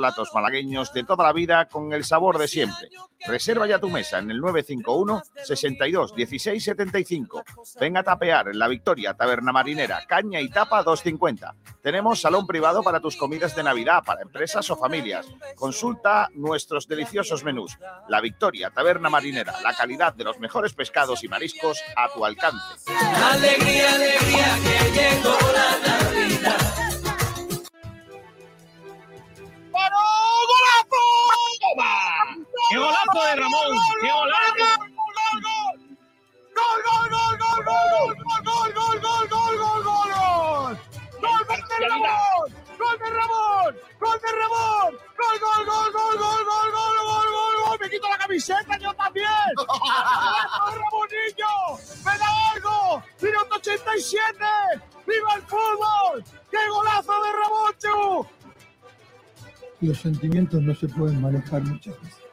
platos malagueños de toda la vida con el sabor de siempre. Reserva ya tu mesa en el 951 62 16 75. Venga a tapear en la Victoria Taberna Marinera, caña y tapa 250. Tenemos salón privado para tus comidas de Navidad, para empresas o familias. Consulta nuestros deliciosos menús. La Victoria Taberna Marinera, la calidad de los mejores pescados y mariscos a tu alcance. Alegría, alegría, que llegó la ¡Qué golazo de Ramón! ¡Qué golazo! ¡Gol, gol, gol, gol, gol, gol, gol, gol, gol, gol, gol, gol! ¡Gol de Ramón! ¡Gol de Ramón! ¡Gol de Ramón! ¡Gol, gol, gol, gol, gol, gol, gol, gol, gol, gol! ¡Me quito la camiseta yo también! ¡Golazo de Ramonillo! ¡Me da algo! ¡Minuto 87! ¡Viva el fútbol! ¡Qué golazo de Ramón, Chu! los sentimientos no se pueden manejar muchas veces.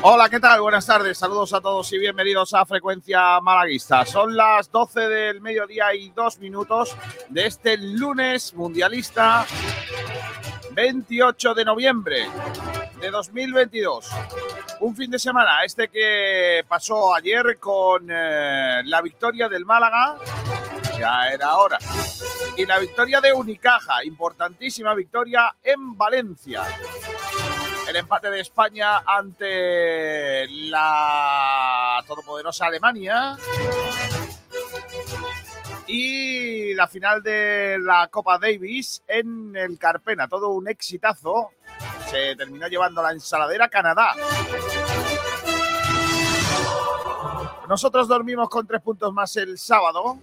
Hola, ¿qué tal? Buenas tardes, saludos a todos y bienvenidos a Frecuencia Malaguista. Son las 12 del mediodía y dos minutos de este lunes mundialista 28 de noviembre de 2022. Un fin de semana, este que pasó ayer con eh, la victoria del Málaga, ya era hora, y la victoria de Unicaja, importantísima victoria en Valencia el empate de España ante la todopoderosa Alemania. Y la final de la Copa Davis en el Carpena. Todo un exitazo. Se terminó llevando la ensaladera Canadá. Nosotros dormimos con tres puntos más el sábado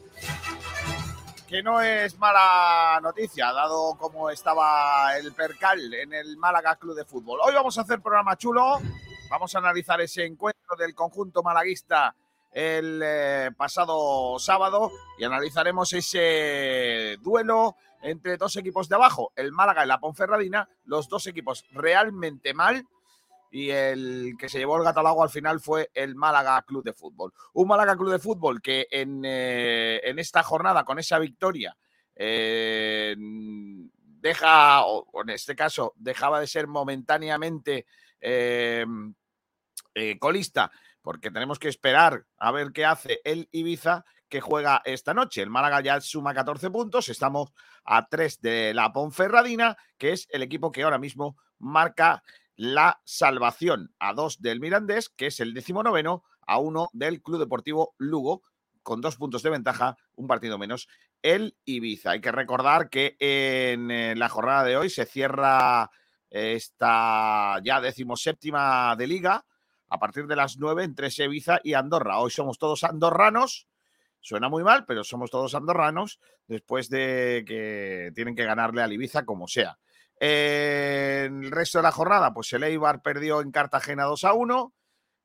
que no es mala noticia, dado cómo estaba el percal en el Málaga Club de Fútbol. Hoy vamos a hacer programa chulo, vamos a analizar ese encuentro del conjunto malaguista el eh, pasado sábado y analizaremos ese duelo entre dos equipos de abajo, el Málaga y la Ponferradina, los dos equipos realmente mal y el que se llevó el gato al agua al final fue el Málaga Club de Fútbol. Un Málaga Club de Fútbol que en, eh, en esta jornada, con esa victoria, eh, deja, o en este caso, dejaba de ser momentáneamente eh, colista, porque tenemos que esperar a ver qué hace el Ibiza que juega esta noche. El Málaga ya suma 14 puntos, estamos a 3 de la Ponferradina, que es el equipo que ahora mismo marca la salvación a dos del Mirandés, que es el decimonoveno, a uno del Club Deportivo Lugo, con dos puntos de ventaja, un partido menos, el Ibiza. Hay que recordar que en la jornada de hoy se cierra esta ya decimoséptima de liga a partir de las nueve entre Ibiza y Andorra. Hoy somos todos andorranos. Suena muy mal, pero somos todos andorranos después de que tienen que ganarle al Ibiza como sea. En el resto de la jornada, pues el Eibar perdió en Cartagena 2 a 1.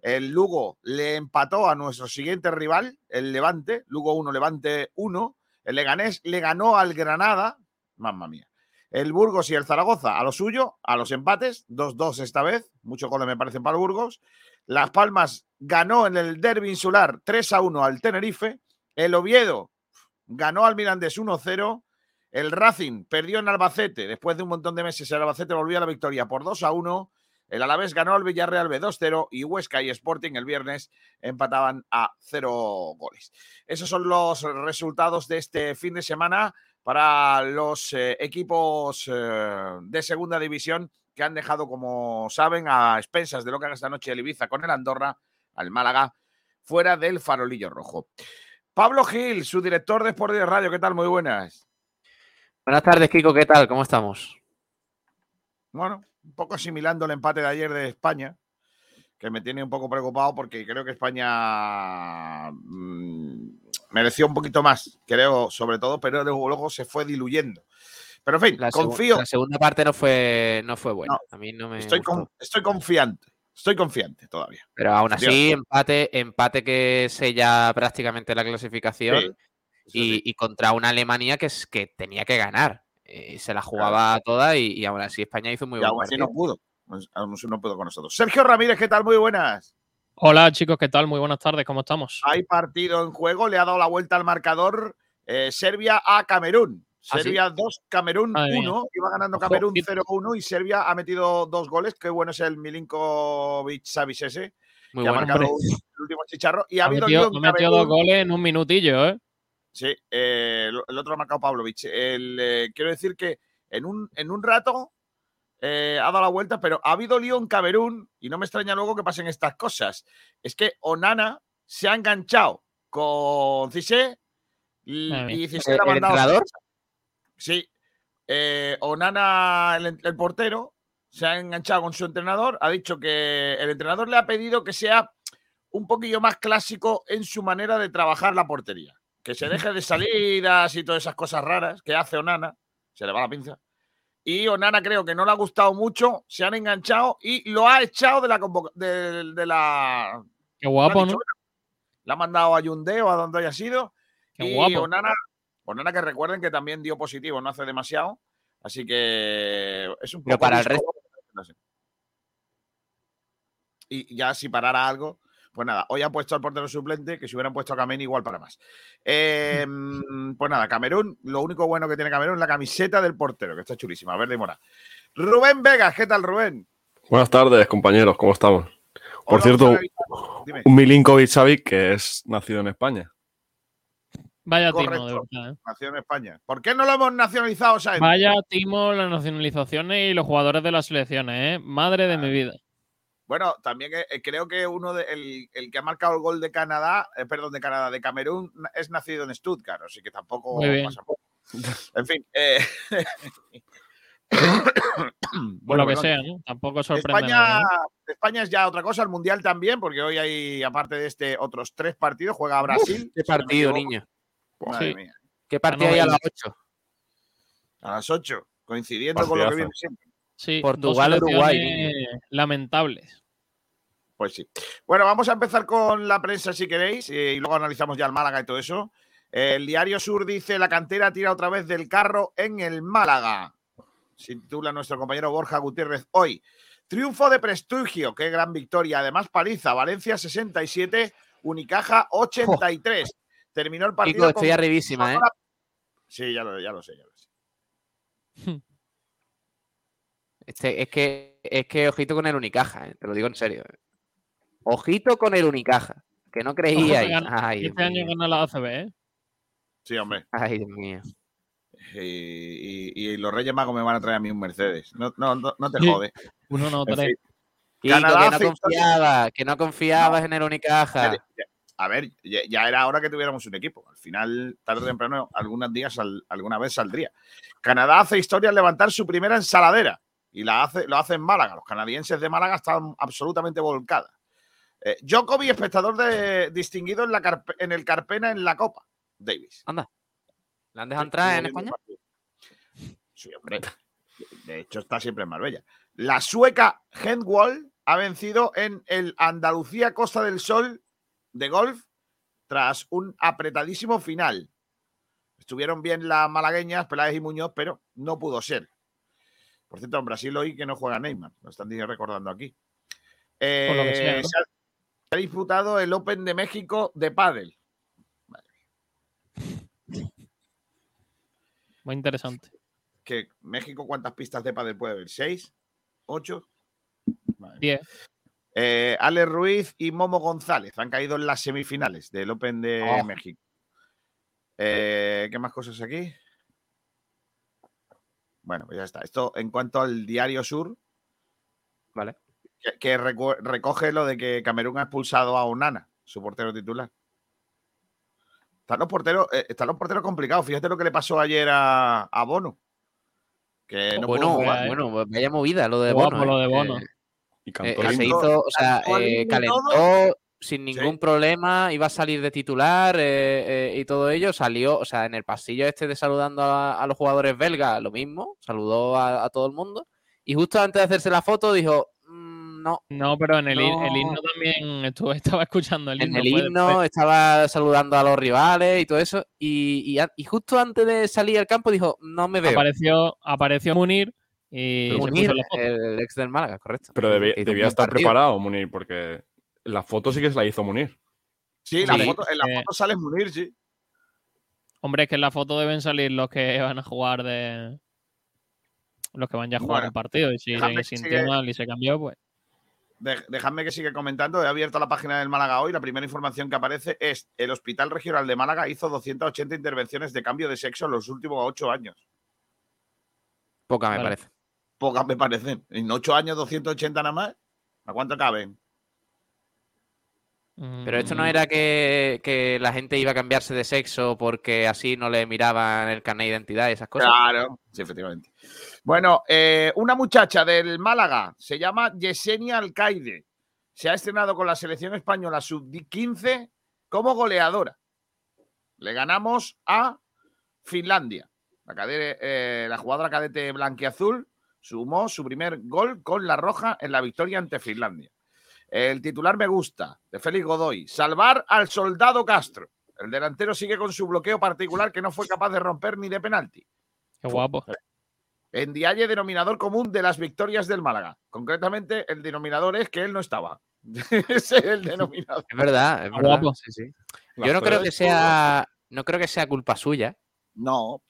El Lugo le empató a nuestro siguiente rival, el Levante. Lugo 1, Levante 1. El Leganés le ganó al Granada. Mamma mía. El Burgos y el Zaragoza a lo suyo, a los empates, 2-2 esta vez. Muchos goles me parecen para el Burgos. Las Palmas ganó en el derby insular 3 a 1 al Tenerife. El Oviedo ganó al Mirandés 1-0. El Racing perdió en Albacete. Después de un montón de meses, el Albacete volvió a la victoria por 2 a 1. El Alavés ganó al Villarreal B 2-0 y Huesca y Sporting el viernes empataban a 0 goles. Esos son los resultados de este fin de semana para los eh, equipos eh, de segunda división que han dejado, como saben, a expensas de lo que haga esta noche el Ibiza con el Andorra, al Málaga, fuera del farolillo rojo. Pablo Gil, su director de Sport de Radio, ¿qué tal? Muy buenas. Buenas tardes, Kiko, ¿qué tal? ¿Cómo estamos? Bueno, un poco asimilando el empate de ayer de España, que me tiene un poco preocupado porque creo que España mm, mereció un poquito más, creo, sobre todo, pero luego, se fue diluyendo. Pero en fin, La, confío, la segunda parte no fue, no fue buena. No, a mí no me estoy, gustó. con- estoy confiante, estoy confiante todavía. Pero aún así, Dios. empate, empate que sella prácticamente la clasificación Sí, y, sí. y contra una Alemania que, es, que tenía que ganar. Eh, se la jugaba toda y, y aún así España hizo muy Y buen aún así no pudo. Pues, Aún así no pudo con nosotros. Sergio Ramírez, ¿qué tal? Muy buenas. Hola chicos, ¿qué tal? Muy buenas tardes, ¿cómo estamos? Hay partido en juego, le ha dado la vuelta al marcador eh, Serbia a Camerún. ¿Ah, sí? Serbia 2, Camerún Madre mía. 1. Iba ganando Ojo, Camerún y- 0-1 y Serbia ha metido dos goles. Qué bueno es el Milinkovic Savic ese, Muy que ha bueno. marcado hombre. el último chicharro. Y ha Ha habido metido, ha metido dos goles en un minutillo, ¿eh? Sí, eh, el, el otro lo ha marcado Pavlovic. El, eh, quiero decir que en un, en un rato eh, ha dado la vuelta, pero ha habido lío en Camerún y no me extraña luego que pasen estas cosas. Es que Onana se ha enganchado con Cissé y, y Cissé ¿El- le ha el mandado- entrenador? Sí. Eh, Onana, el, el portero, se ha enganchado con su entrenador. Ha dicho que el entrenador le ha pedido que sea un poquillo más clásico en su manera de trabajar la portería. Que se deje de salidas y todas esas cosas raras que hace Onana. Se le va la pinza. Y Onana creo que no le ha gustado mucho, se han enganchado y lo ha echado de la de, de la. Qué guapo, ¿no? Le ha mandado a Yundé o a donde haya sido. Qué y guapo. Onana, Onana que recuerden que también dio positivo, no hace demasiado. Así que es un Pero poco. para el disco- Y ya si parara algo, pues nada, hoy ha puesto al portero suplente, que si hubieran puesto a Kameni igual para más. Eh, pues nada, Camerún, lo único bueno que tiene Camerún es la camiseta del portero, que está chulísima, verde y mora. Rubén Vegas, ¿qué tal, Rubén? Buenas tardes, compañeros, ¿cómo estamos? Por cierto, un Milinkovic Savic que es nacido en España. Vaya timo, correcto. de verdad, ¿eh? nació en España. ¿Por qué no lo hemos nacionalizado, Sainz? Vaya timo las nacionalizaciones y los jugadores de las selecciones, ¿eh? Madre de mi vida. Bueno, también eh, creo que uno de, el, el que ha marcado el gol de Canadá, eh, perdón, de Canadá, de Camerún, es nacido en Stuttgart, así que tampoco Muy bien. pasa mucho. En fin. eh, Por lo que bueno, sea, ¿no? Tampoco sorprende. España, nada, ¿eh? España es ya otra cosa, el Mundial también, porque hoy hay, aparte de este, otros tres partidos. Juega Brasil. Qué si no me partido, niño. Madre Sí. mía. ¿Qué partido hay a las 8? A las 8, coincidiendo con lo que viene siempre. Sí, Portugal, Uruguay, lamentables. Pues sí. Bueno, vamos a empezar con la prensa si queréis eh, y luego analizamos ya el Málaga y todo eso. El Diario Sur dice: La cantera tira otra vez del carro en el Málaga. Se titula nuestro compañero Borja Gutiérrez hoy. Triunfo de prestigio, qué gran victoria. Además, paliza. Valencia 67, Unicaja 83. Terminó el partido. Estoy con- arribísima, ¿eh? Sí, ya lo, ya lo sé, ya lo sé. Este, es, que, es que ojito con el Unicaja, ¿eh? te lo digo en serio. ¿eh? Ojito con el Unicaja, que no creía. Ay, Este año gana la ACB, ¿eh? Sí, hombre. Ay, Dios mío. Y, y- y los Reyes Magos me van a traer a mí un Mercedes. No, no, no, no te Sí. jode. Uno no, tres. Kiko, Canadá que no confiabas, que no confiabas en el Unicaja. A ver, ya, ya era hora que tuviéramos un equipo. Al final, tarde o temprano, algunos días, sal- alguna vez saldría. Canadá hace historia al levantar su primera ensaladera y la hace, lo hace en Málaga. Los canadienses de Málaga están absolutamente volcadas. Eh, Djokovic, espectador de, distinguido en, la Carpe- en el Carpena en la Copa Davis. ¿La han dejado entrar en España? Sí, hombre. De hecho, está siempre en Marbella. La sueca Hendwall ha vencido en el Andalucía Costa del Sol de golf tras un apretadísimo final. Estuvieron bien las malagueñas, Peláez y Muñoz, pero no pudo ser. Por cierto, en Brasil hoy que no juega Neymar, lo están recordando aquí. Por lo que sea, Eh, ¿no? Se, ha, disputado el Open de México de pádel. Muy interesante. que México, ¿cuántas pistas de pádel puede haber? ¿Seis? ¿Ocho? Diez. Eh, Ale Ruiz y Momo González han caído en las semifinales del Open de Oh. México. Eh, ¿Qué más cosas aquí? Bueno, pues ya está. Esto en cuanto al Diario Sur, Vale. Que, recoge lo de que Camerún ha expulsado a Onana, su portero titular. Están los porteros, eh, están los porteros complicados. Fíjate lo que le pasó ayer a, a Bono. Que no pudo bueno, jugar. ¿eh? bueno, vaya movida lo de Guapo Bono. lo ¿eh? de Bono. Eh, Y Eh, cantó se hizo, o sea, eh, calentó sin ningún problema, iba a salir de titular eh, eh, y todo ello. Salió, o sea, en el pasillo este de saludando a, a los jugadores belgas, lo mismo, saludó a, a todo el mundo. Y justo antes de hacerse la foto dijo, "Mm, no, No, pero en el, hi- el No. himno también estuve, estaba escuchando el en himno. el fue himno después. estaba saludando a los rivales y todo eso. Y, y justo antes de salir al campo dijo, no me veo. Apareció, apareció Munir y Munir, el ex del Málaga, correcto. Pero debía, debía estar partido. preparado, Munir, porque la foto sí que se la hizo Munir. Sí, la Sí, foto, en la eh, foto sale Munir, sí. Hombre, es que en la foto deben salir los que van a jugar de. Los que van ya a jugar Bueno, el partido. Y si se sintió sigue- mal y se cambió, pues. De- dejadme que siga comentando. He abierto la página del Málaga hoy. La primera información que aparece es el Hospital Regional de Málaga hizo 280 intervenciones de cambio de sexo en los últimos ocho años. Poca me Vale. parece. Pocas me parecen. En ocho años, 280 nada más. ¿A cuánto caben? Pero esto no mm, era que, que la gente iba a cambiarse de sexo porque así no le miraban el carnet de identidad y esas cosas. Claro, sí, efectivamente. Bueno, eh, una muchacha del Málaga se llama Yesenia Alcaide. Se ha estrenado con la selección española sub-15 como goleadora. Le ganamos a Finlandia. La, eh, la jugadora cadete blanquiazul sumó su primer gol con la roja en la victoria ante Finlandia. El titular me gusta, de Félix Godoy. Salvar al soldado Castro. El delantero sigue con su bloqueo particular que no fue capaz de romper ni de penalti. Qué guapo. En Dialle, denominador común de las victorias del Málaga. Concretamente, el denominador es que él no estaba. Ese es el denominador. Es verdad, es verdad. sí, sí. Yo no creo que sea, no creo que sea culpa suya, No,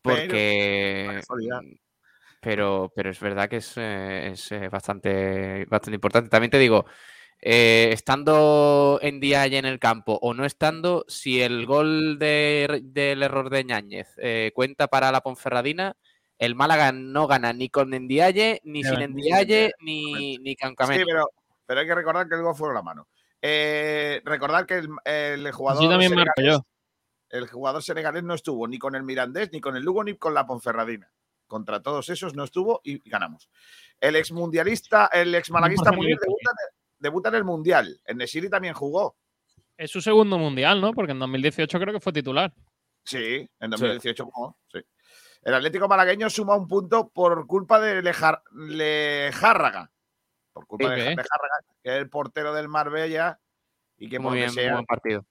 porque pero, pero es verdad que es, eh, es, eh, bastante, bastante importante. También te digo, eh, estando en día en el campo o no estando, si el gol de- del error de Ñáñez eh, cuenta para la Ponferradina, el Málaga no gana ni con Endiaye, ni sin. Endiaye, ni, ni con sí, pero, pero hay que recordar que el gol fue la mano. Eh, recordar que el, el jugador Así también marco senegalés- yo. el jugador senegalés no estuvo ni con el Mirandés, ni con el Lugo, ni con la Ponferradina. Contra todos esos no estuvo y ganamos. El ex mundialista, el ex malaguista pasa Munir debuta, en el- debuta en el Mundial. En Nesiri también jugó. Es su segundo mundial, ¿no? Porque en 2018 creo que fue titular. Sí, en 2018 jugó. Sí. El Atlético malagueño suma un punto por culpa de Lejar- Lejárraga. Por culpa Sí, de ¿ves? Lejárraga, que es el portero del Marbella y que Muy bien, sea, buen partido.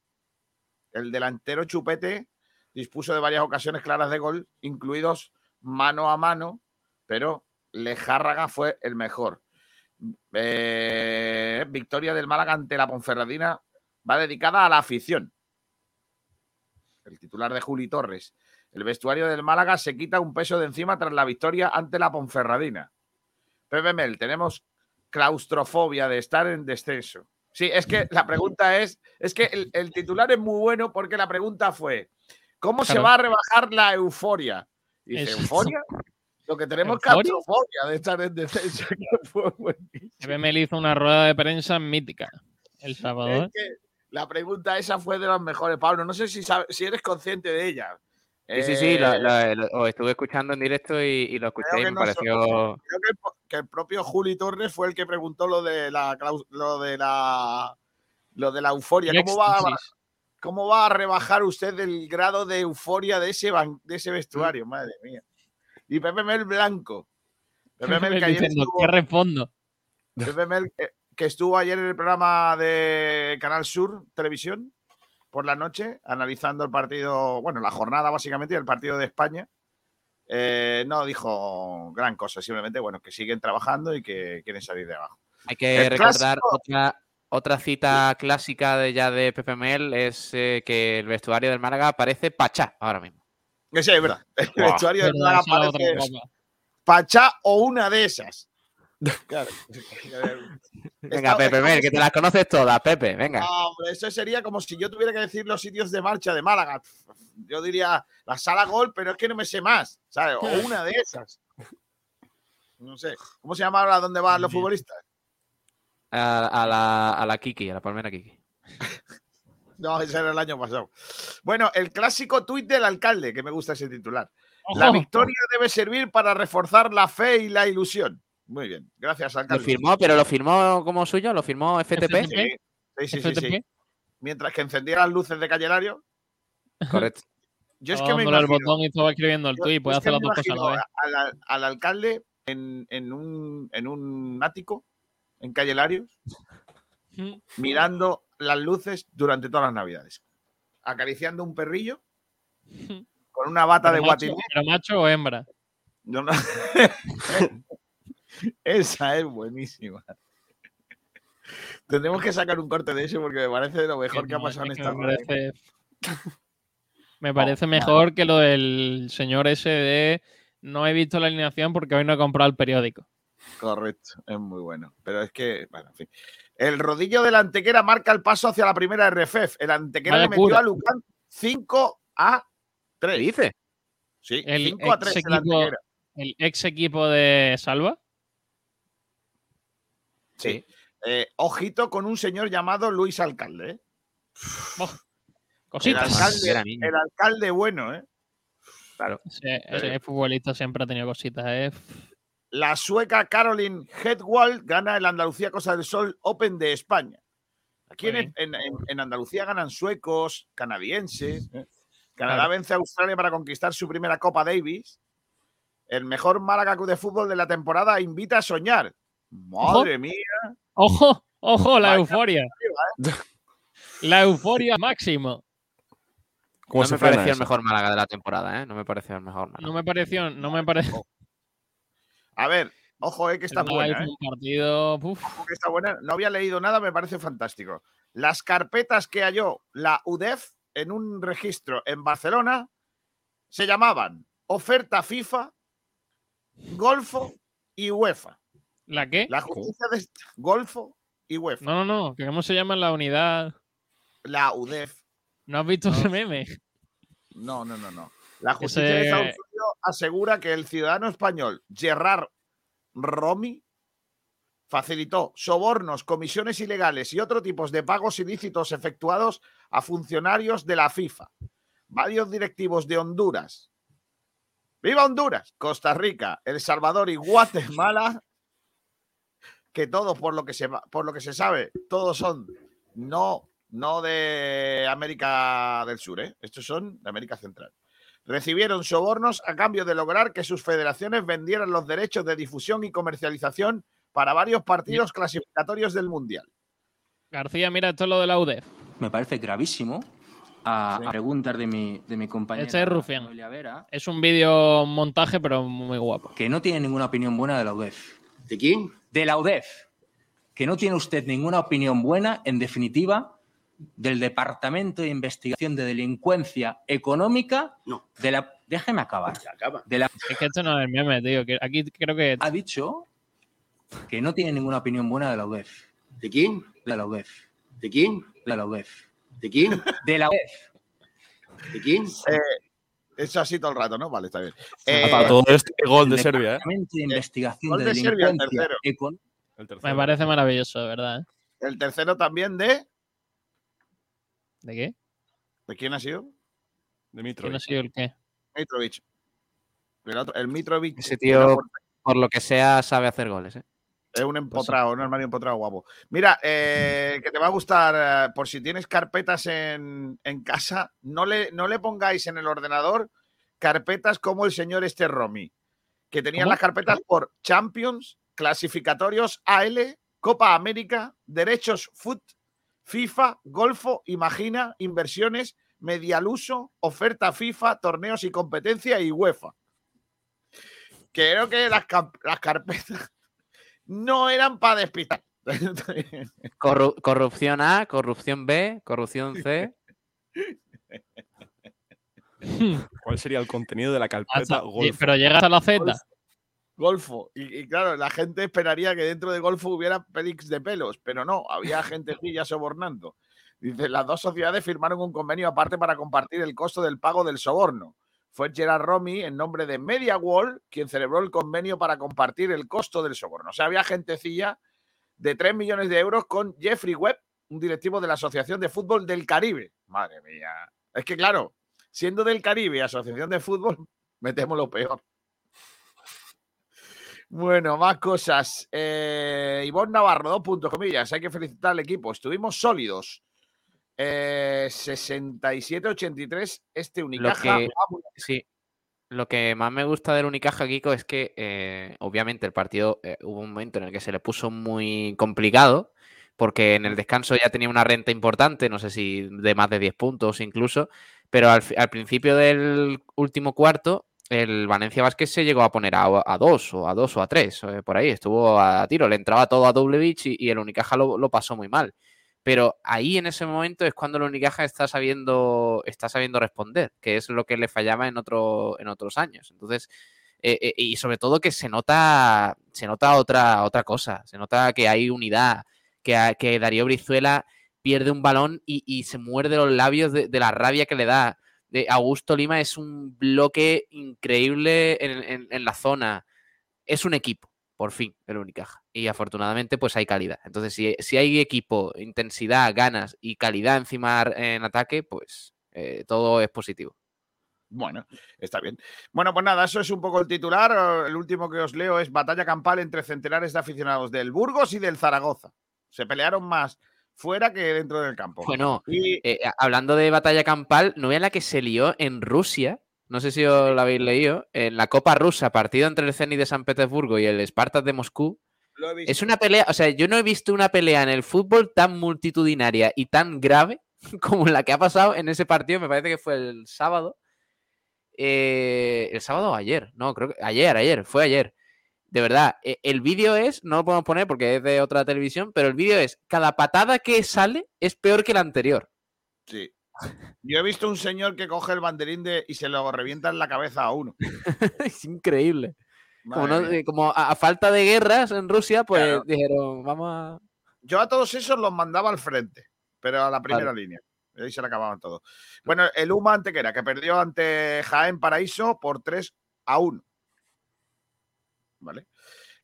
el delantero Chupete dispuso de varias ocasiones claras de gol, incluidos mano a mano, pero Lejárraga fue el mejor. Eh, victoria del Málaga ante la Ponferradina va dedicada a la afición. El titular de Juli Torres. El vestuario del Málaga se quita un peso de encima tras la victoria ante la Ponferradina. Pepe Mel, tenemos claustrofobia de estar en descenso. Sí, es que la pregunta es, es que el, el titular es muy bueno porque la pregunta fue, ¿cómo se va a rebajar la euforia? Y dice. ¿euforia? Lo que tenemos claustrofobia de estar en descenso. buenísimo. Mel hizo una rueda de prensa mítica el sábado. Es que la pregunta esa fue de las mejores, Pablo. No sé si, sabes, si eres consciente de ella. Sí, sí, sí, lo, Eh, lo- lo- os estuve escuchando en directo y, y lo escuché y me no pareció... Creo que el, po- que el propio Juli Torres fue el que preguntó lo de la claus- lo de la lo de la euforia. ¿Cómo va, a. ¿Cómo va a rebajar usted el grado de euforia de ese, ban- de ese vestuario? Madre mía. Y Pepe Mel Blanco. Pepe Mel, que ayer Diciendo, estuvo- ¿qué respondo? Pepe Mel, que, que estuvo ayer en el programa de Canal Sur Televisión por la noche, analizando el partido, bueno, la jornada básicamente y el partido de España. Eh, no dijo gran cosa, simplemente, bueno, que siguen trabajando y que quieren salir de abajo. Hay que El recordar clásico. otra, otra cita clásica de ya de Pepe Mel es eh, que el vestuario del Málaga parece Pachá ahora mismo. Que sí, es verdad. El vestuario del Málaga parece. Pachá o una de esas. Claro. Venga, Pepe como que te las conoces todas, Pepe, venga. No, hombre, eso sería como si yo tuviera que decir los sitios de marcha de Málaga. Yo diría la sala gol, pero es que no me sé más, ¿sabes? O una de esas. No sé. ¿Cómo se llama ahora dónde van los futbolistas? A, a la, a la Kiki, a la palmera Kiki. No, ese era el año pasado. Bueno, el clásico tuit del alcalde, que me gusta ese titular. Ojo, La victoria debe servir para reforzar la fe y la ilusión. Muy bien. Gracias, Lo alcalde. firmó, pero lo firmó como suyo, lo firmó FTP. Sí, sí, sí, sí. Mientras que encendía las luces de Calle Lario, Correcto. yo es que me el imagino, botón y estaba escribiendo el yo- tuit. yo Puede es que hacer las me dos cosas a la vez. imagino al, al alcalde en, en un, en un ático, en Calle Larios, mirando las luces durante todas las navidades. Acariciando un perrillo con una bata de ¿Pero macho, guatiné. pero macho o hembra? No, no. Esa es buenísima. Tendremos que sacar un corte de eso porque me parece lo mejor que ha no, pasado en es que esta me parece, me parece mejor que lo del señor ese de no he visto la alineación porque hoy no he comprado el periódico. Correcto, es muy bueno. Pero es que, bueno, en fin. El rodillo de la Antequera marca el paso hacia la primera RFF. El Antequera Vaya le metió cura. a Lucán 5 a ¿Qué 3. dice? Sí, El 5 a 3 ex el equipo- Antequera. El ex equipo de Salva. Sí. Eh, ojito con un señor llamado Luis Alcalde. ¿eh? El Cositas. alcalde, Era niño. el alcalde bueno, ¿eh? Ese, ese futbolista siempre ha tenido cositas, ¿eh? La sueca Caroline Hedwald gana el Andalucía Cosa del Sol Open de España. Aquí en, en- Andalucía ganan suecos, canadienses. ¿eh? Canadá Claro. vence a Australia para conquistar su primera Copa Davis. El mejor Málaga Club de Fútbol de la temporada invita a soñar. Madre mía. ¡Ojo! ¡Ojo! La Vaya euforia. La euforia máximo. ¿Cómo no se me pareció el mejor Málaga de la temporada, ¿eh? No me pareció el mejor Málaga. No me pareció, no me pareció. A ver, ojo, eh, que está buena. ¿eh? un partido. Ojo que está buena. No había leído nada, me parece fantástico. Las carpetas que halló la UDEF en un registro en Barcelona se llamaban Oferta FIFA, Golfo y UEFA. ¿La qué? La justicia de Golfo y UEFA. No, no, no. que ¿Cómo se llama la unidad? La UDEF. ¿No has visto ese meme? No, no, no, no. La justicia de Ese- Estados Unidos asegura que el ciudadano español Gerard Romy facilitó sobornos, comisiones ilegales y otro tipos de pagos ilícitos efectuados a funcionarios de la FIFA. Varios directivos de Honduras. ¡Viva Honduras! Costa Rica, El Salvador y Guatemala, que todos, por lo que se, por lo que se sabe, todos son no, no de América del Sur, ¿eh? estos son de América Central recibieron sobornos a cambio de lograr que sus federaciones vendieran los derechos de difusión y comercialización para varios partidos clasificatorios del Mundial. García, mira, esto es lo de la UDEF. me parece gravísimo. A, Sí. a preguntas de mi, de mi compañera Este es Rufián. Vera, Es un vídeo montaje, pero muy guapo. que no tiene ninguna opinión buena de la UDEF. ¿De quién? De la UDEF. Que no tiene usted ninguna opinión buena, en definitiva, del Departamento de Investigación de Delincuencia Económica No. de la. Déjeme acabar. Acaba. De la, Es que esto no es el meme, tío. que aquí creo que. ha dicho que no tiene ninguna opinión buena de la UDEF. ¿De quién? De la UDEF. ¿De quién? De la UDEF. ¿De quién? De la UDEF. ¿De quién? Eso así todo el rato, ¿no? Vale, está bien. Eh, Para todo este gol de Serbia, ¿eh? De Investigación gol de de Serbia, el tercero. Me parece maravilloso, de verdad. ¿eh? el tercero también de. ¿De qué? ¿De quién ha sido? De ¿Quién Mitrovic. ha sido el qué? Mitrovic. El, otro, el Mitrovic Ese tío, por- por lo que sea, sabe hacer goles, ¿eh? Es un empotrado, un armario empotrado guapo. Mira, eh, que te va a gustar, eh, por si tienes carpetas en, en casa, no le, no le pongáis en el ordenador carpetas como el señor este Romy, que tenían ¿Cómo? las carpetas por Champions, clasificatorios AL, Copa América, derechos FUT, FIFA, Golfo, Imagina, inversiones, Medialuso, oferta FIFA, torneos y competencia y UEFA. Creo que las, las carpetas no eran para despistar. Corru- corrupción A, corrupción B, corrupción C. ¿Cuál sería el contenido de la carpeta Hasta- golf? pero llegas a la Z. Golfo. Y, y claro, la gente esperaría que dentro de Golfo hubiera pelix de pelos, pero no, había gente ya sobornando. Dice, las dos sociedades firmaron un convenio aparte para compartir el costo del pago del soborno. Fue Gerard Romy, en nombre de Media World, quien celebró el convenio para compartir el costo del soborno. O sea, había gentecilla de 3 millones de euros con Jeffrey Webb, un directivo de la Asociación de Fútbol del Caribe. Madre mía. Es que claro, siendo del Caribe, Asociación de Fútbol, metemos lo peor. Bueno, más cosas. Eh, Ivonne Navarro, dos puntos, comillas. Hay que felicitar al equipo. Estuvimos sólidos. Eh, 67-83, este Lo Unicaja. que, sí, lo que más me gusta del Unicaja, Kiko, es que eh, obviamente el partido eh, hubo un momento en el que se le puso muy complicado, porque en el descanso ya tenía una renta importante, no sé si de más de 10 puntos incluso, pero al, al principio del último cuarto, el Valencia Vázquez se llegó a poner a, a dos o a dos o a tres, eh, por ahí, estuvo a tiro, le entraba todo a Dublevich y, y el Unicaja lo, lo pasó muy mal. Pero ahí en ese momento es cuando el Unicaja está sabiendo, está sabiendo responder, que es lo que le fallaba en, otro, en otros años. Entonces, eh, eh, y sobre todo que se nota, se nota otra, otra cosa, se nota que hay unidad, que, que Darío Brizuela pierde un balón y, se muerde los labios de, la rabia que le da. De Augusto Lima es un bloque increíble en la zona. Es un equipo, por fin, el Unicaja. Y afortunadamente, pues hay calidad. Entonces, si, si hay equipo, intensidad, ganas y calidad encima en ataque, pues eh, todo es positivo. Bueno, está bien. Bueno, pues nada, eso es un poco el titular. El último que os leo es batalla campal entre centenares de aficionados del Burgos y del Zaragoza. Se pelearon más fuera que dentro del campo. Bueno, Y eh, hablando de batalla campal, ¿no es la que se lió en Rusia? No sé si os lo habéis leído. En la Copa Rusa, partido entre el Zenit de San Petersburgo y el Spartak de Moscú. lo he visto. Es una pelea, o sea, yo no he visto una pelea en el fútbol tan multitudinaria y tan grave como la que ha pasado en ese partido. Me parece que fue el sábado. Eh, el sábado o ayer, no, creo que ayer, ayer, fue ayer. De verdad, e- el vídeo es, no lo podemos poner porque es de otra televisión, pero el vídeo es, cada patada que sale es peor que la anterior. Sí. Yo he visto un señor que coge el banderín de, y se lo revienta en la cabeza a uno. es increíble. Como, no- eh, como a, a falta de guerras en Rusia, pues Claro. dijeron, vamos a... Yo a todos esos los mandaba al frente, pero a la primera línea. Y ahí se le acababan todos. Bueno, el Uma Antequera, que perdió ante Jaén Paraíso por 3 a 1. ¿Vale?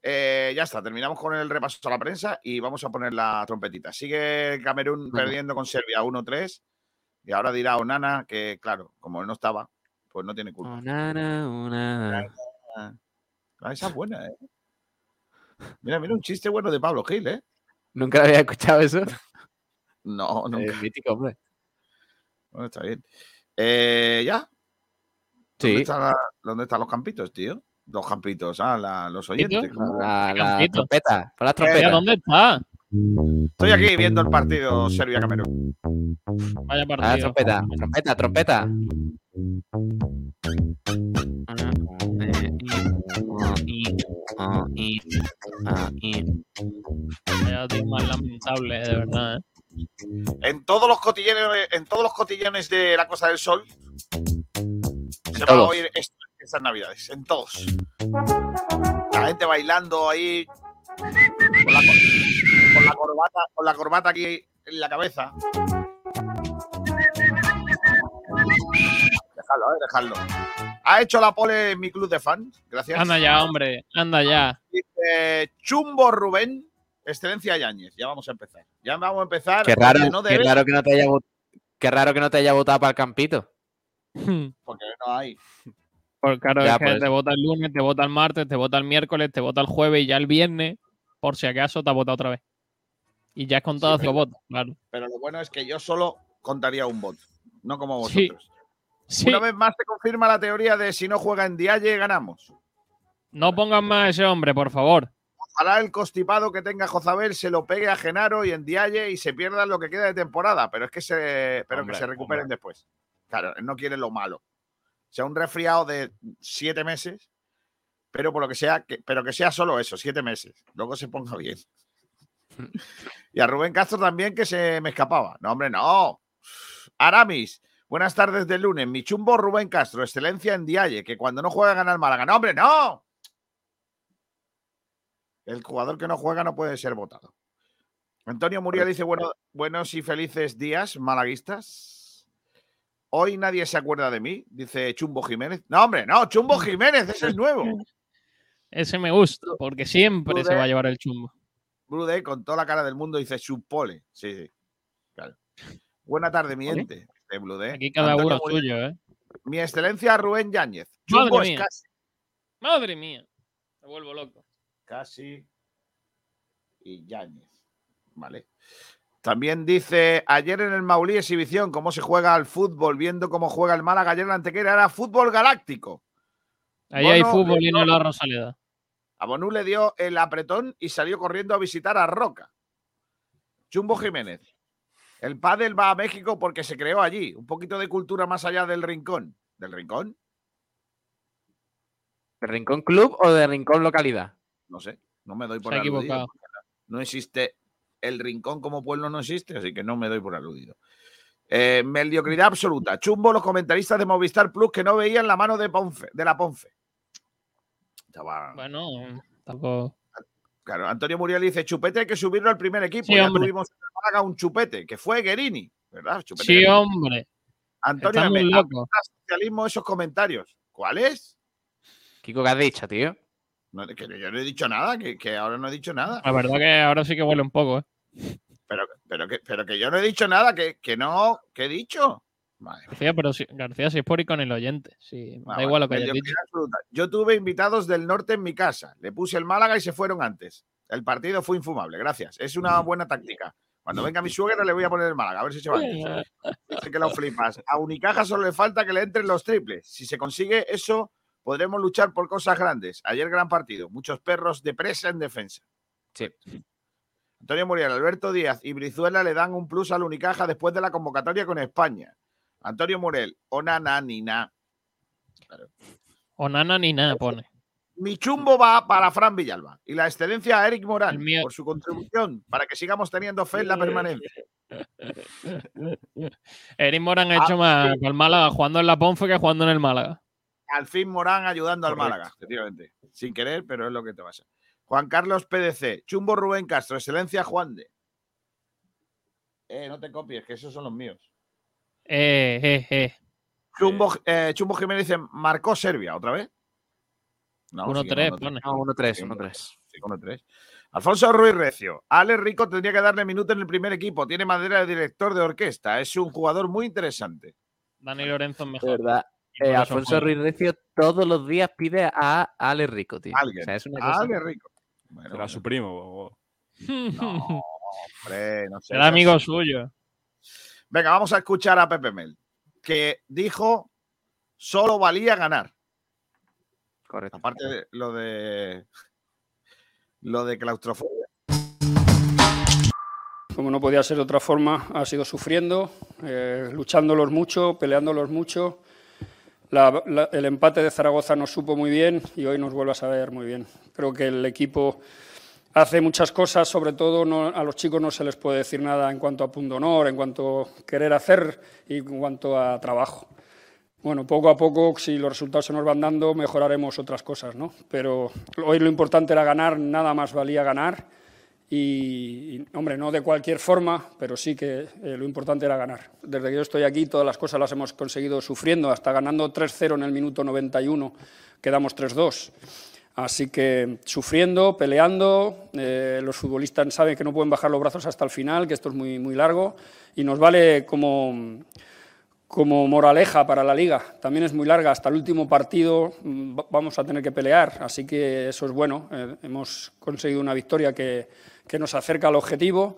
Eh, ya está, terminamos con el repaso a la prensa y vamos a poner la trompetita. Sigue Camerún perdiendo con Serbia 1-3. Y ahora dirá Onana que, claro, como él no estaba, pues no tiene culpa. Onana, onana. Ah, esa es buena, ¿eh? Mira, mira, un chiste bueno de Pablo Gil, ¿eh? Nunca había escuchado eso. No, nunca. Es mítico, hombre. Bueno, está bien. Eh, ¿Ya? ¿Dónde, Sí. la- ¿Dónde están los campitos, tío? Los campitos, ah, la- los oyentes. La, la trompeta. Pon la Mira, trompeta. ¿dónde está? Estoy aquí viendo el partido Serbia-Camerún. Vaya Ah, partido. trompeta, trompeta, trompeta. Vaya tío más lamentable, de verdad. ¿eh? En todos los cotillones, en todos los cotillones de la Costa del Sol se va a oír esto estas navidades. En todos. La gente bailando ahí con la, con la corbata, con la corbata aquí en la cabeza. Dejadlo, eh, dejadlo. Ha hecho la pole en mi club de fans. Gracias. Anda ya, hombre, anda ya. Dice Chumbo Rubén, Excelencia Yáñez. Ya vamos a empezar. Ya vamos a empezar. Qué raro, no qué raro que no te haya qué raro que no te haya votado para el campito. Porque no hay. Porque claro, Ya, es que pues. te vota el lunes, te vota el martes, te vota el miércoles, te vota el jueves y ya el viernes, por si acaso, te ha votado otra vez. Y ya has contado Sí, cinco votos, claro. Pero lo bueno es que yo solo contaría un voto, no como vosotros. Sí, Una vez más se confirma la teoría de si no juega en Dialle, ganamos. no pongan más a ese hombre, por favor. Ojalá el constipado que tenga Jozabel se lo pegue a Genaro y en Dialle y se pierda lo que queda de temporada, pero es que se, pero Hombre, que se recuperen después. Claro, él no quiere lo malo. O sea, un resfriado de siete meses, pero por lo que sea, que, pero que sea solo eso, siete meses. Luego se ponga bien. Y a Rubén Castro también que se me escapaba. No, hombre, no. Aramis, buenas tardes del lunes. Mi chumbo Rubén Castro, excelencia en Dialle, que cuando no juega gana el Málaga. No, hombre, no. El jugador que no juega no puede ser votado. Antonio Muria dice bueno, buenos y felices días, malaguistas. Hoy nadie se acuerda de mí, dice Chumbo Jiménez. No, hombre, no, Chumbo Jiménez, ese es nuevo. Ese me gusta, porque siempre se va a llevar el chumbo. Brude, con toda la cara del mundo, dice Chupole. Sí, sí. Claro. Buena tarde, mi Vale. ente. De Blude. Aquí cada Antonio uno Muria. suyo, ¿eh? Mi excelencia Rubén Yáñez. Madre mía. Escasi. Madre mía. Me vuelvo loco. Casi y Yáñez. Vale. También dice, ayer en el Maulí exhibición, cómo se juega al fútbol, viendo cómo juega el Málaga ayer en la Antequera, era fútbol galáctico. Ahí hay fútbol y no dio- la Rosaleda. A Bonú le dio el apretón y salió corriendo a visitar a Roca. Chumbo Jiménez. El pádel va a México porque se creó allí. Un poquito de cultura más allá del rincón. ¿Del rincón? ¿De Rincón Club o de Rincón Localidad? No sé. No me doy por Se aludido. equivocado. No existe. El rincón como pueblo no existe, así que no me doy por aludido. Eh, mediocridad absoluta. Chumbo los comentaristas de Movistar Plus que no veían la mano de Ponfe, de la Ponfe. Estaba- Bueno, tampoco. Claro, Antonio Muriel dice, chupete hay que subirlo al primer equipo. Sí, ya hombre. tuvimos en un chupete, que fue Guerini, ¿verdad? Chupete Sí, Guerini. hombre. Antonio, Está muy me loco. apesta socialismo esos comentarios. ¿Cuáles? Kiko, ¿qué has dicho, tío? No, que yo no he dicho nada, que, que ahora no he dicho nada. La verdad que ahora sí que huele un poco, ¿eh? Pero, pero, que, pero que yo no he dicho nada, que, que no, que he dicho. Vale, García, pero si, García, si es por ir con el oyente. Sí, Ah, da igual lo que hayas dicho. Yo tuve invitados del norte en mi casa. Le puse el Málaga y se fueron antes. El partido fue infumable, gracias. Es una buena táctica. Cuando venga mi suegra le voy a poner el Málaga, a ver si se va antes. Dice que lo flipas. A Unicaja solo le falta que le entren los triples. Si se consigue eso, podremos luchar por cosas grandes. Ayer gran partido. Muchos perros de presa en defensa. Sí. Antonio Muriel, Alberto Díaz y Brizuela le dan un plus al Unicaja después de la convocatoria con España. Antonio Muriel, Onana Nina. O nana ni nada pone. Mi chumbo va para Fran Villalba y la excelencia a Eric Morán por su contribución para que sigamos teniendo fe en la permanencia. Eric Morán ha Ah, hecho más sí. con el Málaga jugando en la Ponfe que jugando en el Málaga. Al fin Morán ayudando al. Málaga, efectivamente. Sin querer, pero es lo que te pasa. Juan Carlos PDC, Chumbo Rubén Castro, excelencia Juan de. Eh, no te copies, que esos son los míos. Eh, eh, eh. Chumbo, eh, Chumbo Jiménez dice, marcó Serbia, ¿otra vez? No, sigue 1-3 con pone. No, 1-3, Sí, 1-3. Sí, con el 3. Alfonso Ruiz Recio. Ale Rico tendría que darle minuto en el primer equipo. Tiene madera de director de orquesta. Es un jugador muy interesante. Dani Lorenzo es De mejor. verdad. Eh, Alfonso. Ruiz Recio todos los días pide a Ale Rico, tío. Alguien. O sea, es una cosa- Ale Rico. Bueno, Será bueno. su primo. No, hombre, no sé. Será amigo suyo. Venga, vamos a escuchar a Pepe Mel, que dijo solo valía ganar. Correcto. Aparte de lo de lo de claustrofobia. Como no podía ser de otra forma, ha sido sufriendo, eh, luchándolos mucho, peleándolos mucho. La- la- el empate de Zaragoza nos supo muy bien y hoy nos vuelve a saber muy bien. Creo que el equipo hace muchas cosas, sobre todo no- a los chicos no se les puede decir nada en cuanto a punto honor, en cuanto a querer hacer y en cuanto a trabajo. Bueno, poco a poco, si los resultados se nos van dando, mejoraremos otras cosas, ¿no? Pero hoy lo importante era ganar, nada más valía ganar. Y, hombre, no de cualquier forma, pero sí que eh, lo importante era ganar. Desde que yo estoy aquí, todas las cosas las hemos conseguido sufriendo, hasta ganando 3-0 en el minuto 91, quedamos 3-2. Así que sufriendo, peleando, eh, los futbolistas saben que no pueden bajar los brazos hasta el final, que esto es muy, muy largo, y nos vale como, como moraleja para la liga. También es muy larga, hasta el último partido mm, va- vamos a tener que pelear, así que eso es bueno. Eh, hemos conseguido una victoria que, que nos acerca al objetivo.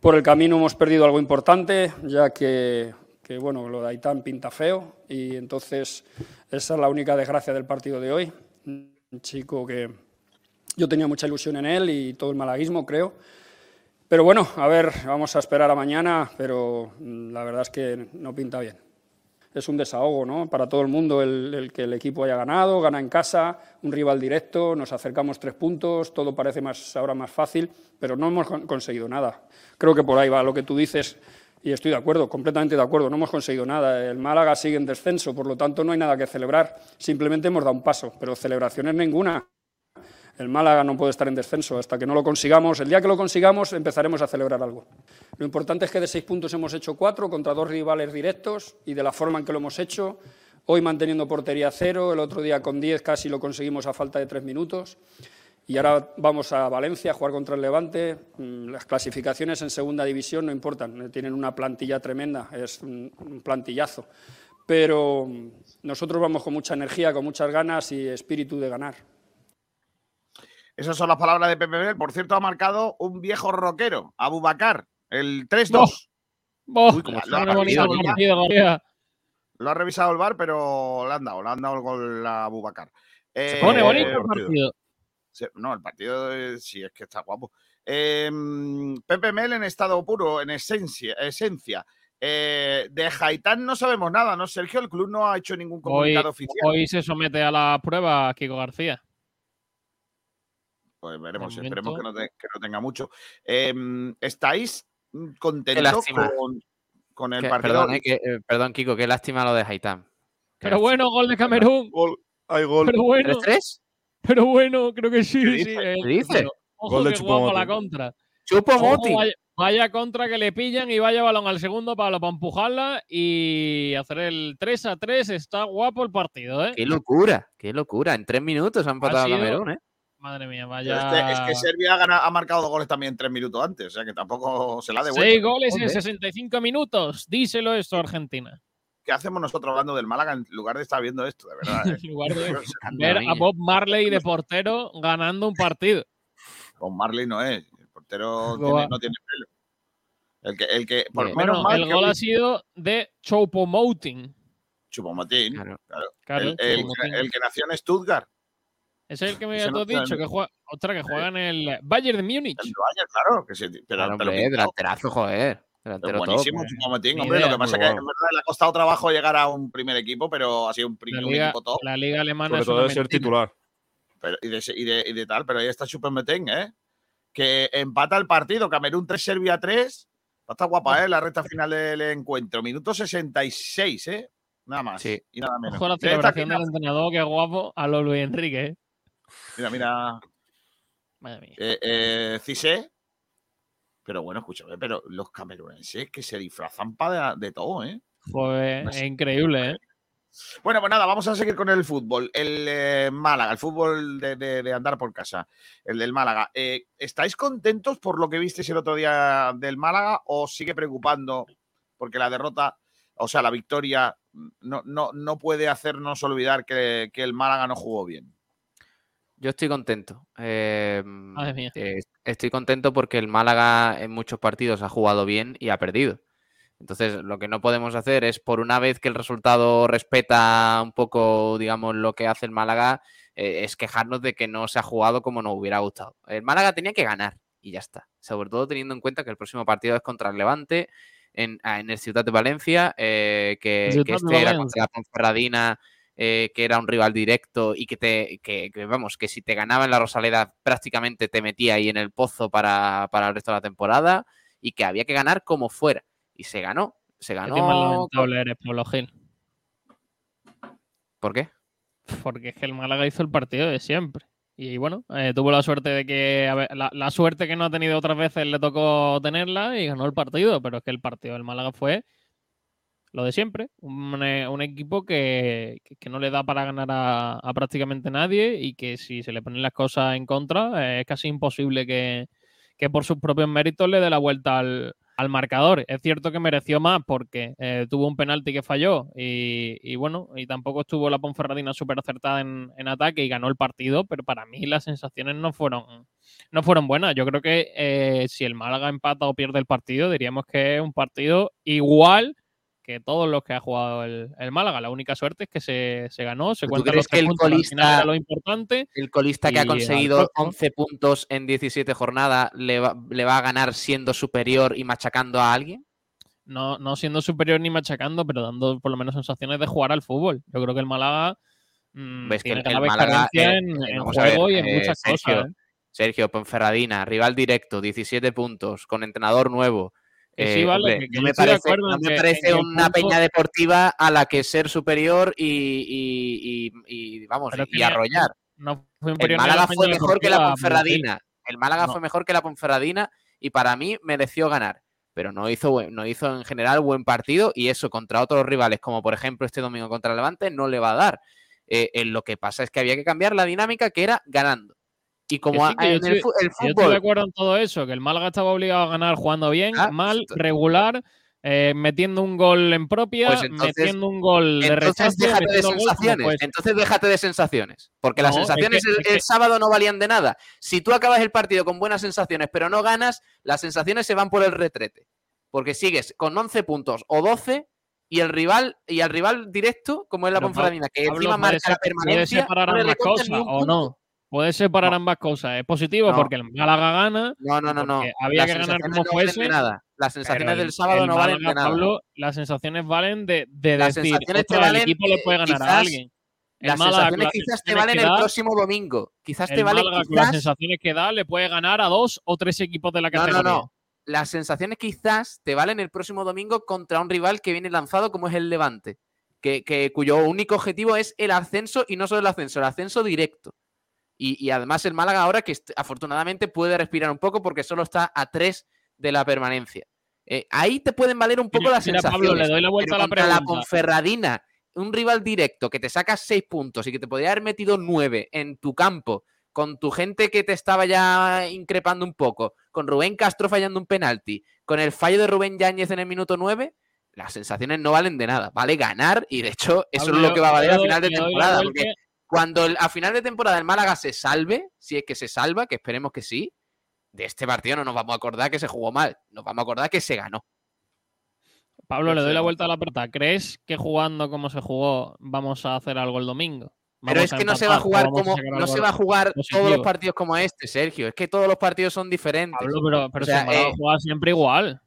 Por el camino hemos perdido algo importante, ya que, que, bueno, lo de Aitán pinta feo y entonces esa es la única desgracia del partido de hoy. Un chico que yo tenía mucha ilusión en él y todo el malaguismo, creo. Pero bueno, a ver, vamos a esperar a mañana, pero mm, la verdad es que no pinta bien. Es un desahogo ¿no? para todo el mundo el, que el equipo haya ganado, gana en casa, un rival directo, nos acercamos tres puntos, todo parece más, ahora más fácil, pero no hemos con- conseguido nada. Creo que por ahí va lo que tú dices y estoy de acuerdo, completamente de acuerdo, no hemos conseguido nada. El Málaga sigue en descenso, por lo tanto no hay nada que celebrar, simplemente hemos dado un paso, pero celebraciones ninguna. El Málaga no puede estar en descenso hasta que no lo consigamos. El día que lo consigamos empezaremos a celebrar algo. Lo importante es que de seis puntos hemos hecho cuatro contra dos rivales directos y de la forma en que lo hemos hecho. Hoy manteniendo portería cero, el otro día con diez casi lo conseguimos a falta de tres minutos. Y ahora vamos a Valencia a jugar contra el Levante. Mm, Las clasificaciones en segunda división no importan, eh, tienen una plantilla tremenda, es un plantillazo. Pero mm, nosotros vamos con mucha energía, con muchas ganas y espíritu de ganar. Esas son las palabras de Pepe Mel. Por cierto, ha marcado un viejo rockero, Abubacar, el 3-2. Boh, Uy, cómo qué lo ha bonito revisado el VAR. partido, García. Lo ha revisado el bar, pero le han dado, le han dado el gol a Abubacar. Se pone bonito eh, el partido. No, el partido eh, sí es que está guapo. Eh, Pepe Mel en estado puro, en esencia. esencia. Eh, de Haitán no sabemos nada, ¿no? Sergio, el club no ha hecho ningún Hoy, comunicado oficial. hoy se somete a la prueba Kiko García. Pues veremos, esperemos que no, te- que no tenga mucho. Eh, ¿Estáis contentos con, con el Que- partido? perdón, eh, que- eh, perdón, Kiko, qué lástima lo de Haitán. Pero bueno, gol de Camerún. Gol, hay gol. Pero bueno, ¿3-3? Pero bueno, creo que sí. ¿Qué sí, dices? eh, ¿Qué dices? pero Ojo Gol de que guapa la contra. Chupo Ojo, Moti. vaya, vaya contra que le pillan y vaya balón al segundo palo para empujarla y hacer el 3 a 3. Está guapo el partido, ¿eh? Qué locura, qué locura. En tres minutos han empatado a sido- Camerún, ¿eh? Madre mía, vaya. Es que, es que Serbia ha, marcado dos goles también tres minutos antes, o sea que tampoco se la ha devuelto. Seis goles en Joder. 65 minutos. Díselo esto, Argentina. ¿Qué hacemos nosotros hablando del Málaga en lugar de estar viendo esto, de verdad? eh? En lugar de Anda, ver a niña. Bob Marley de portero ganando un partido. Con Marley no es, el portero tiene- no tiene pelo. El que, el que por menos Bueno, mal el gol ha sido de Choupo-Moting. Choupo-Moting, Claro. claro. Claro, el, el- Choupo-Moting. el que nació en Stuttgart, Es el que me ese has no dicho, que juega, otra que juega en el Bayern de Múnich. el Bayern, claro, que se, pero, Claro, pero hombre, pintado. delanterazo, joder. Delantero top. buenísimo, Choupo-Moting, Ni hombre. idea, lo que pasa es que en verdad le ha costado trabajo llegar a un primer equipo, pero ha sido un, pri- La un liga, equipo top. la liga alemana Sobre es todo de ser titular. pero- y, de, y de- y de tal, pero ahí está Choupo-Moting, ¿eh? Que empata el partido, Camerún 3, Serbia 3. Está guapa, ¿eh? La recta final del encuentro. Minuto 66, ¿eh? Nada más. Sí. Y nada menos. Ojo la Esta celebración del entrenador, que guapo, a lo Luis Enrique. ¿eh? Mira, mira. Madre mía. Eh, eh, Cissé. Pero bueno, escúchame, pero los camerunenses que se disfrazan para de, de todo, ¿eh? Joder, No sé. es increíble, ¿eh? Bueno, pues nada, vamos a seguir con el fútbol. El eh, Málaga, el fútbol de, de- de andar por casa, el del Málaga. Eh, ¿Estáis contentos por lo que visteis el otro día del Málaga o sigue preocupando porque la derrota, o sea, la victoria, no, no, no puede hacernos olvidar que, que el Málaga no jugó bien? Yo estoy contento. Eh, Madre mía. eh, estoy contento porque el Málaga en muchos partidos ha jugado bien y ha perdido. Entonces, lo que no podemos hacer es, por una vez que el resultado respeta un poco, digamos, lo que hace el Málaga, eh, es quejarnos de que no se ha jugado como nos hubiera gustado. El Málaga tenía que ganar y ya está. Sobre todo teniendo en cuenta que el próximo partido es contra el Levante en, ah, en el Ciudad de Valencia, eh, que, que este era contra la Ponferradina, eh, que era un rival directo y que te que, que, vamos, que si te ganaba en la Rosaleda prácticamente te metía ahí en el pozo para, para el resto de la temporada y que había que ganar como fuera. Y se ganó. Se Qué ganó. más lamentable eres, Pablo Gil. ¿Por qué? Porque es que el Málaga hizo el partido de siempre. Y bueno, eh, tuvo la suerte de que. a ver, la, la suerte que no ha tenido otras veces le tocó tenerla y ganó el partido. Pero es que el partido del Málaga fue lo de siempre. Un, eh, un equipo que, que- no le da para ganar a, prácticamente nadie y que si se le ponen las cosas en contra, es casi imposible que, que por sus propios méritos le dé la vuelta al, al marcador. Es cierto que mereció más porque eh, tuvo un penalti que falló y, y bueno, y tampoco estuvo la Ponferradina súper acertada en, en ataque y ganó el partido, pero para mí las sensaciones no fueron, no fueron buenas. Yo creo que eh, si el Málaga empata o pierde el partido, diríamos que es un partido igual que todos los que ha jugado el, el Málaga. La única suerte es que se, se ganó, se ¿Tú cuentan crees los que el colista- lo importante. El colista que ha conseguido próximo- 11 puntos en 17 jornadas le va, le va a ganar siendo superior y machacando a alguien. no, no siendo superior ni machacando, pero dando por lo menos sensaciones de jugar al fútbol. Yo creo que el Málaga mm, Ves que tiene el, el Málaga. eh, en, eh, en juego ver, y en eh, muchas Sergio, cosas. ¿eh? Sergio Ponferradina, rival directo, 17 puntos, con entrenador nuevo. Sí, Eh, vale, hombre, que- que no yo me parece, no me que- una punto- peña deportiva a la que ser superior y, y- y- y, vamos, Pero y arrollar. No fue El Málaga fue mejor que la Ponferradina. El Málaga No. fue mejor que la Ponferradina y para mí mereció ganar. Pero no hizo, no hizo en general buen partido y eso contra otros rivales, como por ejemplo este domingo contra el Levante, no le va a dar. Eh, eh, lo que pasa es que había que cambiar la dinámica que era ganando. Y como sí, en el, estoy- el Yo estoy de fútbol acuerdo en todo eso, que el Málaga estaba obligado a ganar jugando bien, Ah, mal, regular, eh, metiendo un gol en propia, Pues entonces- metiendo un gol de Entonces rechazo, déjate de gol sensaciones. Entonces déjate de sensaciones. Porque las No, es sensaciones que- el, es que- el sábado no valían de nada. Si tú acabas el partido con buenas sensaciones, pero no ganas, las sensaciones se van por el retrete. Porque sigues con 11 puntos o 12 y el rival y al rival directo, como es la Ponferradina, que encima marca la permanencia, separar no le ni cosas un o punto. no. Puede separar ambas cosas. Es positivo No. porque el Málaga gana. No, no, no, no. Había Las que ganar como no valen fuese. nada. Las sensaciones del el- sábado no valen de nada. Pablo, las sensaciones valen de, de Las decir, sensaciones te "Ostras, el valen, equipo le puede ganar a quizás- alguien. El Las Málaga, sensaciones las quizás te valen el da, próximo domingo. Quizás te valen Málaga, las sensaciones que da, le puede ganar a dos o tres equipos de la No, no, categoría. no. Las sensaciones quizás te valen el próximo domingo contra un rival que viene lanzado como es el Levante, que, que- cuyo único objetivo es el ascenso y no solo el ascenso, el ascenso directo. Y, y además el Málaga ahora que afortunadamente puede respirar un poco porque solo está a tres de la permanencia. Eh, ahí te pueden valer un poco Mira, las mira, Pablo, sensaciones. le doy la vuelta pero a la contra la pregunta. Ponferradina, un rival directo que te saca seis puntos y que te podría haber metido nueve en tu campo, con tu gente que te estaba ya increpando un poco, con Rubén Castro fallando un penalti, con el fallo de Rubén Yáñez en el minuto nueve, las sensaciones no valen de nada. Vale ganar y de hecho eso Pablo, es lo que va a le valer a doy- final de temporada. Porque cuando el- a final de temporada el Málaga se salve, si es que se salva, que esperemos que sí, de este partido no nos vamos a acordar que se jugó mal, nos vamos a acordar que se ganó. Pablo, le doy la vuelta a la pregunta. ¿Crees que jugando como se jugó vamos a hacer algo el domingo? Pero ¿Vamos es que no se va a jugar como no se va a jugar todos los partidos como este, Sergio. Es que todos los partidos son diferentes. Pablo, pero, pero O sea, si el Málaga eh, juega siempre igual.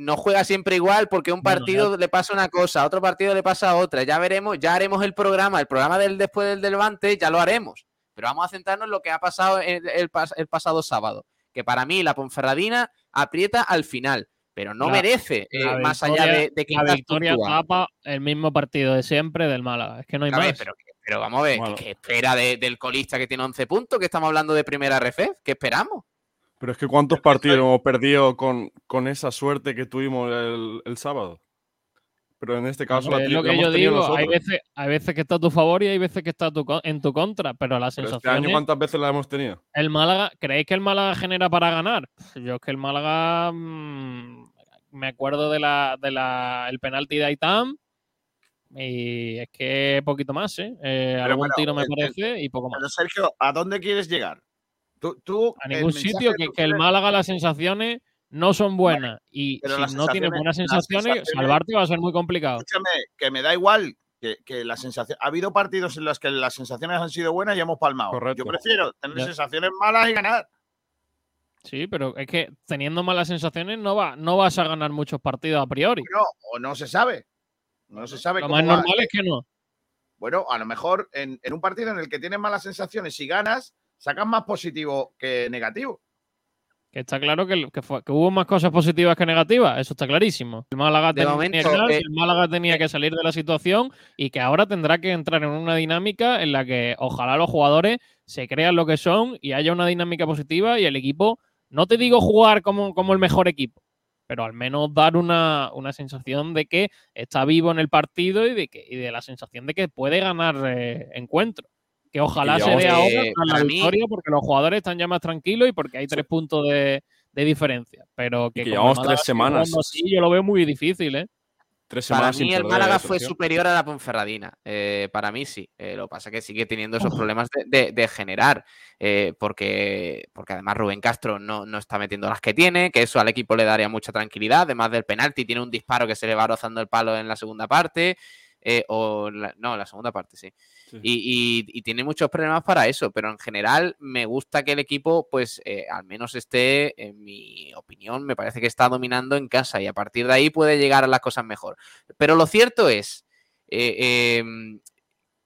No juega siempre igual porque un Bueno, partido le pasa una cosa, a otro partido le pasa otra. Ya veremos, ya haremos el programa, el programa del después del del Levante, ya lo haremos. Pero vamos a centrarnos en lo que ha pasado el, el pas- el pasado sábado. Que para mí la Ponferradina aprieta al final, pero no La- merece eh, más allá de, de que La victoria tapa el mismo partido de siempre del Málaga. Es que no hay A ver, más. pero, pero vamos a ver, Bueno. ¿qué espera de- del colista que tiene 11 puntos? Que estamos hablando de primera RFF. ¿Qué esperamos? Pero es que ¿cuántos partidos hemos perdido con, con esa suerte que tuvimos el, el sábado? Pero en este caso la, es lo la que hemos yo tenido digo, hay veces, hay veces que está a tu favor y hay veces que está tu en tu contra, pero las Pero este sensaciones... año ¿cuántas veces la hemos tenido? El Málaga, ¿creéis que el Málaga genera para ganar? Yo es que el Málaga mm, me acuerdo de la, de la el penalti de Aitam y es que poquito más, ¿eh? Eh, algún bueno, tiro me el- el- parece y poco más. Pero Sergio, ¿a dónde quieres llegar? Tú, tú, A ningún sitio, que que, el Málaga las sensaciones no son buenas y si las no tienes sensaciones- buenas las sensaciones, sensaciones- salvarte va a ser muy complicado. Escúchame, que me da igual que, que la sensación. Ha habido partidos en los que las sensaciones han sido buenas y hemos palmado. Correcto. Yo prefiero tener Ya. sensaciones malas y ganar. Sí, pero es que teniendo malas sensaciones no, va, no vas a ganar muchos partidos a priori. No, o no se sabe. No se sabe Lo cómo más va. normal es que no. Bueno, a lo mejor en, en un partido en el que tienes malas sensaciones, si ganas, sacas más positivo que negativo. Que está claro que, que fue- que hubo más cosas positivas que negativas, eso está clarísimo. El Málaga tenía, momento, que eh, el Málaga tenía que salir de la situación y que ahora tendrá que entrar en una dinámica en la que ojalá los jugadores se crean lo que son y haya una dinámica positiva y el equipo, no te digo jugar como, como el mejor equipo, pero al menos dar una, una sensación de que está vivo en el partido y de, que, y de la sensación de que puede ganar eh, encuentros. Que ojalá se dé ahora eh, la para mí- victoria porque los jugadores están ya más tranquilos y porque hay tres puntos de, de diferencia. Pero que, que llevamos tres semanas. así, yo lo veo muy difícil, ¿eh? Tres Para semanas sin mí el Málaga fue superior a la Ponferradina. Eh, para mí sí. Eh, lo que pasa es que sigue teniendo esos problemas de, de- de generar. eh, porque, porque además Rubén Castro no, no está metiendo las que tiene, que eso al equipo le daría mucha tranquilidad. Además del penalti, tiene un disparo que se le va rozando el palo en la segunda parte. Eh, o la- no, la segunda parte, sí. Sí. Y, y- y tiene muchos problemas para eso, pero en general me gusta que el equipo, pues eh, al menos esté, en mi opinión, me parece que está dominando en casa y a partir de ahí puede llegar a las cosas mejor. Pero lo cierto es eh, em,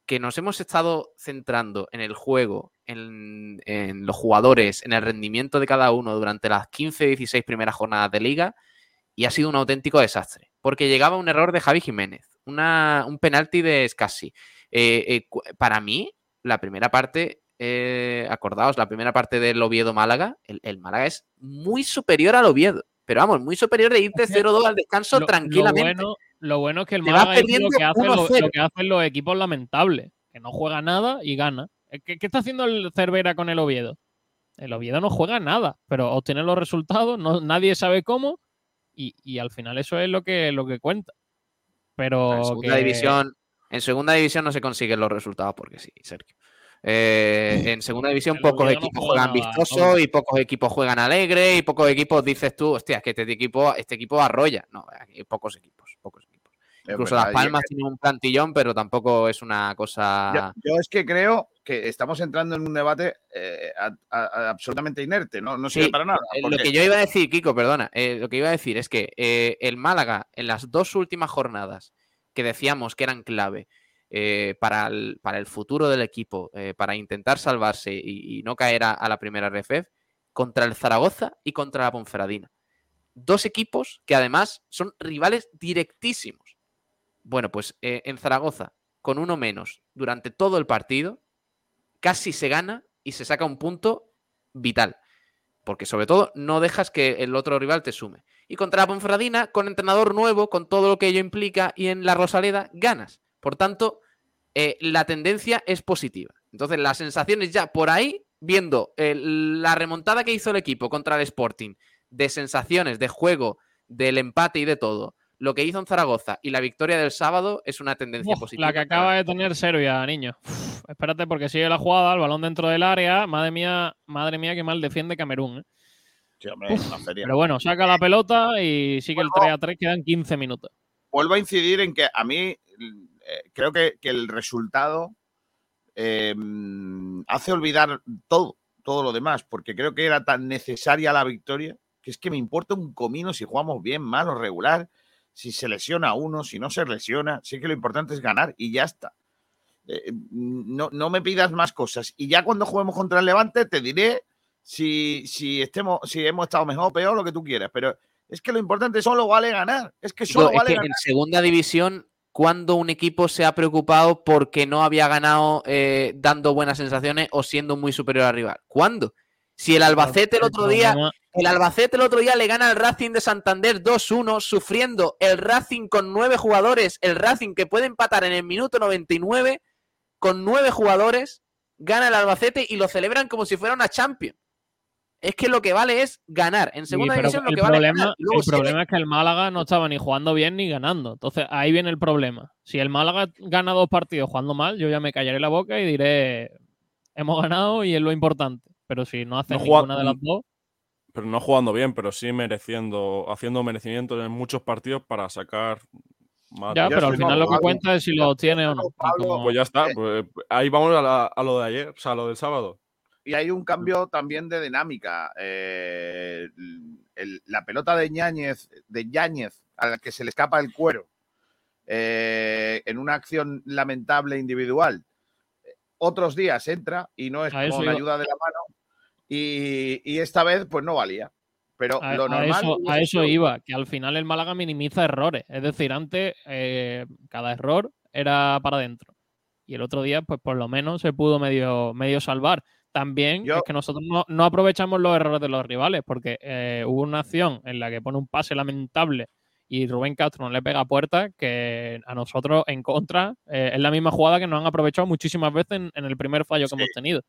que nos hemos estado centrando en el juego, en, en los jugadores, en el rendimiento de cada uno durante las 15-16 primeras jornadas de liga y ha sido un auténtico desastre, porque llegaba un error de Javi Jiménez, una- un penalti de Scassi. Eh, eh, para mí, la primera parte, eh, acordaos, la primera parte del Oviedo-Málaga, el, el Málaga es muy superior al Oviedo, pero vamos, muy superior de irte Es que 0-2 al descanso Lo- Lo, tranquilamente. bueno, lo bueno es que el Málaga hizo lo que, hace lo, 1-0. lo que hacen los equipos lamentables, que no juega nada y gana. ¿Qué, qué está haciendo el Cervera con el Oviedo? El Oviedo no juega nada, pero obtiene los resultados, no, nadie sabe cómo Y, y al final eso es lo que, lo que cuenta. Pero En segunda, que- división, en segunda división no se consiguen los resultados porque sí, Sergio. Eh, en segunda división pocos no equipos juega juegan nada, vistoso y pocos equipos juegan alegre y pocos equipos dices tú, hostia, es que este equipo, este equipo arrolla. No, pocos equipos, pocos equipos. Incluso verdad, Las Palmas tienen un plantillón, pero tampoco es una cosa. Yo, yo es que creo que estamos entrando en un debate eh, a- a- a- absolutamente inerte, no, no sirve Sí, para nada. eh, Lo que yo iba a decir, Kiko, perdona, eh, lo que iba a decir es que eh, el Málaga en las dos últimas jornadas que decíamos que eran clave para, el, para el futuro del equipo, para intentar salvarse y, y no caer a, a la primera RFF, contra el Zaragoza y contra la Ponferradina. Dos equipos que además son rivales directísimos. Bueno, pues eh, en Zaragoza, con uno menos durante todo el partido, casi se gana y se saca un punto vital. Porque sobre todo no dejas que el otro rival te sume. Y contra la Ponferradina, con entrenador nuevo, con todo lo que ello implica, y en la Rosaleda, ganas. Por tanto, eh, la tendencia es positiva. Entonces, las sensaciones ya por ahí, viendo eh, la remontada que hizo el equipo contra el Sporting, de sensaciones, de juego, del empate y de todo, lo que hizo en Zaragoza y la victoria del sábado es una tendencia Uf, positiva. la que acaba de tener Serbia, niño. Uf, espérate, porque sigue la jugada, el balón dentro del área. Madre mía, madre mía, qué mal defiende Camerún. ¿eh? Sí, hombre, una feria. Pero bueno, saca la pelota y sigue el 3 a 3, quedan 15 minutos. vuelvo a incidir en que a mí eh, creo que, que el resultado eh, hace olvidar todo, todo lo demás, porque creo que era tan necesaria la victoria que es que me importa un comino si jugamos bien, mal o regular, si se lesiona uno, si no se lesiona, sí que lo importante es ganar y ya está. Eh, no, no me pidas más cosas. Y ya cuando juguemos contra el Levante te diré si, si, estemos, si hemos estado mejor o peor, lo que tú quieras, pero es que lo importante solo vale ganar. Es que solo es vale que ganar. en segunda división, cuando un equipo se ha preocupado porque no había ganado eh, dando buenas sensaciones o siendo muy superior al rival? ¿Cuándo? Si el Albacete el otro día, problema- el Albacete el otro día le gana al Racing de Santander 2-1, sufriendo el Racing con nueve jugadores, el Racing que puede empatar en el minuto 99 con nueve jugadores, gana el Albacete y lo celebran como si fuera una Champions. Es que lo que vale es ganar. En segunda división lo que vale es problema, ganar. Luego el problema es que el Málaga no estaba ni jugando bien ni ganando. Entonces ahí viene el problema. Si el Málaga gana dos partidos jugando mal, yo ya me callaré la boca y diré hemos ganado y es lo importante. Pero si no haces No juega- ninguna de las dos, Pero no jugando bien, pero sí mereciendo, haciendo merecimientos en muchos partidos para sacar más. ya, yo pero al final lo que cuenta es si lo obtiene o no. Pablo, Pues ya está. Eh. pues, ahí vamos a, la- a lo de ayer, o sea, a lo del sábado. y hay un cambio también de dinámica. Eh, el- la pelota de Ñáñez, de Yáñez, a la que se le escapa el cuero, eh, en una acción lamentable individual. Otros días entra y no es con ayuda de la mano. Y, y esta vez, pues no valía. Pero A, lo a normal. eso, a eso iba, que al final el Málaga minimiza errores. Es decir, antes eh, cada error era para adentro. Y el otro día, pues por lo menos se pudo medio, medio salvar. También Yo- es que nosotros no, no aprovechamos los errores de los rivales, porque eh, hubo una acción en la que pone un pase lamentable y Rubén Castro no le pega a puerta, que a nosotros en contra eh, es la misma jugada que nos han aprovechado muchísimas veces en, en el primer fallo que hemos tenido.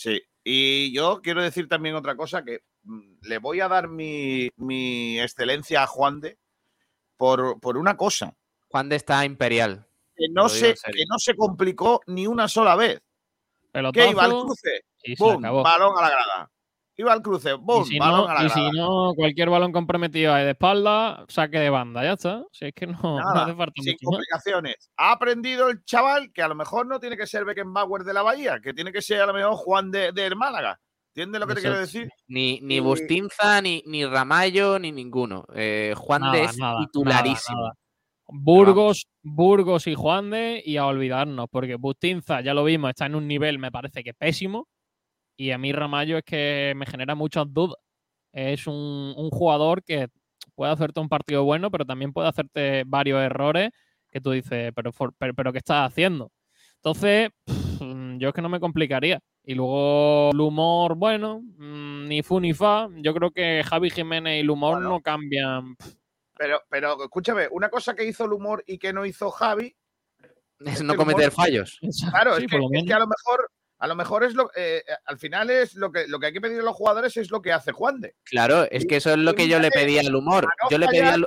Sí, y yo quiero decir también otra cosa, que mm, le voy a dar mi, mi excelencia a Juan de por, por una cosa. Juan de está imperial. que no, se, que no se complicó ni una sola vez. Pelotazo, Que iba al cruce, y se ¡boom! acabó. Balón a la grada. Iba al cruce, ¡boom! Y si, balón no, a la y grada. si no, cualquier balón comprometido de espalda, saque de banda, ya está. Si es que no, no Nada, hace falta sin mucho más. complicaciones. Ha aprendido el chaval que a lo mejor no tiene que ser Beckenbauer de la Bahía, que tiene que ser a lo mejor Juan de, del Málaga. ¿Entiendes lo que te Eso- quiero decir? Ni, ni Y- Bustinza, ni, ni Ramallo, ni ninguno. Eh, Juan Nada, de es nada, titularísimo. nada, nada. Burgos, Burgos y Juan de y a olvidarnos, porque Bustinza, ya lo vimos, está en un nivel, me parece que pésimo. Y a mí Ramallo es que me genera muchas dudas. Es un, un jugador que puede hacerte un partido bueno, pero también puede hacerte varios errores que tú dices, pero, for- pero, pero ¿qué estás haciendo? Entonces, pff, yo es que no me complicaría. Y luego el humor, bueno, mm, ni fu ni fa. Yo creo que Javi Jiménez y el humor Bueno. no cambian. Pero, pero escúchame, una cosa que hizo el humor y que no hizo Javi, Es Es no cometer humor- fallos. claro, Sí, es, que, es que a lo mejor A lo mejor es lo eh, al final es lo que, lo que hay que pedir a los jugadores es lo que hace Juan de. Claro, es que eso es lo que yo le pedí al humor. Yo le pedí al,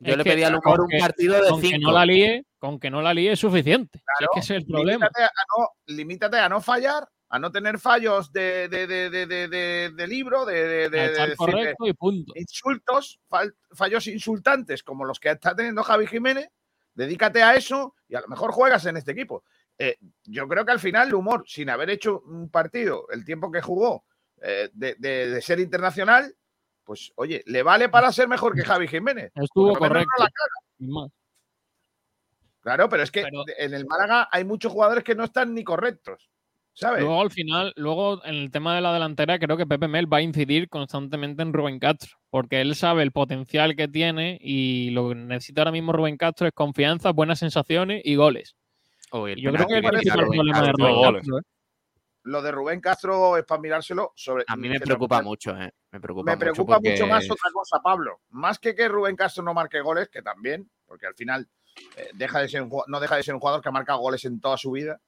yo le pedí al humor un partido de con que cinco. no la líe, con que no la líe es suficiente. Si es Claro, que ese es el problema. Limítate a no, limítate a no fallar, a no tener fallos de, de, de, de, de- de- de libro, de, de, de- A de estar decir, correcto y punto. insultos, fal- fallos insultantes como los que está teniendo Javi Jiménez, dedícate a eso y a lo mejor juegas en este equipo. Eh, yo creo que al final el humor, sin haber hecho un partido el tiempo que jugó eh, de, de- de ser internacional, pues oye, le vale para ser mejor que Javi Jiménez. Estuvo correcto. la más. Claro, pero es que en el Málaga hay muchos jugadores que no están ni correctos. ¿Sabes? Luego al final, luego en el tema de la delantera, creo que Pepe Mel va a incidir constantemente en Rubén Castro, porque él sabe el potencial que tiene y lo que necesita ahora mismo Rubén Castro es confianza, buenas sensaciones y goles. El Y yo creo que el que tira problema de Rubén Castro. ¿eh? Lo de Rubén Castro es para mirárselo sobre. A mí me preocupa mucho, ¿eh? Me preocupa, Me mucho preocupa porque mucho más otra cosa, Pablo. Más que que Rubén Castro no marque goles, que también, porque al final eh, deja de ser un, no deja de ser un jugador que ha marcado goles en toda su vida.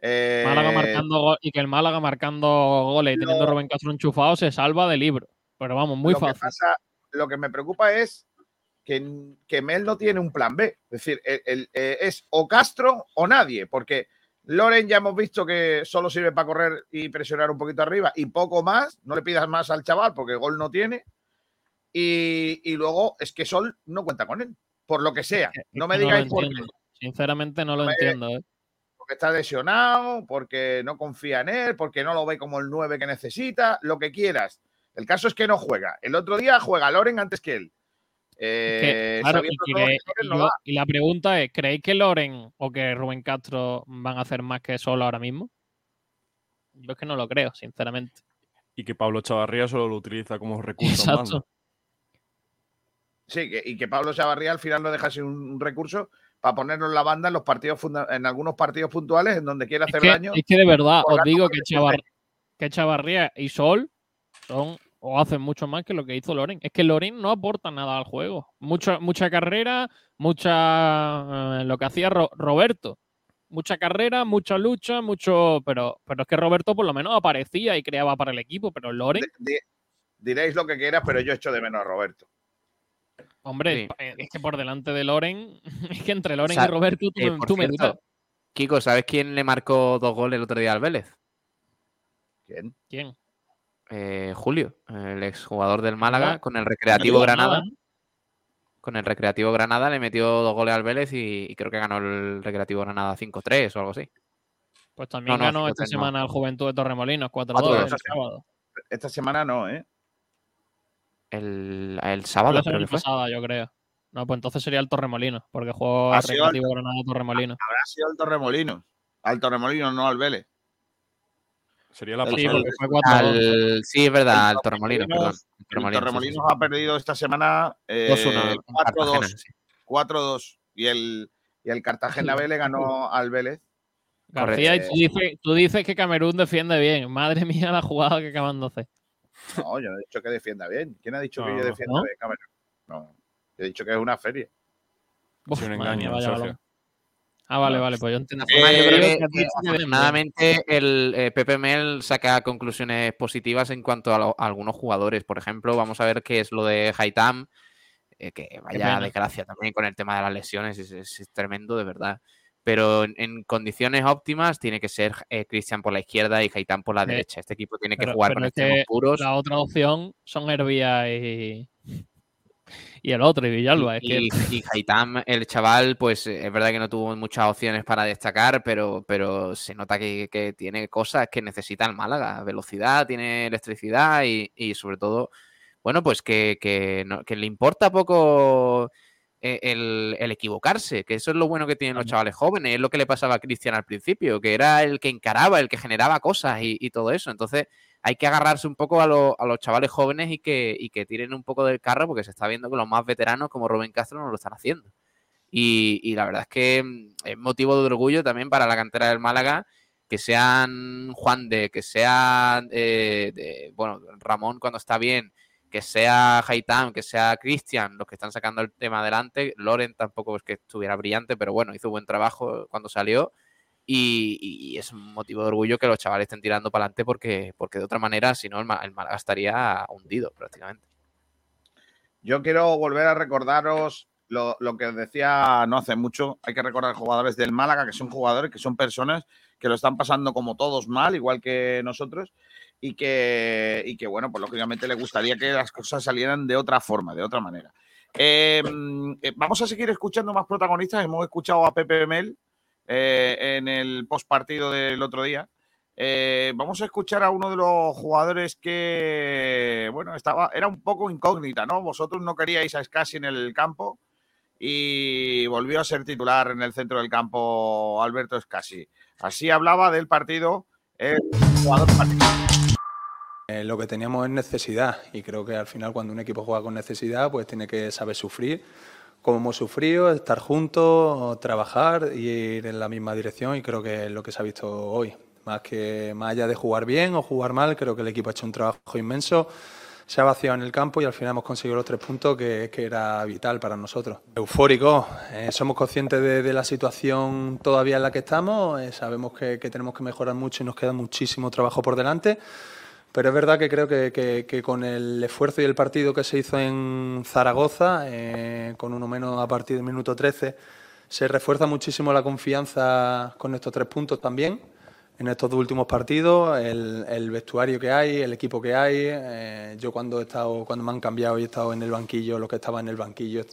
Eh, Málaga marcando go- y que el Málaga marcando goles y teniendo a Rubén Castro enchufado se salva de libro. Pero vamos, muy lo que fácil. pasa- lo que me preocupa es que, que Mel no tiene un plan B. Es decir, el- el- eh, es o Castro o nadie, porque Loren ya hemos visto que solo sirve para correr y presionar un poquito arriba y poco más. No le pidas más al chaval porque gol no tiene. Y, y luego es que Sol no cuenta con él, por lo que sea. No me digáis por qué. Sinceramente no lo entiendo. ¿eh? porque está lesionado, porque no confía en él, porque no lo ve como el 9 que necesita, lo que quieras. El caso es que no juega. El otro día juega Loren antes que él. Que, Eh, claro, y, que- no yo- la pregunta es, ¿creéis que Loren o que Rubén Castro van a hacer más que solo ahora mismo? Yo es que no lo creo, sinceramente. Y que Pablo Chavarría solo lo utiliza como recurso. Exacto. Sí, que- y que Pablo Chavarría al final no deja sin un recurso para ponerlo en la banda en los partidos en algunos partidos puntuales en donde quiera Es hacer que, daño. es que de verdad, os digo que, Chavar- que Chavarría y Sol son o hacen mucho más que lo que hizo Loren. Es que Loren no aporta nada al juego. Mucha, mucha carrera, mucha eh, lo que hacía Ro- Roberto. Mucha carrera, mucha lucha, mucho. Pero, pero es que Roberto por lo menos aparecía y creaba para el equipo. Pero Loren, Di- diréis lo que quieras, pero yo echo de menos a Roberto. hombre, Sí. eh, es que por delante de Loren, es que entre Loren y Roberto tú, eh, tú cierto. Kiko, ¿sabes quién le marcó dos goles el otro día al Vélez? ¿Quién? ¿Quién? Eh, Julio, el exjugador del Málaga, con el Recreativo Granada, Granada. Con el Recreativo Granada le metió dos goles al Vélez y, y creo que ganó el Recreativo Granada 5-3 o algo así. Pues también no, ganó 5-3 esta no. semana el Juventud de Torremolinos, 4-2 4-2, el sábado. Esta semana no, ¿eh? El, el sábado la creo semana que fue. pasada, yo creo. No, pues entonces sería el Torremolinos, porque jugó el- Recreativo Granada Torremolinos. Habrá sido el Torremolinos. Al Torremolinos, no al Vélez. Sería la Sí, pasada. porque fue 4-2. Al- sí, es verdad, El al Torremolinos, perdón. Torremolinos- El Torremolinos, sí, sí, Torremolinos sí. ha perdido esta semana eh, 2-1 con Cartagena, 4-2. sí. 4-2. Y el, y el Cartagena B le ganó al Vélez. García, y correcto. tú dices, tú dices que Camerún defiende bien. Madre mía, la jugada que acaban de hacer. No, yo no he dicho que defienda bien. ¿Quién ha dicho que No. yo defienda ¿No? bien, Camerún? No. Yo he dicho que es una feria. Uf, Sí, un madre mía, engaño, vaya Sergio. balón. Ah, vale, vale, pues yo entiendo. Eh, defiende bien. afortunadamente el eh, Pepe Mel saca conclusiones positivas en cuanto a, lo- a algunos jugadores. Por ejemplo, vamos a ver qué es lo de Haitam, eh, que vaya desgracia también con el tema de las lesiones, es, es- es tremendo de verdad. Pero en, en condiciones óptimas tiene que ser eh, Cristian por la izquierda y Haitam por la derecha. Este equipo tiene que Pero- jugar pero con extremos puros. La otra opción son Herbia y. Y el otro, y Villalba. Es que Y, y Haitam, el chaval, pues es verdad que no tuvo muchas opciones para destacar, pero, pero se nota que, que tiene cosas que necesita el Málaga. Velocidad, tiene electricidad y, y sobre todo, bueno, pues que, que no- que le importa poco eh, el, el equivocarse, que eso es lo bueno que tienen los chavales jóvenes, es lo que le pasaba a Cristian al principio, que era el que encaraba, el que generaba cosas y, y todo eso. Entonces hay que agarrarse un poco a, a los chavales jóvenes y que, y que tiren un poco del carro porque se está viendo que los más veteranos como Rubén Castro no lo están haciendo. Y, y la verdad es que mm, es motivo de orgullo también para la cantera del Málaga que sean Juan de, que sea eh, de- bueno, Ramón cuando está bien, que sea Haitam, que sea Cristian, los que están sacando el tema adelante. Loren tampoco es que estuviera brillante, pero bueno, hizo buen trabajo cuando salió. Y, es un motivo de orgullo que los chavales estén tirando para adelante porque, porque de otra manera, si no, el, Málaga estaría hundido prácticamente. Yo quiero volver a recordaros lo, lo que decía no hace mucho. Hay que recordar jugadores del Málaga, que son jugadores, que son personas que lo están pasando como todos mal, igual que nosotros, y que, y que bueno, pues lógicamente le gustaría que las cosas salieran de otra forma, de otra manera. Eh, eh, vamos a seguir escuchando más protagonistas. Hemos escuchado a Pepe Mel eh, en el postpartido del otro día. Eh, vamos a escuchar a uno de los jugadores que, bueno, estaba, era un poco incógnita, ¿no? Vosotros no queríais a Scassi en el campo y volvió a ser titular en el centro del campo Alberto Scassi. Así hablaba del partido el jugador. Eh, lo que teníamos es necesidad y creo que al final cuando un equipo juega con necesidad pues tiene que saber sufrir como hemos sufrido, estar juntos, trabajar y ir en la misma dirección y creo que es lo que se ha visto hoy. Más que más allá de jugar bien o jugar mal, creo que el equipo ha hecho un trabajo inmenso, se ha vaciado en el campo y al final hemos conseguido los tres puntos que, que era vital para nosotros. Eufórico, eh, somos conscientes de, la situación todavía en la que estamos, eh, sabemos que tenemos que mejorar mucho y nos queda muchísimo trabajo por delante. Pero es verdad que creo que, que- que con el esfuerzo y el partido que se hizo en Zaragoza, eh, con uno menos a partir del minuto 13, se refuerza muchísimo la confianza con estos tres puntos también. En estos dos últimos partidos, el, el vestuario que hay, el equipo que hay. eh, yo cuando he estado, cuando me han cambiado y he estado en el banquillo, lo que estaba en el banquillo,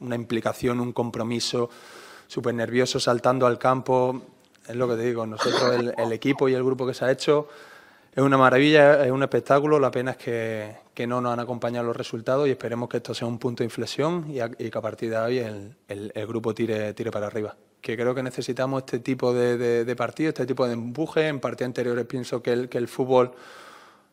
una implicación, un compromiso, súper nervioso, saltando al campo. Es lo que te digo, nosotros, el, el equipo y el grupo que se ha hecho, es una maravilla, es un espectáculo. La pena es que, no nos han acompañado los resultados y esperemos que esto sea un punto de inflexión y, que a partir de hoy el, grupo tire, para arriba. Que creo que necesitamos este tipo de, de, de partidos, este tipo de empuje. En partidos anteriores pienso que el fútbol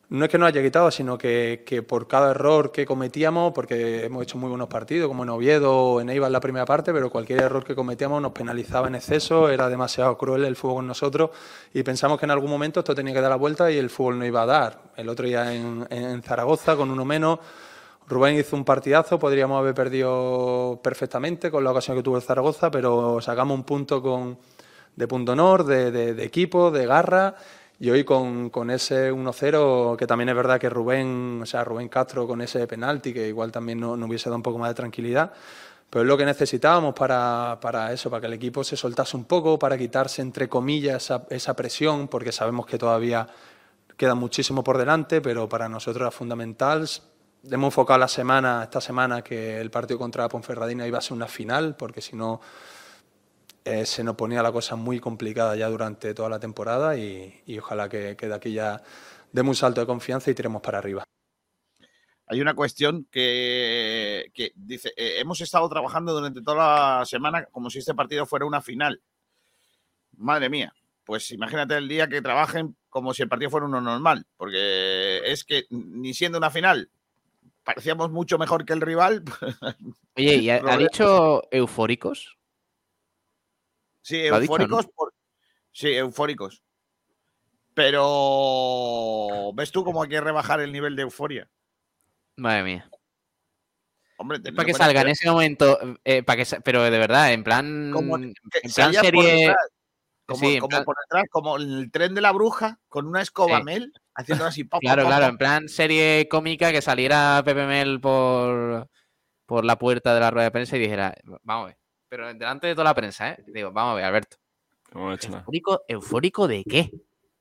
no es que nos haya quitado, sino que, que por cada error que cometíamos, porque hemos hecho muy buenos partidos, como en Oviedo o en Eibar la primera parte, pero cualquier error que cometíamos nos penalizaba en exceso, era demasiado cruel el fútbol con nosotros y pensamos que en algún momento esto tenía que dar la vuelta y el fútbol no iba a dar. El otro día en, Zaragoza, con uno menos, Rubén hizo un partidazo, podríamos haber perdido perfectamente con la ocasión que tuvo el Zaragoza, pero sacamos un punto con, de punto honor, de equipo, de garra. Y hoy con, con ese 1-0, que también es verdad que Rubén, o sea, Rubén Castro con ese penalti, que igual también no- nos hubiese dado un poco más de tranquilidad, pero es lo que necesitábamos para, para eso, para que el equipo se soltase un poco, para quitarse, entre comillas, esa, esa presión, porque sabemos que todavía queda muchísimo por delante, pero para nosotros era fundamental. Hemos enfocado la semana, esta semana, que el partido contra Ponferradina iba a ser una final, porque si no eh, se nos ponía la cosa muy complicada ya durante toda la temporada y, y ojalá que, que de aquí ya demos un salto de confianza y tiremos para arriba. Hay una cuestión que, que dice, eh, hemos estado trabajando durante toda la semana como si este partido fuera una final. Madre mía, pues imagínate el día que trabajen como si el partido fuera uno normal, porque es que ni siendo una final parecíamos mucho mejor que el rival. Oye, ¿y ha, dicho eufóricos? Sí, dicho, eufóricos. por- Sí, eufóricos. Pero ves tú cómo hay que rebajar el nivel de euforia. Madre mía. Hombre, para que salga en ese momento, eh, para que, pero de verdad, en plan, Como en plan por serie, detrás, como, sí, como plan- por detrás, como el tren de la bruja, con una escoba Sí. mel, haciendo así. pa, claro, claro, en plan serie cómica que saliera Pepe Mel por, por la puerta de la rueda de prensa y dijera, vamos a ver, pero delante de toda la prensa, ¿eh? Digo, vamos a ver, Alberto. No. ¿Eufórico, eufórico de qué?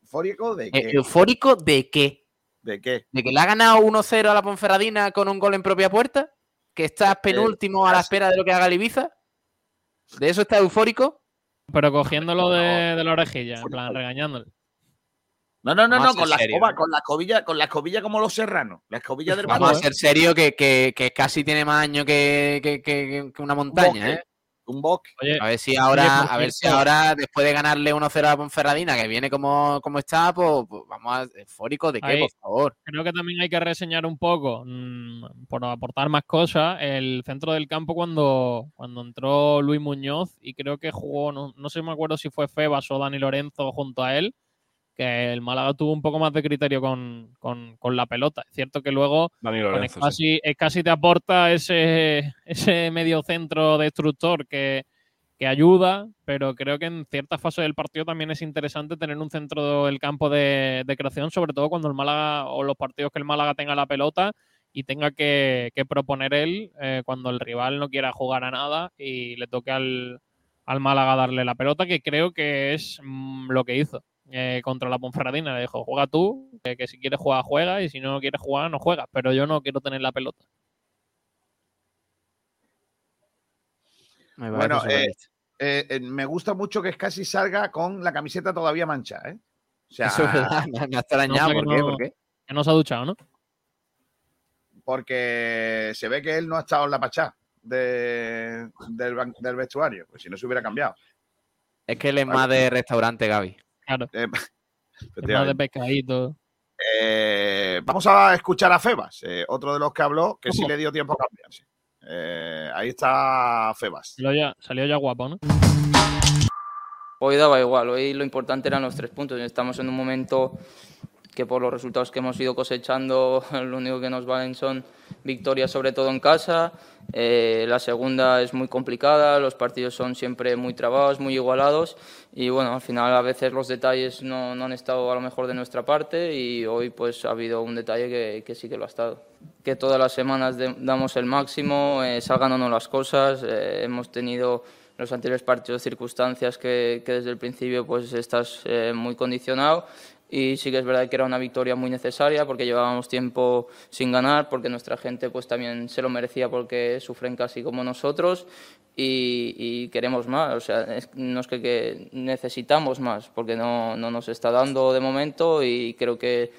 ¿Eufórico de Eh, qué? ¿Eufórico de qué? ¿De qué? ¿De que le ha ganado 1-0 a la Ponferradina con un gol en propia puerta? ¿Que estás penúltimo a la espera de lo que haga el Ibiza? ¿De eso está eufórico? Pero cogiéndolo de, de la orejilla, en plan, regañándole. No, no, no, a no, con la escoba, ¿no? con la escobilla, con la escobilla como los serranos. La escobilla del Vamos a balón. ser serio que, que- que casi tiene más que- que- que una montaña, ¿eh? Un. Oye, A ver si ahora, oye, a ver si ahora, después de ganarle 1-0 a Ponferradina, que viene como, como está, pues, pues vamos a eufórico de qué, por favor. Creo que también hay que reseñar un poco, mm, por aportar más cosas, el centro del campo cuando, cuando entró Luis Muñoz y creo que jugó, no, no sé, me acuerdo si fue Febas o Dani Lorenzo junto a él, que el Málaga tuvo un poco más de criterio con, con- con la pelota. Es cierto que luego Lorenzo, sí. casi, casi te aporta ese, ese medio centro destructor que, que ayuda, pero creo que en ciertas fases del partido también es interesante tener un centro del campo de, de creación, sobre todo cuando el Málaga o los partidos que el Málaga tenga la pelota y tenga que, que proponer él eh, cuando el rival no quiera jugar a nada y le toque al, al Málaga darle la pelota, que creo que es mm, lo que hizo eh, contra la Ponferradina. Le dijo, juega tú, que, que si quieres jugar, juega, y si no quieres jugar, no juegas, pero yo no quiero tener la pelota. Me Bueno, eh, eh, eh, me gusta mucho que casi salga con la camiseta todavía mancha, ¿eh? O sea, Eso es verdad, me, me ha extrañado. No, ¿Por qué? no- ¿Por qué? Que no se ha duchado, ¿no? porque se ve que él no ha estado en la pachá de- del, del vestuario, pues si no se hubiera cambiado. Es que él es más de restaurante, Gaby. Claro. Eh, más de pescadito. Eh, vamos a escuchar a Febas, eh, otro de los que habló, que sí le dio tiempo a cambiarse. Eh, ahí está Febas. Salió ya, salió ya guapo, ¿no? Hoy daba igual, hoy lo importante eran los tres puntos. Estamos en un momento que por los resultados que hemos ido cosechando, lo único que nos valen son victorias, sobre todo en casa. Eh, la segunda es muy complicada, los partidos son siempre muy trabados, muy igualados y bueno, al final a veces los detalles no, no han estado a lo mejor de nuestra parte y hoy pues ha habido un detalle que, que sí que lo ha estado. Que todas las semanas de- damos el máximo, eh, salgan o no las cosas, eh, hemos tenido los anteriores partidos circunstancias que, que desde el principio pues estás eh, muy condicionado y sí que es verdad que era una victoria muy necesaria porque llevábamos tiempo sin ganar porque nuestra gente pues también se lo merecía porque sufren casi como nosotros y, y queremos más. O sea es- no es que, que necesitamos más porque no, no nos está dando de momento y creo que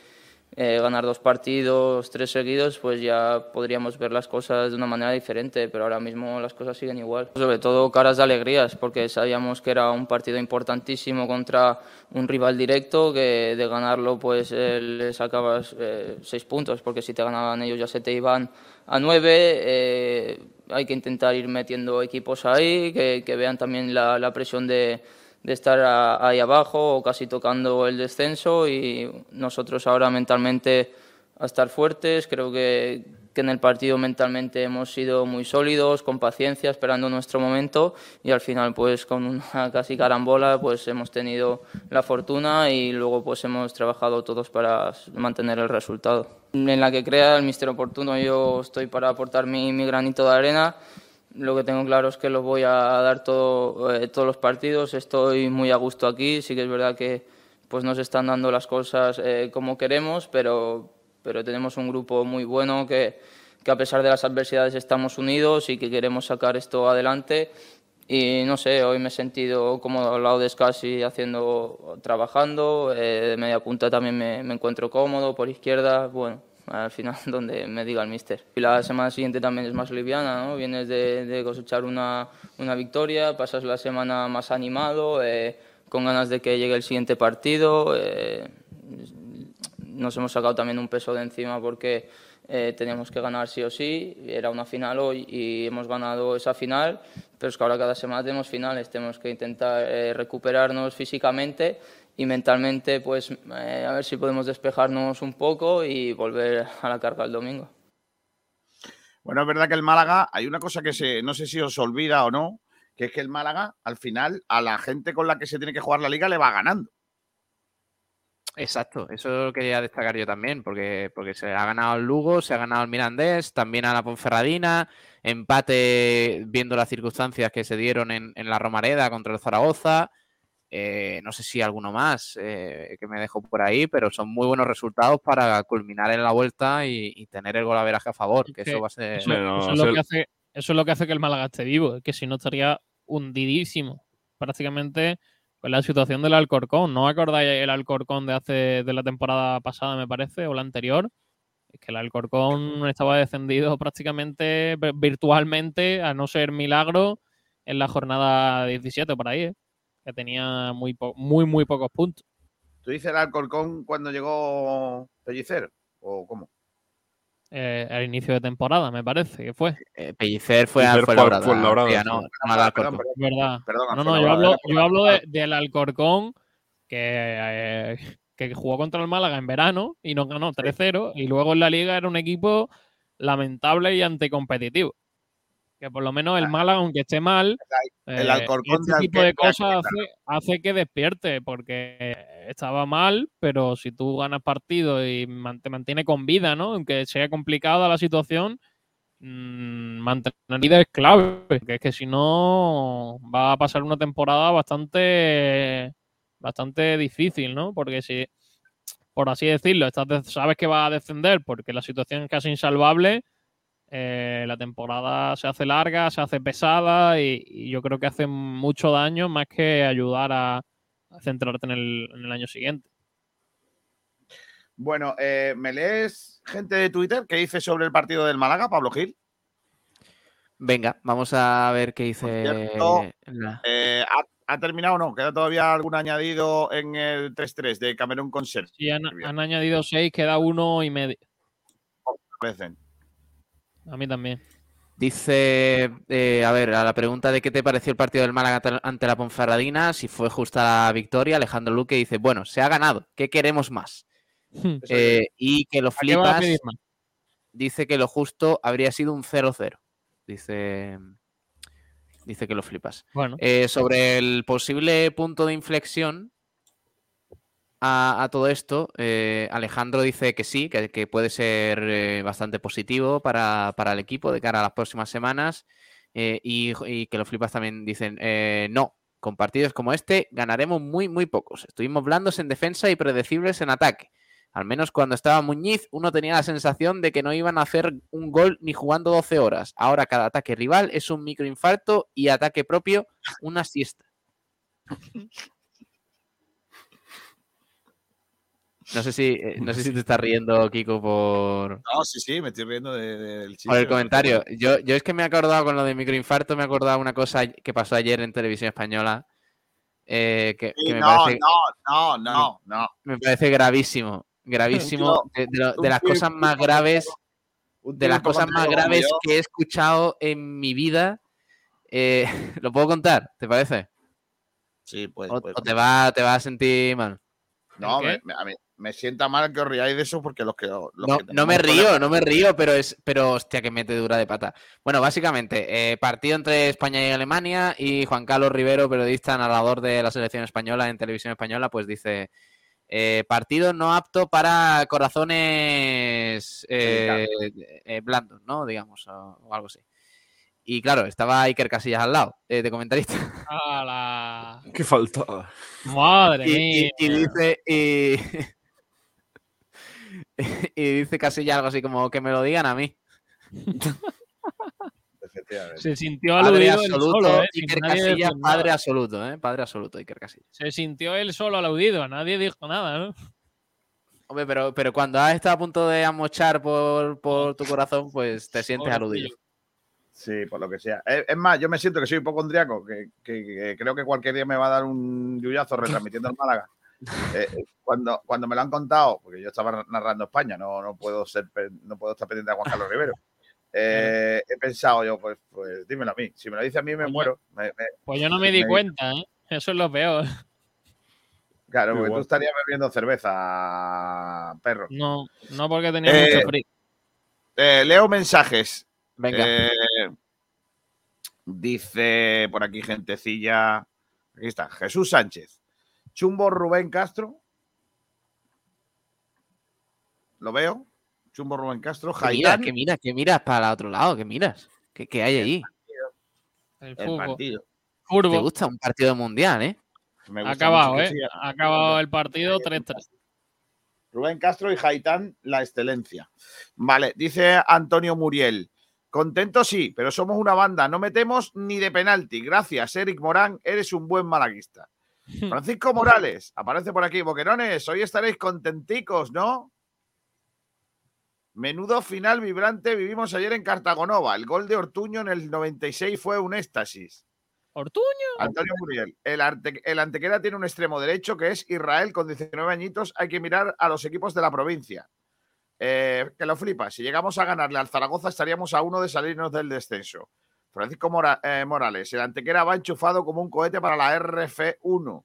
eh, ganar dos partidos, tres seguidos, pues ya podríamos ver las cosas de una manera diferente, pero ahora mismo las cosas siguen igual. Sobre todo caras de alegrías, porque sabíamos que era un partido importantísimo contra un rival directo, que de ganarlo pues eh, le sacabas eh, seis puntos, porque si te ganaban ellos ya se te iban a nueve. eh, hay que intentar ir metiendo equipos ahí, que, que vean también la, la presión de, de estar ahí abajo o casi tocando el descenso y nosotros ahora mentalmente a estar fuertes. Creo que, que en el partido mentalmente hemos sido muy sólidos, con paciencia, esperando nuestro momento y al final pues con una casi carambola pues hemos tenido la fortuna y luego pues hemos trabajado todos para mantener el resultado. En la que crea el mister oportuno yo estoy para aportar mi, mi granito de arena. Lo que tengo claro es que lo voy a dar todo, eh, todos los partidos. Estoy muy a gusto aquí. Sí que es verdad que pues nos están dando las cosas eh, como queremos, pero, pero tenemos un grupo muy bueno que, que a pesar de las adversidades estamos unidos y que queremos sacar esto adelante. Y no sé, hoy me he sentido cómodo al lado de Scassi haciendo, trabajando. eh, de media punta también me, me encuentro cómodo, por izquierda. Bueno, al final donde me diga el míster. Y la semana siguiente también es más liviana, ¿no? Vienes de, de cosechar una, una victoria, pasas la semana más animado, eh, con ganas de que llegue el siguiente partido. eh, nos hemos sacado también un peso de encima porque eh, teníamos que ganar sí o sí. Era una final hoy y hemos ganado esa final, pero es que ahora cada semana tenemos finales. Tenemos que intentar eh, recuperarnos físicamente y mentalmente, pues eh, a ver si podemos despejarnos un poco y volver a la carga el domingo. Bueno, es verdad que el Málaga, hay una cosa que se, no sé si os olvida o no, que es que el Málaga, al final, a la gente con la que se tiene que jugar la liga le va ganando. Exacto, eso lo quería destacar yo también, porque, porque se ha ganado el Lugo, se ha ganado el Mirandés, también a la Ponferradina, empate viendo las circunstancias que se dieron en, en la Romareda contra el Zaragoza, eh, no sé si alguno más eh, que me dejo por ahí, pero son muy buenos resultados para culminar en la vuelta y, y tener el golaveraje a favor, que que eso va a ser... Eso, eso es lo que hace, eso es lo que hace que el Málaga esté vivo, es que si no estaría hundidísimo. Prácticamente con la situación del Alcorcón. ¿No acordáis el Alcorcón de hace de la temporada pasada, me parece, o la anterior? Es que el Alcorcón estaba descendido prácticamente vi- virtualmente, a no ser milagro, en la jornada 17 por ahí, ¿eh? Que tenía muy, po- muy, muy pocos puntos. ¿Tú dices el Alcorcón cuando llegó Pellicer? ¿O cómo? Eh, al inicio de temporada, me parece que fue. Eh, Pellicer fue, no, al perdón, perdón. Perdona, No, no, yo hablo, yo hablo de- del Alcorcón que, eh, que jugó contra el Málaga en verano y nos ganó 3-0 y luego en la liga era un equipo lamentable y anticompetitivo. Que por lo menos el Málaga, aunque esté mal, el eh, Alcorcón este tipo de cosas hace, hace que despierte, porque estaba mal, pero si tú ganas partido y te mantiene con vida, ¿no? Aunque sea complicada la situación, mm, mantener vida es clave, porque es que si no va a pasar una temporada bastante, bastante difícil, ¿no? Porque si, por así decirlo, estás de- sabes que va a descender porque la situación es casi insalvable, eh, la temporada se hace larga, se hace pesada y, y yo creo que hace mucho daño más que ayudar a, a centrarte en el, en el año siguiente. Bueno, eh, ¿me lees gente de Twitter que dice sobre el partido del Málaga, Pablo Gil? Venga, vamos a ver qué dice. cierto, la- Eh, ¿ha, ha terminado o no? ¿Queda todavía algún añadido en el 3-3 de Camerún con Ser? Sí, han, han añadido seis, queda uno y medio. Parecen. A mí también. Dice, eh, a ver, a la pregunta de qué te pareció el partido del Málaga ante- la Ponferradina, si fue justa la victoria, Alejandro Luque dice, bueno, se ha ganado, ¿qué queremos más? Eh, y que lo ¿A qué vas a flipas, dice que lo justo habría sido un 0-0. Dice, dice que lo flipas. Bueno. Eh, sobre el posible punto de inflexión a, todo esto, eh, Alejandro dice que sí, que, puede ser eh, bastante positivo para, para el equipo de cara a las próximas semanas. eh, y, y que lo flipas también dicen, no, con partidos como este ganaremos muy, muy pocos. Estuvimos blandos en defensa y predecibles en ataque. Al menos cuando estaba Muñiz, uno tenía la sensación de que no iban a hacer un gol ni jugando 12 horas. Ahora cada ataque rival es un microinfarto y ataque propio una siesta. No sé si, eh, no sé si te estás riendo, Kiko, por, No, sí, sí, me estoy riendo de- de- del chiste. por el comentario. Yo, yo es que me he acordado con lo de microinfarto, me he acordado una cosa que pasó ayer en televisión española. eh, que, Sí, que me, no, parece, no, no, no, no. me parece gravísimo. Gravísimo. De, de lo- de las cosas más graves. De las cosas más graves que he escuchado en mi vida. Eh, ¿Lo puedo contar? ¿Te parece? Sí, pues. O, o te, va, te va a sentir mal. No, a mí me sienta mal que os riáis de eso porque los que. Los No, que no me río, problemas- no me río, pero es, pero hostia, que mete dura de pata. Bueno, básicamente, eh, partido entre España y Alemania y Juan Carlos Rivero, periodista, narrador de la selección española en televisión española, pues dice eh, partido no apto para corazones eh, eh, blandos, ¿no? Digamos, o, o algo así. Y claro, estaba Iker Casillas al lado, eh, de comentarista. ¡Hala! ¿Qué faltaba? Madre y, mía. y- y dice y, y dice Casillas algo así como que me lo digan a mí. Efectivamente. Se sintió Padre aludido él absoluto, solo, ¿eh? Iker Casillas, padre absoluto, ¿eh? Padre absoluto, Iker Casillas. Se sintió él solo aludido, nadie dijo nada, ¿no? Hombre, pero, pero cuando has estado a punto de amochar por, por tu corazón, pues te sientes aludido. Sí, por lo que sea. Es, es más, yo me siento que soy hipocondriaco, que, que- que creo que cualquier día me va a dar un yuyazo retransmitiendo el Málaga. Eh, eh, cuando, cuando me lo han contado, porque yo estaba narrando España, no, no, puedo, ser, no puedo estar pendiente de Juan Carlos Rivero. eh, he pensado yo, pues, pues dímelo a mí. Si me lo dice a mí, me muero. Me- me- Pues yo no me di me- cuenta, ¿eh? Eso es lo peor. Claro, porque tú estarías bebiendo cerveza, perro. No, no porque tenía Eh, mucho frío. Eh, leo mensajes. Venga. Eh, dice por aquí gentecilla. Aquí está, Jesús Sánchez. Chumbo Rubén Castro. ¿Lo veo? Chumbo Rubén Castro. Que mira, Jaitán. que miras, que miras para el otro lado, que miras. ¿Qué, qué hay allí? El El fútbol. partido. ¿Te Furbo. gusta un partido mundial, eh? Me gusta acabado, ¿eh? siga. Acabado el partido 3-3. Rubén Castro y Jaitán, la excelencia. Vale, dice Antonio Muriel. Contento sí, pero somos una banda, no metemos ni de penalti. Gracias, Eric Morán, eres un buen malaguista. Francisco Morales, aparece por aquí. Boquerones, hoy estaréis contenticos, ¿no? Menudo final vibrante vivimos ayer en Cartagonova. El gol de Ortuño en el 96 fue un éxtasis. ¿Ortuño? Antonio Muriel, el, arte- el Antequera tiene un extremo derecho que es Israel con 19 añitos. Hay que mirar a los equipos de la provincia. Eh, que lo flipa. Si llegamos a ganarle al Zaragoza, estaríamos a uno de salirnos del descenso. Francisco Mora- eh, Morales, el Antequera va enchufado como un cohete para la RF1.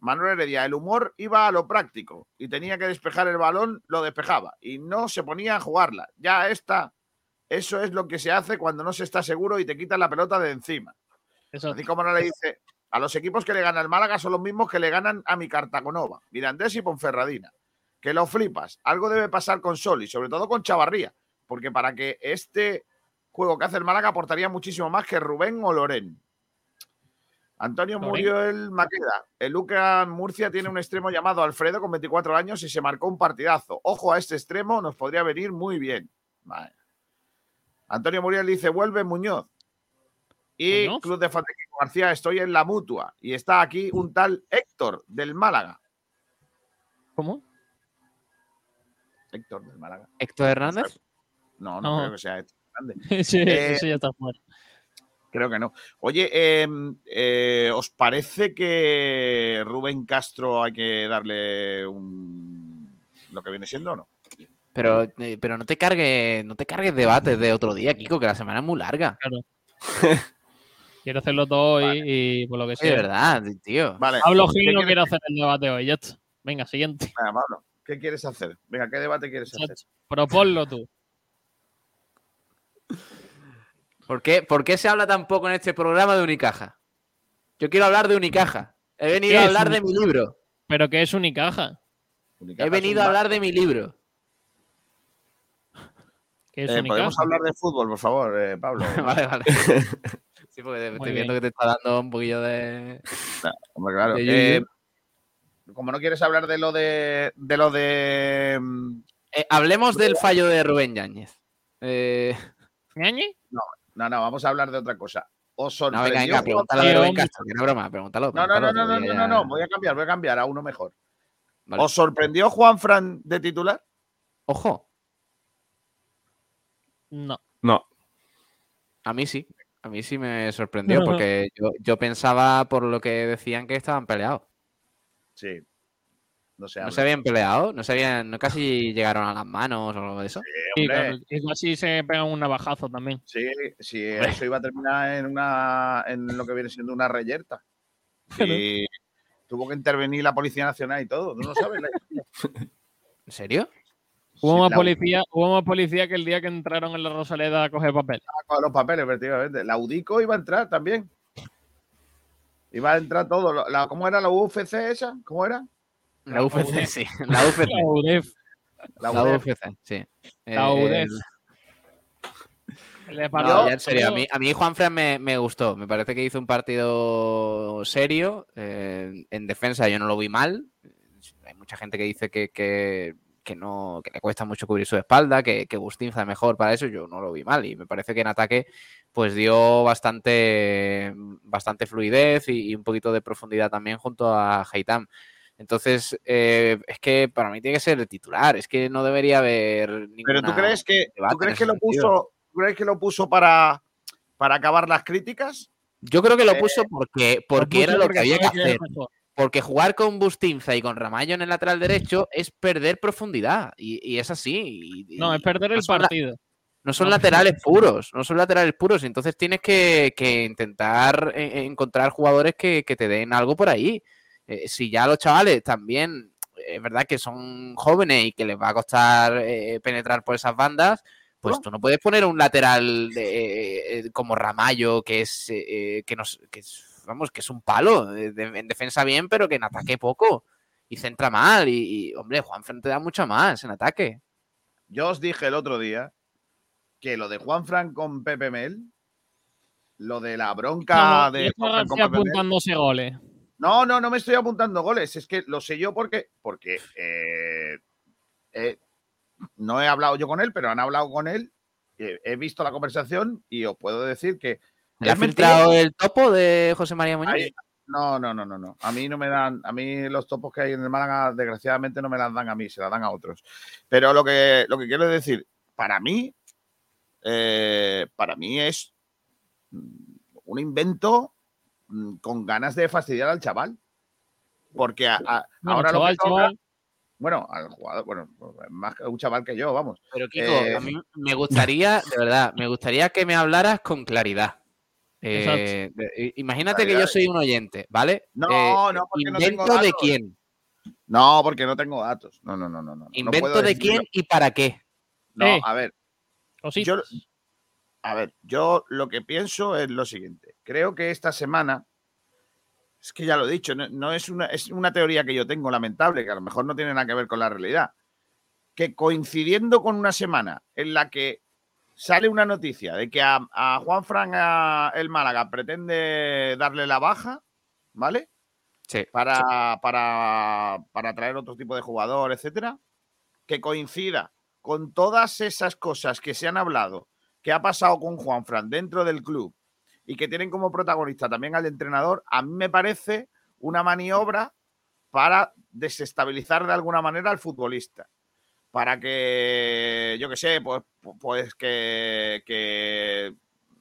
Manuel Heredia, el humor iba a lo práctico y tenía que despejar el balón, lo despejaba y no se ponía a jugarla. Ya está. Eso es lo que se hace cuando no se está seguro y te quitan la pelota de encima. Así como no le dice, a los equipos que le ganan al Málaga son los mismos que le ganan a mi Cartagonova, Mirandés y Ponferradina. Que lo flipas. Algo debe pasar con Sol y sobre todo con Chavarría, porque para que este juego que hace el Málaga aportaría muchísimo más que Rubén o Loren. Antonio Loren. murió el Maqueda. El Luca Murcia tiene un extremo llamado Alfredo con 24 años y se marcó un partidazo. Ojo a este extremo, nos podría venir muy bien. Vale. Antonio Muriel dice, vuelve Muñoz. Y ¿Muñoz? Club de Fantástico García, estoy en la mutua. Y está aquí un tal Héctor del Málaga. ¿Cómo? Héctor del Málaga. ¿Héctor Hernández? No, no No. creo que sea Héctor Sí, Eh, eso ya está fuera. Creo que no. Oye, eh, eh, ¿os parece que Rubén Castro hay que darle un lo que viene siendo o no? Pero, eh, pero no te cargues, no te cargues debates de otro día, Kiko, que la semana es muy larga. Quiero hacerlo todo hoy y por lo que Sí, sea. de verdad, tío. Vale. Pablo ¿qué Gil no quiere hacer el debate hoy, ya está. Venga, siguiente. Venga, Pablo, ¿qué quieres hacer? Venga, ¿qué debate quieres hacer? Proponlo tú. ¿Por qué, por qué se habla tan poco en este programa de Unicaja? Yo quiero hablar de Unicaja. He venido ¿Qué a hablar de mi libro. ¿Pero qué es Unicaja? Unicaja He venido un a hablar de mi libro. ¿Qué es Eh, Unicaja? Podemos hablar de fútbol, por favor, eh, Pablo. vale, vale. Sí, porque estoy viendo bien. que te está dando un poquillo de. Hombre, claro. de Eh, como no quieres hablar de lo de de lo de mm, Eh, hablemos del fallo de Rubén Yáñez. Eh, ¿Ñañi? no, no, no, vamos a hablar de otra cosa. ¿Os no, sorprendió? venga, venga, Juan pregúntalo de Rubén Castro, que no es broma, pregúntalo. No, no, no, no, no, no, no, no, voy a cambiar, voy a cambiar a uno mejor. Vale. ¿Os sorprendió Juan Fran de titular? Ojo, No. No. a mí sí. A mí sí me sorprendió porque yo, yo pensaba por lo que decían que estaban peleados. Sí. No se No se habían peleado, no se habían, no casi llegaron a las manos o algo de eso. Sí, hombre. claro, igual sí se pega un navajazo también. Sí, sí, eso iba a terminar en una en lo que viene siendo una reyerta. Y tuvo que intervenir la Policía Nacional y todo. ¿Tú no sabes? la historia? ¿En serio? Hubo, más policía, hubo más policía que el día que entraron en la Rosaleda a coger papel. con los papeles, efectivamente. La UDICO iba a entrar también. Iba a entrar todo. La, ¿Cómo era la UFC esa? ¿Cómo era? La UFC, sí. La UFC. La UDEF. La, La UDEF. UFC, sí. La Eh, UDEF. Le No, paró ya en serio, a mí, a mí Juanfran me, me gustó. Me parece que hizo un partido serio. eh, en defensa yo no lo vi mal. Hay mucha gente que dice que, que, que no, que le cuesta mucho cubrir su espalda, que, que Bustinza mejor para eso. Yo no lo vi mal. Y me parece que en ataque pues dio bastante, bastante fluidez y, y un poquito de profundidad también junto a Heitam. Entonces, eh, es que para mí tiene que ser el titular. Es que no debería haber Pero tú crees que, ¿tú crees que lo puso, ¿tú crees que lo puso para, para acabar las críticas? Yo creo que lo Eh, puso porque, porque era puso lo porque que había que hacer. Porque jugar con Bustinza y con Ramallo en el lateral derecho es perder profundidad. Y, y es así. y- No, es perder no el la- partido. no son No. laterales puros, no son laterales puros. Entonces tienes que, que intentar eh, encontrar jugadores que, que te den algo por ahí. Eh, si ya los chavales también, eh, es verdad que son jóvenes y que les va a costar eh, penetrar por esas bandas, pues tú no puedes poner un lateral de- eh, como Ramallo, que es, que nos, que es, vamos, que es un palo. de- en defensa bien, pero que en ataque poco. Y centra mal. Y, y, hombre, Juan te da mucho más en ataque. Yo os dije el otro día que lo de Juan Fran con Pepe Mel, lo de la bronca No, de Diego Juan Fran con Pepe Mel. apuntándose goles. No, no, no me estoy apuntando goles. Es que lo sé yo porque, porque eh, eh, no he hablado yo con él, pero han hablado con él. eh, he visto la conversación y os puedo decir que. ¿Le ha es mentira. filtrado el topo de José María Muñoz? Ahí- no, no, no, no, no. A mí no me dan, a mí los topos que hay en el Málaga, desgraciadamente, no me las dan a mí, se las dan a otros. Pero lo que, lo que quiero decir, para mí, eh, para mí es un invento con ganas de fastidiar al chaval. Porque a- a- Bueno, ahora lo chaval, que toca- bueno, al jugador, bueno, más que un chaval que yo, vamos. Pero Kiko, Eh, a mí me gustaría, de verdad, me gustaría que me hablaras con claridad. Eh, de- imagínate que yo soy un oyente, ¿vale? No, Eh, no, porque no tengo ¿Invento de quién? No, porque no tengo datos. No, no, no, no. no. No ¿Invento puedo de quién y para qué? No, Eh, a ver, yo, A ver, yo lo que pienso es lo siguiente. Creo que esta semana, es que ya lo he dicho, no, no es, una, es una teoría que yo tengo lamentable, que a lo mejor no tiene nada que ver con la realidad. Que coincidiendo con una semana en la que sale una noticia de que a, a Juan Fran a el Málaga pretende darle la baja, ¿vale? Sí. Para, para, para traer otro tipo de jugador, etcétera. Que coincida con todas esas cosas que se han hablado, que ha pasado con Juan Fran dentro del club y que tienen como protagonista también al entrenador, a mí me parece una maniobra para desestabilizar de alguna manera al futbolista. Para que, yo qué sé, pues, pues que, que,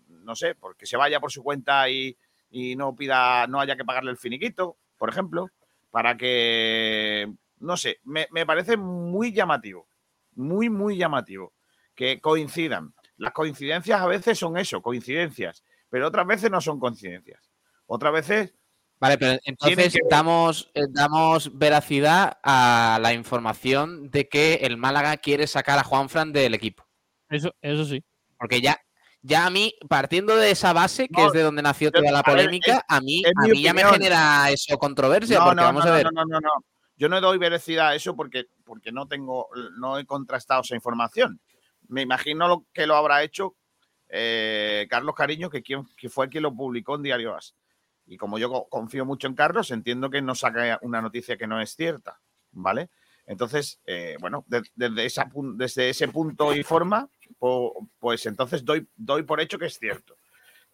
no sé, porque se vaya por su cuenta y, y no pida, no haya que pagarle el finiquito, por ejemplo, para que, no sé, me, me parece muy llamativo, muy, muy llamativo, que coincidan. Las coincidencias a veces son eso, coincidencias, pero otras veces no son coincidencias. Otras veces Vale, pero entonces que- damos, eh, damos veracidad a la información de que el Málaga quiere sacar a Juanfran del equipo. Eso, eso sí. Porque ya, ya a mí, partiendo de esa base, que No, es de donde nació toda la a ver, polémica, es- a mí, a mí ya me genera eso controversia, No, porque no, vamos no, a ver. no, no, no, no. Yo no doy veracidad a eso porque, porque no tengo, no he contrastado esa información. Me imagino lo que lo habrá hecho eh, Carlos Cariño, que, que fue quien lo publicó en Diario As. Y como yo co- confío mucho en Carlos, entiendo que no saca una noticia que no es cierta, ¿vale? Entonces, eh, bueno, de- desde, ese punto y forma, pues entonces doy, por hecho que es cierto.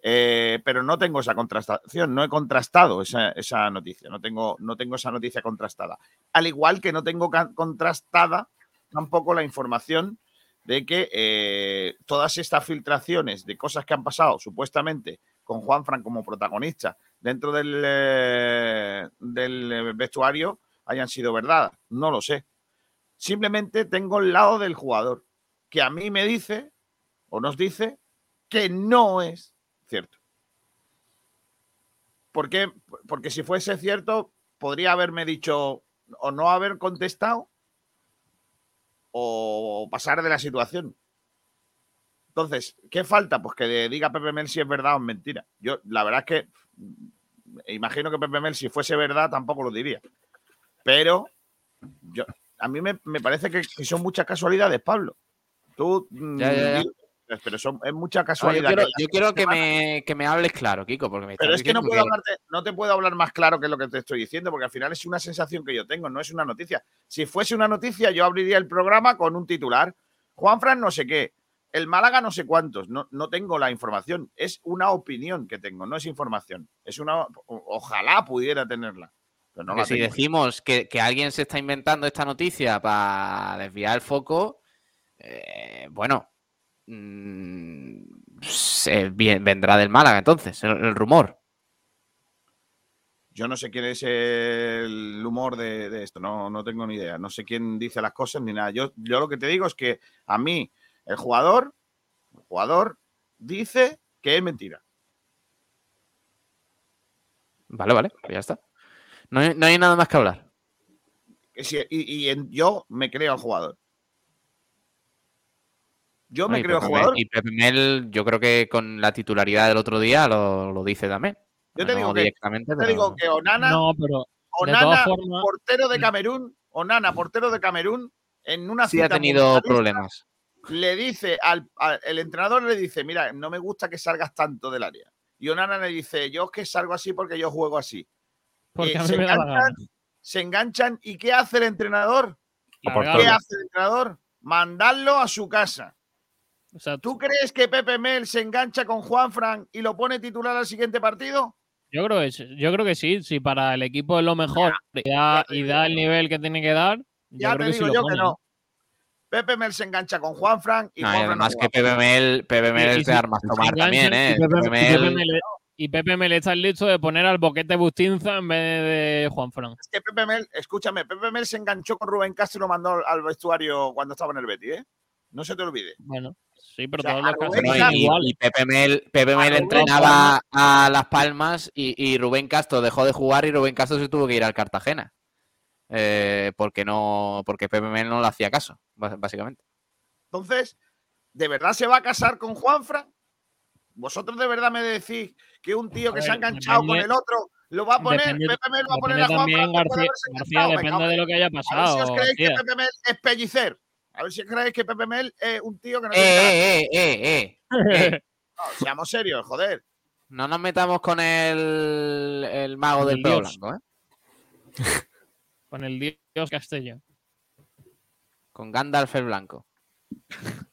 Eh, pero no tengo esa contrastación, no he contrastado esa, noticia, no tengo, esa noticia contrastada. Al igual que no tengo contrastada tampoco la información de que eh, todas estas filtraciones de cosas que han pasado supuestamente con Juan Fran como protagonista dentro del, eh, del vestuario hayan sido verdad. No lo sé. Simplemente tengo el lado del jugador, que a mí me dice o nos dice que no es cierto. ¿Por qué? Porque si fuese cierto, podría haberme dicho o no haber contestado o pasar de la situación. Entonces, ¿qué falta? Pues que diga Pepe Mel si es verdad o es mentira. Yo, la verdad es que mm, imagino que Pepe Mel, si fuese verdad, tampoco lo diría. Pero yo, a mí me, me parece que, que son muchas casualidades, Pablo. Tú, mm, Ya, ya, ya. Pero son, es mucha No, yo casualidad. quiero, yo quiero que, me, que me hables claro, Kiko, porque me pero es que no, puedo hablarte- no te puedo hablar más claro que lo que te estoy diciendo, porque al final es una sensación que yo tengo, no es una noticia. Si fuese una noticia, yo abriría el programa con un titular. Juan Fran no sé qué, el Málaga no sé cuántos, no, no tengo la información. Es una opinión que tengo, no es información. Es una. Ojalá pudiera tenerla. Pero no que la si tengo. decimos que, que alguien se está inventando esta noticia para desviar el foco, eh, bueno, mm, se- bien- vendrá del Málaga entonces, el, el rumor. Yo no sé quién es el humor de, de esto, no, no tengo ni idea. No sé quién dice las cosas ni nada. Yo, yo lo que te digo es que a mí, el jugador, el jugador dice que es mentira. Vale, vale, pues ya está. No hay, no hay nada más que hablar. Y y en- yo me creo al jugador. Yo me creo Pepe Mel- jugador. Y Pepe Mel, yo creo que con la titularidad del otro día lo, lo dice también. Yo te No digo que, directamente, yo te pero- digo que Onana, No, pero de Onana, formas, portero de Camerún, Onana, portero de Camerún, en una sí ha tenido problemas. le dice al, al- el entrenador le dice, mira, no me gusta que salgas tanto del área. Y Onana le dice, yo es que salgo así porque yo juego así. porque Eh, a mí se, enganchan, se enganchan y ¿qué hace el entrenador? ¿Qué hace el entrenador? Mandarlo a su casa. O sea, ¿Tú crees que Pepe Mel se engancha con Juan Fran y lo pone titular al siguiente partido? Yo creo que sí, yo creo que sí, si para el equipo es lo mejor y, da, y da el nivel que tiene que dar, yo Ya creo te que sí digo yo que no. Pepe Mel se engancha con Juan Fran y No, Juan Fran no además que. Pepe Mel, Pepe Mel es de armas tomar también, ¿eh? Y Pepe, Pepe Pepe Mel- Mel- y Pepe Mel está listo de poner al boquete Bustinza en vez de Juan Fran. Es que Pepe Mel, escúchame, Pepe Mel se enganchó con Rubén Castro y lo mandó al vestuario cuando estaba en el Betis, ¿eh? No se te olvide. Bueno, sí, pero O sea, todos los a casos Bueno, y, igual. y Pepe Mel, Pepe Mel entrenaba a Las Palmas y, y Rubén Castro dejó de jugar y Rubén Castro se tuvo que ir al Cartagena. Eh, porque no, porque Pepe Mel no le hacía caso, básicamente. Entonces, ¿de verdad se va a casar con Juan Fran? ¿Vosotros de verdad me decís que un tío que A se ha enganchado con el otro lo va a poner? depende- Pepe Mel va a poner a Juan también, Fran por García, García, depende de lo que haya A ver si pasado. os creéis que. Pepe Mel es pellicer. A ver si os creéis que Pepe Mel es un tío que no tiene Eh, eh, eh, eh, eh. No, seamos serios, joder. No nos metamos con el, el mago Con del el pelo blanco, ¿eh? Con el dios Castellón. Con Gandalf el blanco.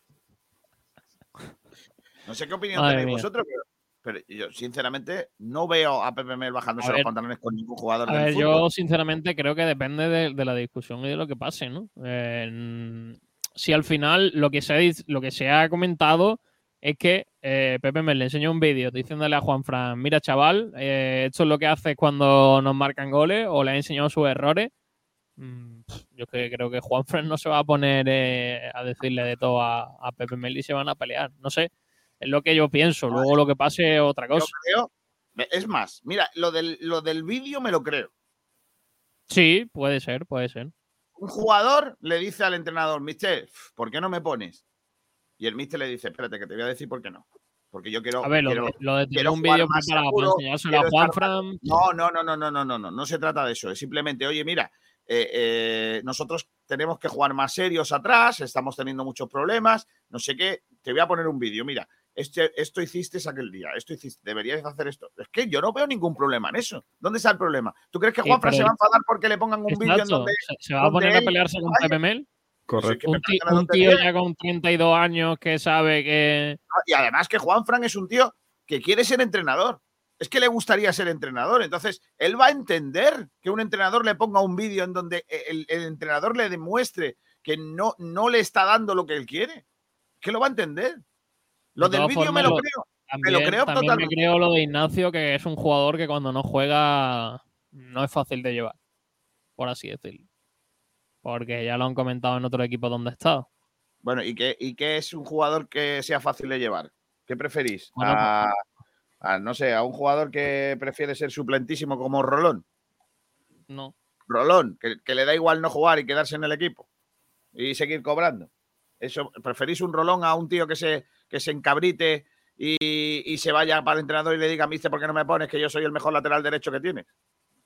No sé qué opinión Madre tenéis mía. vosotros, pero, pero yo sinceramente no veo a Pepe Mel bajándose A los ver, pantalones con ningún jugador A del ver, fútbol. yo sinceramente creo que depende de, de la discusión y de lo que pase, ¿no? Eh, si al final lo que se ha, lo que se ha comentado es que eh, Pepe Mel le enseñó un vídeo diciéndole a Juan Fran, mira chaval, eh, esto es lo que haces cuando nos marcan goles o le ha enseñado sus errores. Mm, Yo que, creo que Juan Fran no se va a poner eh, a decirle de todo a, a Pepe Mel y se van a pelear. No sé, es lo que yo pienso. Luego lo que pase es otra Yo cosa. creo. Es más, mira, lo del, lo del vídeo me lo creo. Sí, puede ser, puede ser. Un jugador le dice al entrenador, mister, ¿por qué no me pones? Y el mister le dice, espérate, que te voy a decir por qué no. Porque yo quiero. A ver, lo, de, lo de un vídeo preparado seguro, para enseñárselo a No, no, no, no, no, no, no, no. No se trata de eso. Es simplemente, oye, mira, eh, eh, nosotros tenemos que jugar más serios atrás, estamos teniendo muchos problemas, no sé qué. Te voy a poner un vídeo, mira este, esto hiciste aquel día, esto hiciste, deberías hacer esto. Es que yo no veo ningún problema en eso. ¿Dónde está el problema? ¿Tú crees que Sí, Juan Fran pero- se va a enfadar porque le pongan un vídeo en donde. se, va a poner a pelearse con? Pepe Mel. Correcto. Un, tío ya con 32 años que sabe que. Y además que Juan Fran es un tío que quiere ser entrenador. Es que le gustaría ser entrenador. Entonces, él va a entender que un entrenador le ponga un vídeo en donde el, el entrenador le demuestre que no, no le está dando lo que él quiere. Que lo va a entender. Lo De del vídeo me lo lo- creo. Me También, lo creo también me totalmente. creo lo de Ignacio, que es un jugador que cuando no juega no es fácil de llevar, por así decirlo. Porque ya lo han comentado en otro equipo donde ha estado. Bueno, ¿y qué, ¿y qué es un jugador que sea fácil de llevar? ¿Qué preferís? Bueno, a, a, no sé, a un jugador que prefiere ser suplentísimo como Rolón. No. Rolón, que, que le da igual no jugar y quedarse en el equipo y seguir cobrando. Eso, ¿Preferís un Rolón a un tío que se, que se encabrite y, se vaya para el entrenador y le diga, mister, ¿por qué no me pones que yo soy el mejor lateral derecho que tienes?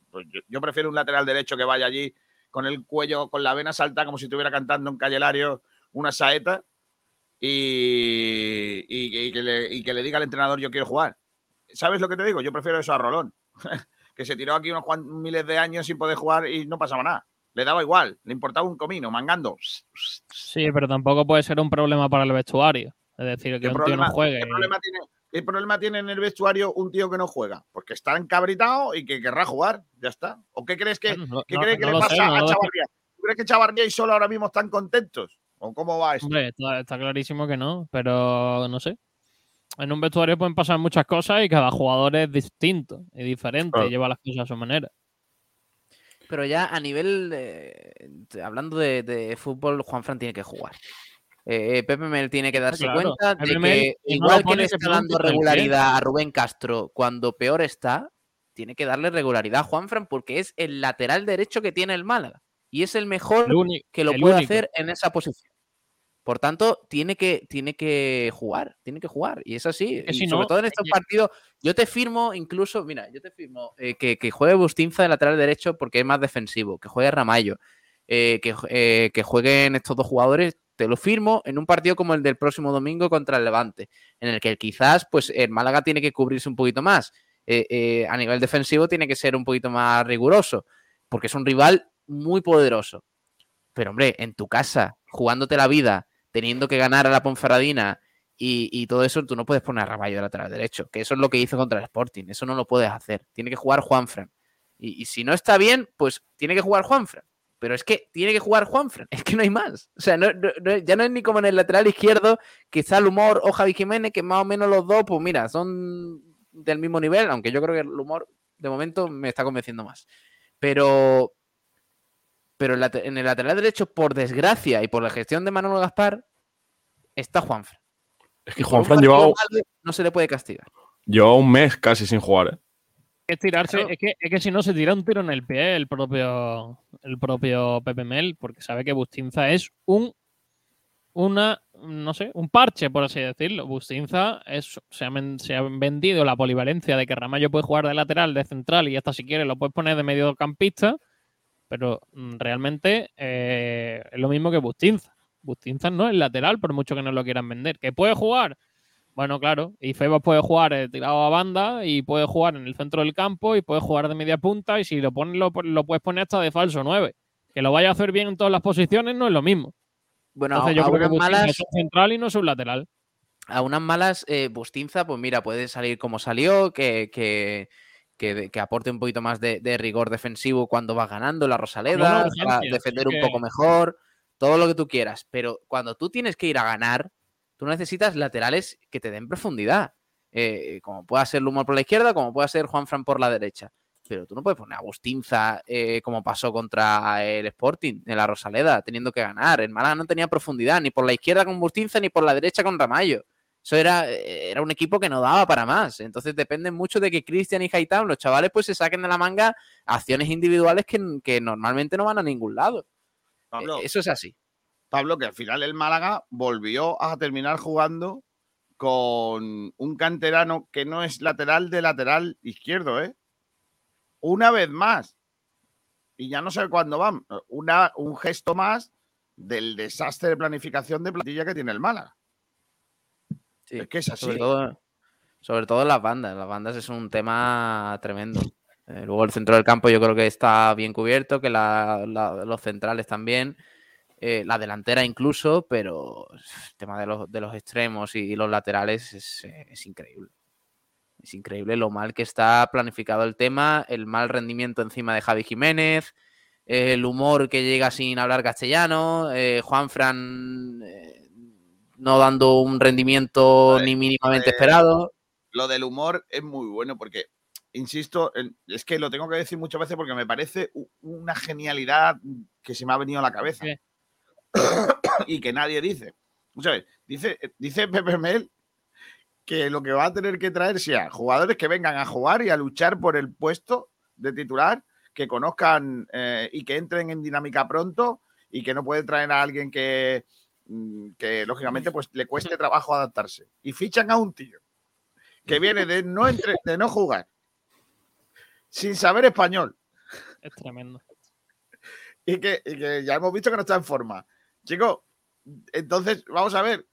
Pues yo, prefiero un lateral derecho que vaya allí con el cuello, con la vena salta, como si estuviera cantando en Callelario una saeta y, que le, diga al entrenador, yo quiero jugar. ¿Sabes lo que te digo? Yo prefiero eso a Rolón, que se tiró aquí unos miles de años sin poder jugar y no pasaba nada. Le daba igual, le importaba un comino, mangando. Sí, pero tampoco puede ser un problema para el vestuario. Es decir, que ¿Qué un tío problema, no juegue. qué problema tiene, qué problema tiene en el vestuario un tío que no juega? Porque está encabritado y que querrá jugar, ya está. ¿O qué crees que, no- qué no- crees que le pasa sé, no a. Chavarría? ¿Tú crees que Chavarría y solo ahora mismo están contentos? ¿O cómo va esto? Hombre, está, está clarísimo que no, pero no sé. En un vestuario pueden pasar muchas cosas y cada jugador es distinto y diferente Claro. y lleva las cosas a su manera. Pero ya a nivel, de- hablando de, de fútbol, Juanfran tiene que jugar. Eh, Pepe Mel tiene que darse claro. cuenta de Pepe que no igual que le está dando pie. regularidad a Rubén Castro cuando peor está, tiene que darle regularidad a Juanfran porque es el lateral derecho que tiene el Málaga y es el mejor El que lo puede único. hacer en esa posición. Por tanto, tiene que, tiene que jugar, tiene que jugar. Y es así. Que y si sobre no, todo en estos eh, partidos, yo te firmo incluso, mira, yo te firmo eh, que, que juegue Bustinza de lateral derecho porque es más defensivo, que juegue Ramallo, eh, que, eh, que jueguen estos dos jugadores, te lo firmo en un partido como el del próximo domingo contra el Levante, en el que quizás pues el Málaga tiene que cubrirse un poquito más. Eh, eh, a nivel defensivo tiene que ser un poquito más riguroso, porque es un rival muy poderoso. Pero hombre, en tu casa, jugándote la vida, teniendo que ganar a la Ponferradina y, y todo eso, tú no puedes poner a Ramallo de lateral derecho, que eso es lo que hizo contra el Sporting, eso no lo puedes hacer. Tiene que jugar Juanfran. Y, y si no está bien, pues tiene que jugar Juanfran. Pero es que tiene que jugar Juanfran, es que no hay más. O sea, no- no- no- ya no es ni como en el lateral izquierdo, que está el humor o Javi Jiménez, que más o menos los dos, pues mira, son del mismo nivel, aunque yo creo que el humor de momento me está convenciendo más. Pero, pero en, el lateral derecho, por desgracia y por la gestión de Manolo Gaspar, está Juanfran. Es que Juanfran llevaba, no se le puede castigar. llevaba un mes casi sin jugar, ¿eh? Es tirarse, es, que, es que si no se tira un tiro en el pie el propio, el propio Pepe Mel, porque sabe que Bustinza es un una, no sé, un parche, por así decirlo. Bustinza es, se, han, se han vendido la polivalencia de que Ramallo puede jugar de lateral, de central y hasta si quieres lo puedes poner de mediocampista, pero mm, realmente eh, es lo mismo que Bustinza. Bustinza no es lateral, por mucho que no lo quieran vender. ¿Que puede jugar? Bueno, claro. Y Febas puede jugar eh, tirado a banda y puede jugar en el centro del campo y puede jugar de media punta y si lo pones lo, lo puedes poner hasta de falso 9. Que lo vaya a hacer bien en todas las posiciones no es lo mismo. Bueno, Entonces a, yo a creo que unas malas, es un central y no es un lateral. a unas malas eh, Bustinza, pues mira, puede salir como salió, que, que, que, que aporte un poquito más de, de rigor defensivo cuando vas ganando la Rosaleda, para defender un poco mejor, todo lo que tú quieras. Pero cuando tú tienes que ir a ganar, tú necesitas laterales que te den profundidad. Eh, como pueda ser Lumor por la izquierda, como pueda ser Juan Fran por la derecha. Pero tú no puedes poner a Bustinza eh, como pasó contra el Sporting en la Rosaleda, teniendo que ganar. El Málaga no tenía profundidad, ni por la izquierda con Bustinza, ni por la derecha con Ramallo. Eso era, eh, era un equipo que no daba para más. Entonces depende mucho de que Cristian y Haitán, los chavales, pues se saquen de la manga acciones individuales que, que normalmente no van a ningún lado. Pablo, Eh, Eso es así. Pablo, que al final el Málaga volvió a terminar jugando con un canterano que no es lateral de lateral izquierdo, ¿eh? Una vez más. Y ya no sé cuándo van. Una, un gesto más del desastre de planificación de plantilla que tiene el Málaga. Sí, Es que es así. Sobre todo, sobre todo en las bandas. Las bandas es un tema tremendo. Eh, luego el centro del campo yo creo que está bien cubierto, que la- la- los centrales también, eh, la delantera incluso, pero el tema de los, de los extremos y, los laterales es, es increíble. Es increíble lo mal que está planificado el tema, el mal rendimiento encima de Javi Jiménez, el humor que llega sin hablar castellano, eh, Juan Fran eh, no dando un rendimiento ni mínimamente eh, esperado. Lo del humor es muy bueno porque, insisto, es que lo tengo que decir muchas veces porque me parece una genialidad que se me ha venido a la cabeza y que nadie dice. Veces, dice, dice Pepe Mel que lo que va a tener que traer sea jugadores que vengan a jugar y a luchar por el puesto de titular, que conozcan eh, y que entren en dinámica pronto y que no puede traer a alguien que, mm, que lógicamente pues le cueste trabajo adaptarse. Y fichan a un tío que viene de no, entre- de no jugar, sin saber español, Es tremendo. y que, y que ya hemos visto que no está en forma. Chicos, entonces vamos a ver.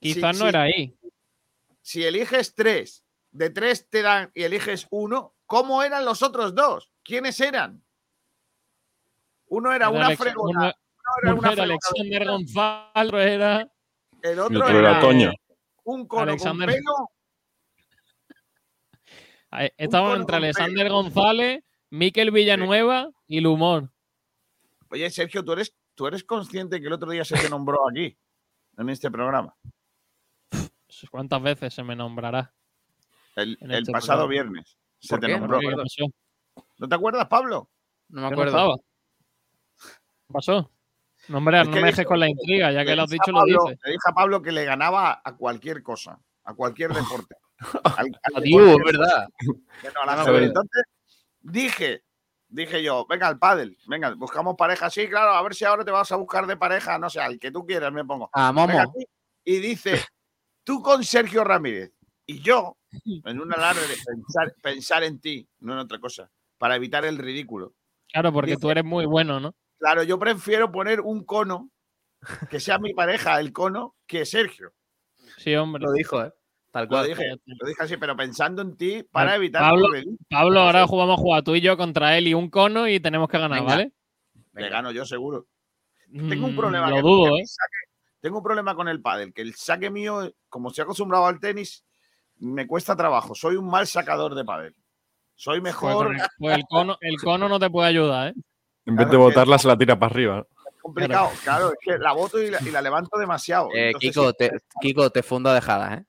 si- Quizás no si- era ahí. Si eliges tres, de tres te dan y eliges uno, ¿cómo eran los otros dos? ¿Quiénes eran? Uno era Era una Alex- fregona. uno- uno era uno una era fregona, Alexander Gonzalo, era. El El otro otro era era Toño. un cono Alexander- con pelo. Cono entre Alexander González, Miquel Villanueva y Lumor. Oye, Sergio, ¿tú eres, ¿tú eres consciente que el otro día se te nombró aquí, en este programa? ¿Cuántas veces se me nombrará? El, este pasado programa. viernes. Se ¿Por te qué? Nombró. ¿Qué pasó? ¿No te acuerdas, Pablo? No me ¿Qué acuerdo. ¿Qué pasó? No, hombre, Es no me dejes con la intriga, ya que lo has dicho, lo Pablo- dices. Le dije a Pablo que le ganaba a cualquier cosa, a cualquier deporte. Al- al Adiós, deporte que- ¿verdad? a la No, Entonces dije, dije yo, venga, al pádel, venga, buscamos pareja. Sí, claro, a ver si ahora te vas a buscar de pareja, no sé, al que tú quieras, me pongo. A Momo. Venga, y dice, tú con Sergio Ramírez y yo, en una larga de pensar, pensar en ti, no en otra cosa, para evitar el ridículo. Claro, porque Dice- tú eres muy bueno, ¿no? Claro, yo prefiero poner un cono, que sea mi pareja el cono, que Sergio. Sí, hombre. Lo dijo, ¿eh? Tal Lo cual. dije, lo dije así, pero pensando en ti para evitar Pablo. Pablo, ahora jugamos a jugar tú y yo contra él y un cono y tenemos que ganar, Venga. ¿vale? Le gano yo seguro. Tengo un Mm, problema. Lo que- dudo, que ¿eh? saque- tengo un problema con el pádel, que el saque mío, como estoy acostumbrado al tenis, me cuesta trabajo. Soy un mal sacador de pádel. Soy Pues, mejor. pues el cono, el cono no te puede ayudar, ¿eh? En vez de botarla, se la tira para arriba. complicado. Claro, es que la boto y la, y la levanto demasiado. Eh, Entonces, Kiko, sí, te, Kiko, te fundo a dejadas, ¿eh?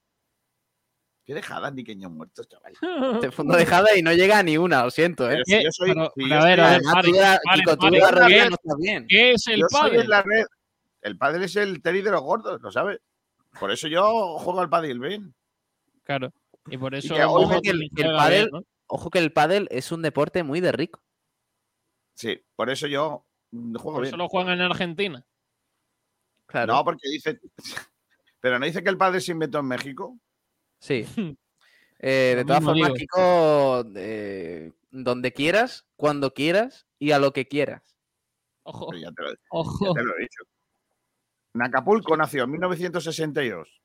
Qué dejadas ni queños muertos, chaval. Te fundo a dejadas y no llega ni una, lo siento, ¿eh? Si yo soy. Pero- si a ver, a. ¿Qué es el yo soy la red. El pádel es el tenis de los gordos, ¿lo sabes? Por eso yo juego al pádel bien. Claro. Y por eso que Ojo que el, el pádel, ojo que el pádel es un deporte muy de rico. Sí, por eso yo mm, juego Por bien. eso lo juegan en Argentina. Claro. No, porque dice. Pero no dice que el padre se inventó en México. Sí. Eh, de todas formas, digo. Kiko, eh, donde quieras, cuando quieras y a lo que quieras. Ojo. Ya te lo, ya Ojo. te lo he dicho. En Acapulco nació en 1962.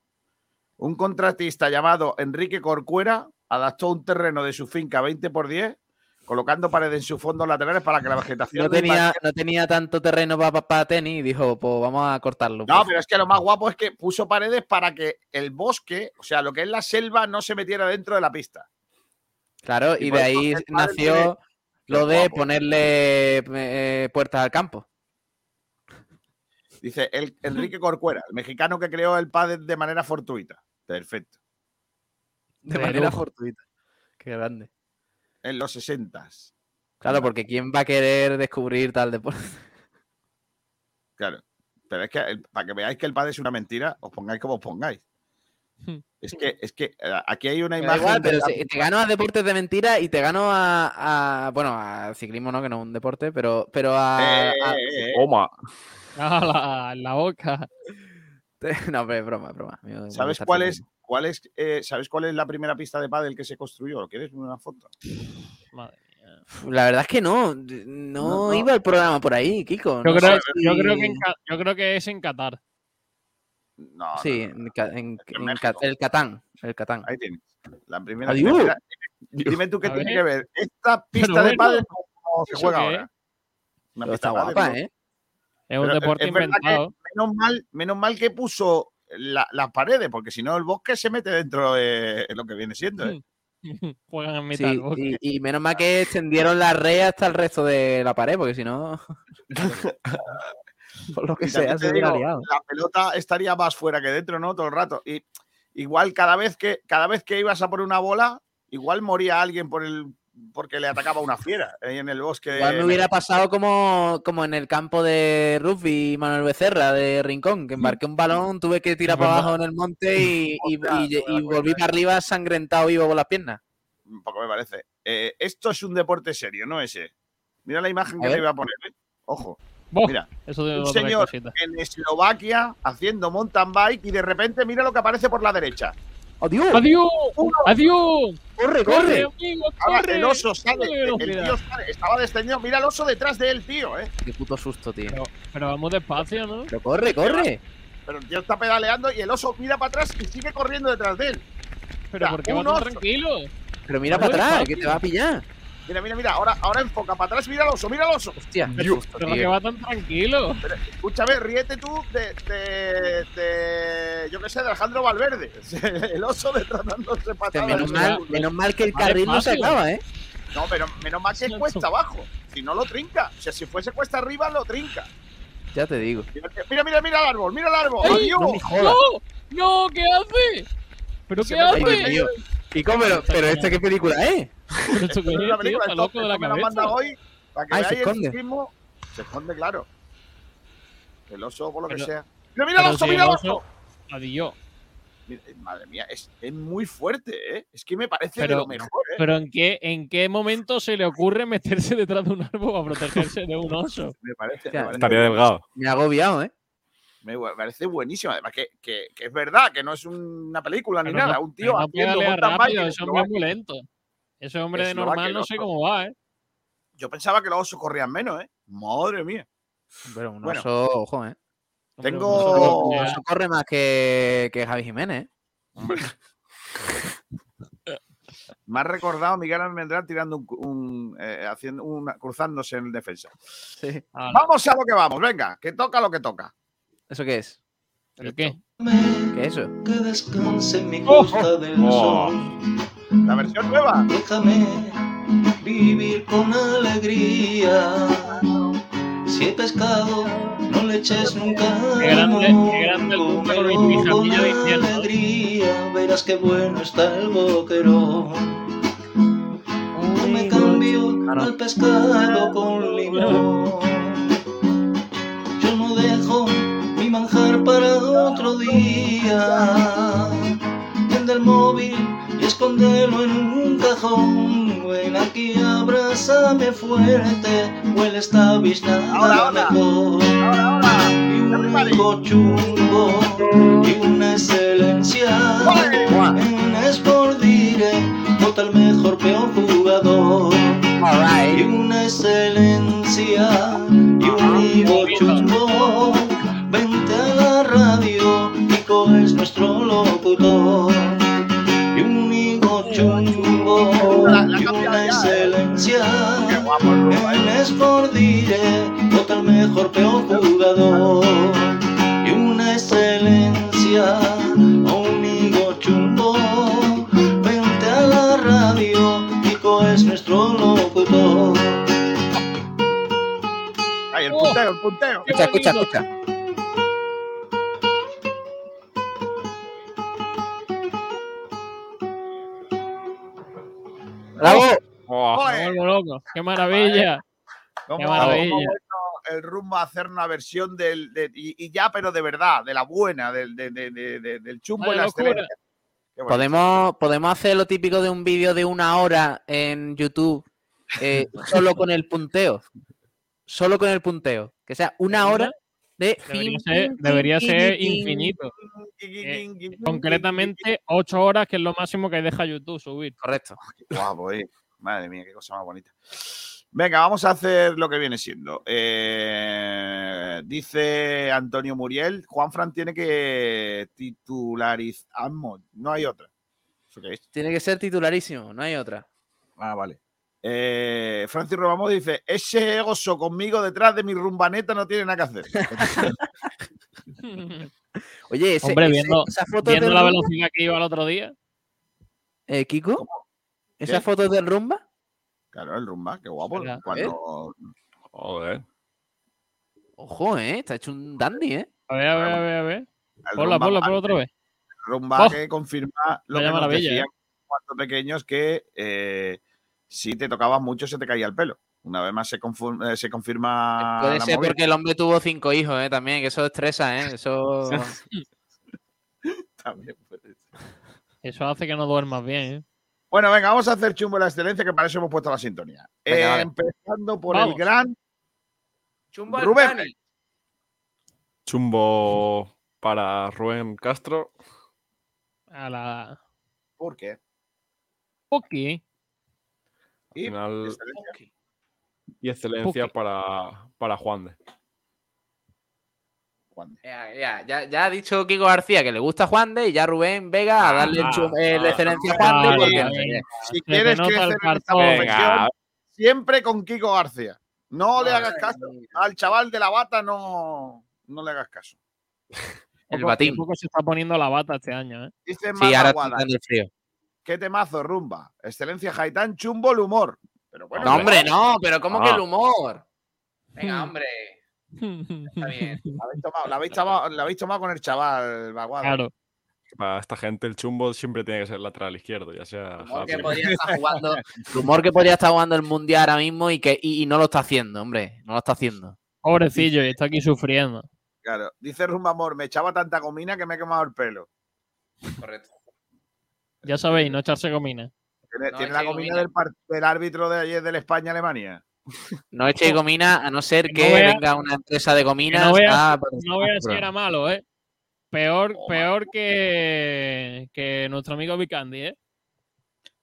Un contratista llamado Enrique Corcuera adaptó un terreno de su finca 20 por 10, colocando paredes en sus fondos laterales para que la vegetación No tenía, parque- no tenía tanto terreno para tenis y dijo, pues vamos a cortarlo. No, pues. pero es que lo más guapo es que puso paredes para que el bosque, o sea, lo que es la selva, no se metiera dentro de la pista. Claro, y de ahí nació lo de guapo. ponerle eh, puertas al campo. Dice el, Enrique Corcuera, el mexicano que creó el pádel de manera fortuita. Perfecto. De De manera lujo. fortuita. Qué grande. En los 60 Claro, porque ¿quién va a querer descubrir tal deporte? Claro. Pero es que el- para que veáis que el pádel es una mentira, os pongáis como os pongáis. Es que, es que eh, aquí hay una imagen. igual, pero la- si- te gano a deportes de mentira y te gano a, a- bueno, a ciclismo no, que no es un deporte, pero, pero a, Eh, a- eh, eh. Ah, la, la boca. no, pero es broma, es broma. Me- me ¿Sabes el cuál es, ciclismo. cuál es, eh, ¿Sabes cuál es la primera pista de pádel que se construyó? ¿Lo quieres una foto? Madre La verdad es que no, no, No, no. iba el programa por ahí, Kiko. Yo no creo, yo, creo que en Ca- yo creo que es en Qatar. No, Sí, en, el Catán, el Catán. Ahí tienes. La primera. Primera- Dime tú qué tiene ver. que ver esta pista de bueno, pádel con cómo se ¿eso juega ahora. Una Pero pista está de guapa. ¿eh? Es un Pero deporte es verdad que inventado. Menos mal, menos mal que puso la- las paredes, porque si no el bosque se mete dentro de lo que viene siendo. ¿eh? Juegan en mitad Sí, del bosque. y, y menos mal que extendieron la red hasta el resto de la pared, porque si no. por lo que sea, se digo, liado. la pelota estaría más fuera que dentro, ¿no? Todo el rato. Y igual cada vez que, cada vez que ibas a por una bola, igual moría alguien por el, porque le atacaba una fiera ahí en el bosque. Igual me hubiera pasado como, como en el campo de rugby Manuel Becerra de Rincón, que embarqué un balón, tuve que tirar para abajo en el monte y, volví para arriba sangrentado vivo con las piernas. Un poco me parece. Eh, esto es un deporte serio, no ese. Mira la imagen A que te voy a poner. ¿eh? Ojo. Mira, Eso de un señor en Eslovaquia haciendo mountain bike y de repente mira lo que aparece por la derecha. ¡Adiós! ¡Adiós! ¡Adiós! ¡Corre, ¡Corre, corre! amigo! Ahora ¡Corre! el oso sale, ¡Corre, el tío sale, estaba descendiendo. Mira el oso detrás de él, tío, ¿eh? Qué puto susto, tío. Pero, pero vamos despacio, ¿no? Pero corre, corre. Pero el tío está pedaleando y el oso mira para atrás y sigue corriendo detrás de él. Pero Mira, ¿por qué va tranquilo? Pero mira para atrás, que te va a pillar. Mira, mira, mira. Ahora, ahora enfoca para atrás, mira al oso, mira al oso. Hostia, qué Pero, susto, pero que va tan tranquilo. Pero, escúchame, ríete tú de, de, de- yo qué sé, de Alejandro Valverde. El oso detrás dándose Hostia, patadas. menos, mal, menos mal que el carril no se acaba, ¿eh? No, pero menos mal que es cuesta abajo. Si no lo trinca. O sea, si fuese cuesta arriba, lo trinca. Ya te digo. Mira, mira, mira el árbol, mira el árbol. ¡Ey! Adiós. No me. ¡No! ¡No! ¿Qué hace? ¿Pero qué me- Ay, Dios hace? mío. Kiko, pero, pero ¿este qué película es? ¿Pero tío? película, Está loco de la esto me lo han mandado cabeza. hoy para que se veáis el esconde. ciclismo. Se esconde, claro. El oso, por lo que sea. Mira, mira el oso, si mira el oso. Adiós. Madre mía, es, es muy fuerte, ¿eh? Es que me parece de lo mejor, ¿eh? Pero ¿en qué, ¿en qué momento se le ocurre meterse detrás de un árbol para protegerse de un oso? Me parece, me parece Estaría delgado. Me ha agobiado, ¿eh? Me parece buenísimo. Además, que, que, que es verdad, que no es una película ni Pero nada. no- un tío haciendo rápido, ese hombre es muy lento. Ese hombre de normal el no sé cómo va, ¿eh? Yo pensaba que los osos corrían menos, ¿eh? Madre mía. Pero un Bueno. oso, ojo, ¿eh? Tengo- un oso Oh. corre más que, que Javi Jiménez, ¿eh? Me ha recordado Miguel Almendral tirando un, un, eh, haciendo una, cruzándose en defensa. Sí. Ala, Vamos a lo que vamos, venga, que toca lo que toca. ¿Eso qué es? ¿El qué? ¿Qué es eso? Que descanse en mi Oh. costa del Oh. sol. La versión nueva. Déjame vivir con alegría. Si he pescado, no le eches nunca Qué grande- qué grande el punto con alegría, verás qué bueno está el boquerón. No me cambio al pescado con limón. Yo no dejo mi manjar para otro día. Vende el móvil y escóndelo en un cajón. Ven aquí abrázame fuerte, huele esta biznada mejor. Y un rico chumbo y una excelencia en Sport Direct, vota el mejor peor jugador. Y una excelencia y un higo chumbo, vente a la radio, Kiko es nuestro locutor. Chumbo y una excelencia Direct, vota el mejor peor jugador. Y una excelencia o un higo chumbo, vente a la radio, Kiko es nuestro locutor. Ahí, el punteo, el punteo. Escucha, escucha, escucha. ¡Bravo! Me loco. ¡Qué maravilla! ¿Cómo, ¡Qué maravilla! el rumbo a hacer una versión del. de- y, y ya, pero de verdad, de la buena, del, de- de- de- de- del chumbo Vaya y la excelencia. Bonito. ¿Podemos, podemos hacer lo típico de un vídeo de una hora en YouTube eh, solo con el punteo. Solo con el punteo. Que sea una hora de. Debería fin, ser, fin, debería fin, ser fin, fin. infinito. Eh, concretamente, 8 horas, que es lo máximo que deja YouTube subir. Correcto. Guapo, eh. Madre mía, qué cosa más bonita. Venga, vamos a hacer lo que viene siendo. Eh, dice Antonio Muriel, Juan Fran tiene que titularizamos. No hay otra. ¿Eso qué es? Tiene que ser titularísimo, no hay otra. Ah, vale. Eh, Francis Robamos dice, ese oso conmigo detrás de mi rumbaneta no tiene nada que hacer. Oye, ese, Hombre, ese- viendo, esa foto viendo la rumba, velocidad que iba el otro día. eh, Kiko, esa ¿Qué? foto del rumba, Claro, el rumba, qué guapo. Cuando, Joder. ojo, eh, está hecho un dandy, eh. A ver, a ver, a ver, a ver. el Ponla, ponla, ponla otra vez. rumba Oh, que confirma lo que nos decían ¿eh? cuando pequeños que eh, si te tocabas mucho se te caía el pelo. Una vez más se, confu- eh, se confirma Puede la ser movida. porque el hombre tuvo cinco hijos, eh, también, que eso estresa, eh. Eso. También puede ser. Eso hace que no duermas bien, ¿eh? Bueno, venga, vamos a hacer chumbo de la excelencia, que para eso hemos puesto la sintonía. Venga, Eh, vale. Empezando por Vamos. el gran Chumbo Rubén. Chumbo para Rubén Castro. A la. ¿Por qué? Ok. Y Final- excelencia. Y excelencia Puki. para, para Juan de. Juan. Ya, ya, ya, ya ha dicho Kiko García que le gusta Juan de y ya Rubén Vega a darle el chum- eh, la excelencia a Juan de. Vale, porque- vale. Si quieres el crecer en esta cartón. profesión, siempre con Kiko García. No le hagas caso. Al chaval de la bata no, no le hagas caso. El batín. poco se está poniendo la bata este año, ¿eh? Dice Sí, ahora está el frío. Qué temazo, rumba. Excelencia Jaitán, chumbo el humor. Pero bueno, No, hombre, no, pero ¿cómo Ah. que el humor? Venga, Hmm. hombre. Está bien. La habéis tomado, la habéis tomado- la habéis tomado con el chaval, Baguada. Claro. Para esta gente el chumbo siempre tiene que ser lateral izquierdo, ya sea El humor, que podría estar jugando, el humor que podría estar jugando el mundial ahora mismo y que y, y no lo está haciendo, hombre. No lo está haciendo. Pobrecillo, y está aquí sufriendo. Claro. Dice Rumba Amor, me echaba tanta gomina que me he quemado el pelo. Correcto. Ya sabéis, no echarse gomina. Tiene, No, tiene es la gomina gomina. del, árbitro de ayer del España-Alemania. No echéis gomina a no ser Que que, no vea- venga una empresa de gominas no veas- a No decir era malo, ¿eh? Peor, peor que, que nuestro amigo Vicandi, ¿eh?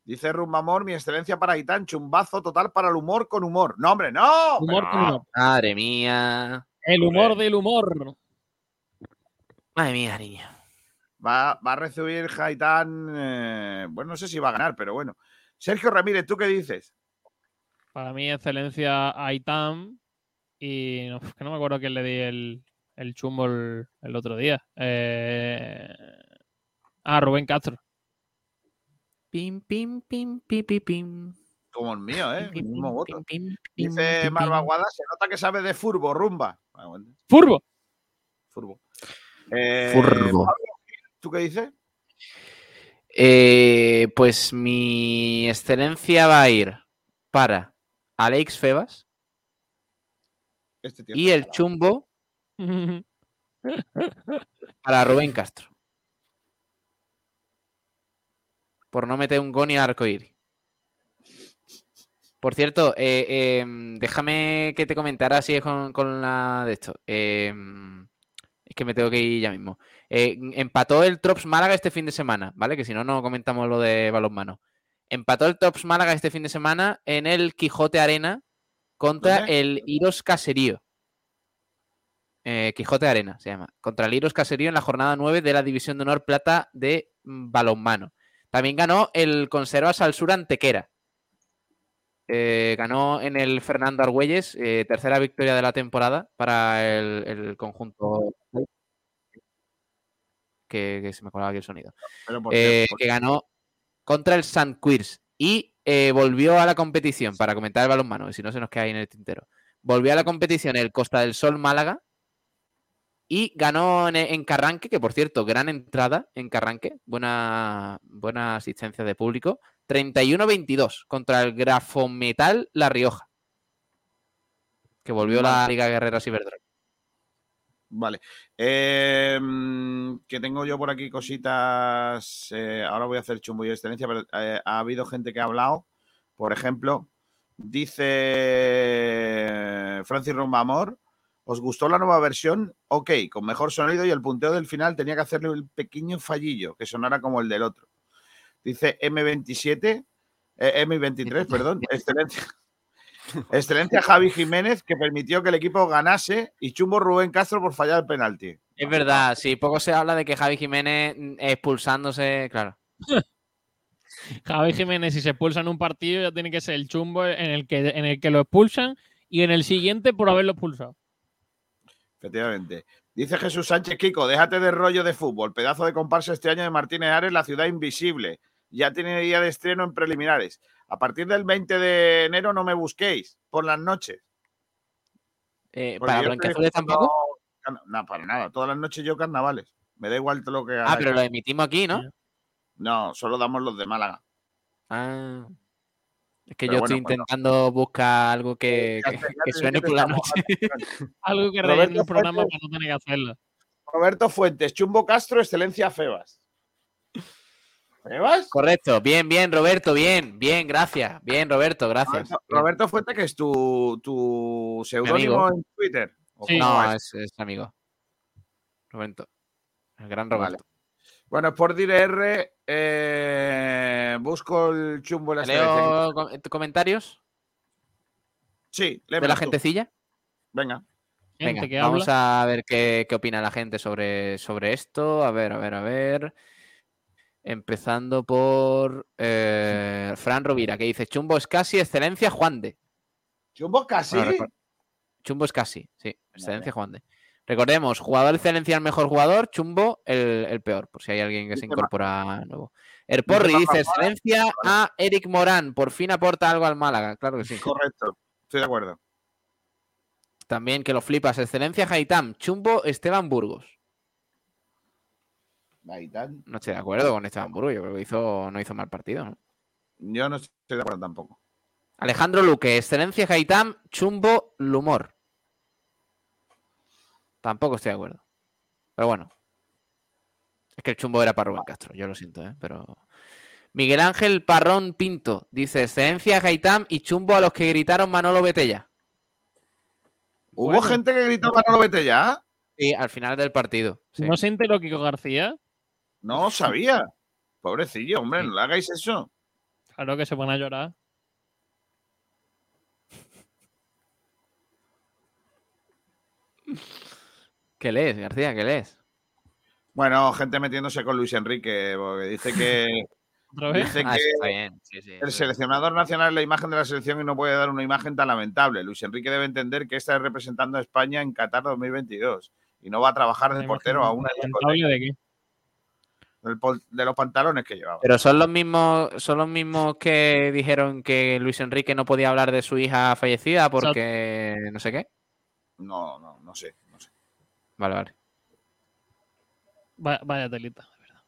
Dice Rumba Amor, mi excelencia para Aitán, chumbazo total para el humor con humor. No, hombre, no. Humor con no. humor. Madre mía. El humor del humor. Madre mía, niña. Va, va a recibir Jaitán. eh, bueno, no sé si va a ganar, pero bueno. Sergio Ramírez, ¿tú qué dices? Para mí, excelencia Aitam. Y no, que no me acuerdo quién le di el, el chumbo el, el otro día. Eh, Ah, Rubén Castro. Pim, pim, pim, pim, pim, pim. Como el mío, ¿eh? El Pim, mismo pim, voto. pim, pim, pim, Dice Marvaguada, se nota que sabe de furbo, rumba. Ah, ¡Furbo! furbo. Eh, Furbo. Pablo ¿Tú qué dices? Eh, pues mi excelencia va a ir para Alex Febas Este y el chumbo para Rubén Castro. Por no meter un goni a arcoíris. Por cierto, eh, em, déjame que te comente ahora sí con, con la de esto. Es que me tengo que ir ya mismo. Eh, empató el Trops Málaga este fin de semana, ¿vale? Que si no, no comentamos lo de balonmano. Empató el Trops Málaga este fin de semana en el Quijote Arena contra el Iros Caserío. Eh, Quijote Arena se llama. Contra el Iros Caserío en la jornada 9 de la División de Honor Plata de mm, balonmano. También ganó el Conservas al Sur Antequera. Eh, ganó en el Fernando Argüelles, eh, tercera victoria de la temporada para el, el conjunto. Que, que se me colaba aquí el sonido. Pero ¿por Eh, qué? ¿Por que qué? ganó contra el St. Quirs y volvió a la competición para comentar el balonmano, si no se nos queda ahí en el tintero. Volvió a la competición el Costa del Sol Málaga y ganó en, en Carranque, que por cierto, gran entrada en Carranque, buena, buena asistencia de público, 31-22 contra el Grafometal La Rioja, que volvió la. Liga Guerrera Ciberdroid. Vale. Eh, mm, que tengo yo por aquí cositas. eh, ahora voy a hacer chumbo y excelencia, pero eh, ha habido gente que ha hablado. Por ejemplo, dice Francis Rombamor. ¿Os gustó la nueva versión? Ok, con mejor sonido y el punteo del final tenía que hacerle un pequeño fallillo que sonara como el del otro. Dice M27, eh, M23, perdón, excelencia. Excelencia Javi Jiménez, que permitió que el equipo ganase, y chumbo Rubén Castro por fallar el penalti. Es verdad, sí, poco se habla de que Javi Jiménez mm, expulsándose, claro. Javi Jiménez, si se expulsa en un partido, ya tiene que ser el chumbo en el que, en el que lo expulsan y en el siguiente por haberlo expulsado. Efectivamente. Dice Jesús Sánchez Kiko, déjate de rollo de fútbol. Pedazo de comparsa este año de Martínez Ares, la ciudad invisible. Ya tiene día de estreno en preliminares. A partir del 20 de enero no me busquéis por las noches. Eh, ¿Para Blanquiazules tampoco? escuchando- No, para nada. Todas las noches yo carnavales. Me da igual todo lo que Ah, hagáis. pero lo emitimos aquí, ¿no? No, solo damos los de Málaga. Ah. Es que Pero yo bueno, estoy bueno. intentando buscar algo que, sé suene por la noche. Algo que rellene el programa para no tener que hacerlo. Roberto Fuentes, Chumbo Castro, excelencia Febas. ¿Febas? Correcto, bien, bien, Roberto, bien, bien, gracias. Bien, Roberto, gracias. Roberto, Roberto Fuentes, que es tu, tu seudónimo amigo. en Twitter. ¿O Sí. cómo No, es? amigo. Roberto. El gran Vale. Roberto. Bueno, por DR, eh, busco el chumbo en. ¿Leo com- comentarios Sí, de la tú. gentecilla? Venga. Gente Venga, que vamos habla. a ver qué, qué opina la gente sobre, sobre esto. A ver, a ver, a ver. Empezando por eh, Fran Rovira, que dice: Chumbo es casi excelencia Juan de. ¿Chumbo casi? Bueno, recor- Chumbo es casi, sí. Excelencia Juan de. Recordemos, jugador excelencia el mejor jugador, Chumbo el, el peor, por si hay alguien que se incorpora nuevo. Erporri dice excelencia a Eric Morán, por fin aporta algo al Málaga, claro que sí. Correcto, estoy de acuerdo. También que lo flipas, excelencia Haitam, Chumbo Esteban Burgos. Gaitán. No estoy de acuerdo con Esteban Burgos, yo creo que hizo, no hizo mal partido. ¿no? Yo no estoy de acuerdo tampoco. Alejandro Luque, excelencia Haitam, Chumbo Lumor. Tampoco estoy de acuerdo. Pero bueno. Es que el chumbo era para Rubén Castro, yo lo siento, ¿eh? pero. Miguel Ángel Parrón Pinto dice: excelencia Haitam y chumbo a los que gritaron Manolo Betella. ¿Hubo Bueno. gente que gritó Manolo vete ya? Sí, al final del partido. sí. ¿No se enteró Kiko García? No sabía. Pobrecillo, hombre, no le hagáis eso. Claro que se van a llorar. ¿Qué lees, García? ¿Qué lees? Bueno, gente metiéndose con Luis Enrique, porque dice que, ¿Otra vez? dice Ah, que sí, está bien. Sí, sí, el seleccionador nacional es la imagen de la selección y no puede dar una imagen tan lamentable. Luis Enrique debe entender que esta es representando a España en Qatar 2022 y no va a trabajar de Una portero a una de qué? De los pantalones que llevaba. Pero son los mismos, son los mismos que dijeron que Luis Enrique no podía hablar de su hija fallecida porque no sé qué. No, no, no sé, no sé. Vale, vale. Va- Vaya telita. de verdad.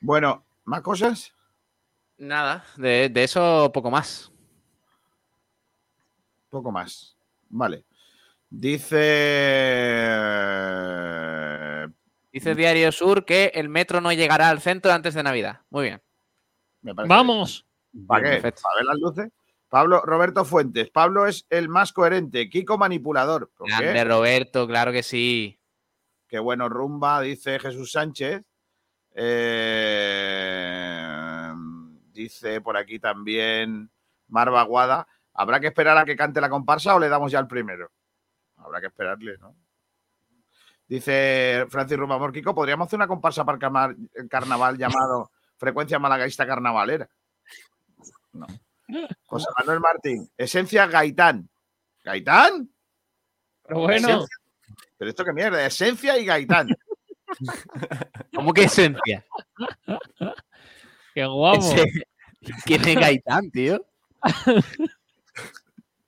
Bueno, ¿más cosas? Nada, de, de eso poco más. Poco más. Vale. Dice. Dice Diario Sur que el metro no llegará al centro antes de Navidad. Muy bien. Me ¡Vamos! ¿Para qué? perfecto. ¿Para ver las luces? Pablo, Roberto Fuentes. Pablo es el más coherente. Kiko manipulador. ¿Por qué? Grande Roberto, claro que sí. Qué bueno rumba, dice Jesús Sánchez. Eh, dice por aquí también Marva Guada. ¿Habrá que esperar a que cante la comparsa o le damos ya el primero? Habrá que esperarle, ¿no? Dice Francis Rumamor Kiko, podríamos hacer una comparsa para el carnaval llamado Frecuencia Malagaísta Carnavalera. No. José Manuel Martín, Esencia Gaitán. ¿Gaitán? Pero bueno, Esencia. Pero esto qué mierda, Esencia y Gaitán. ¿Cómo que esencia? qué guapo. Ese- ¿Quién es Gaitán, tío?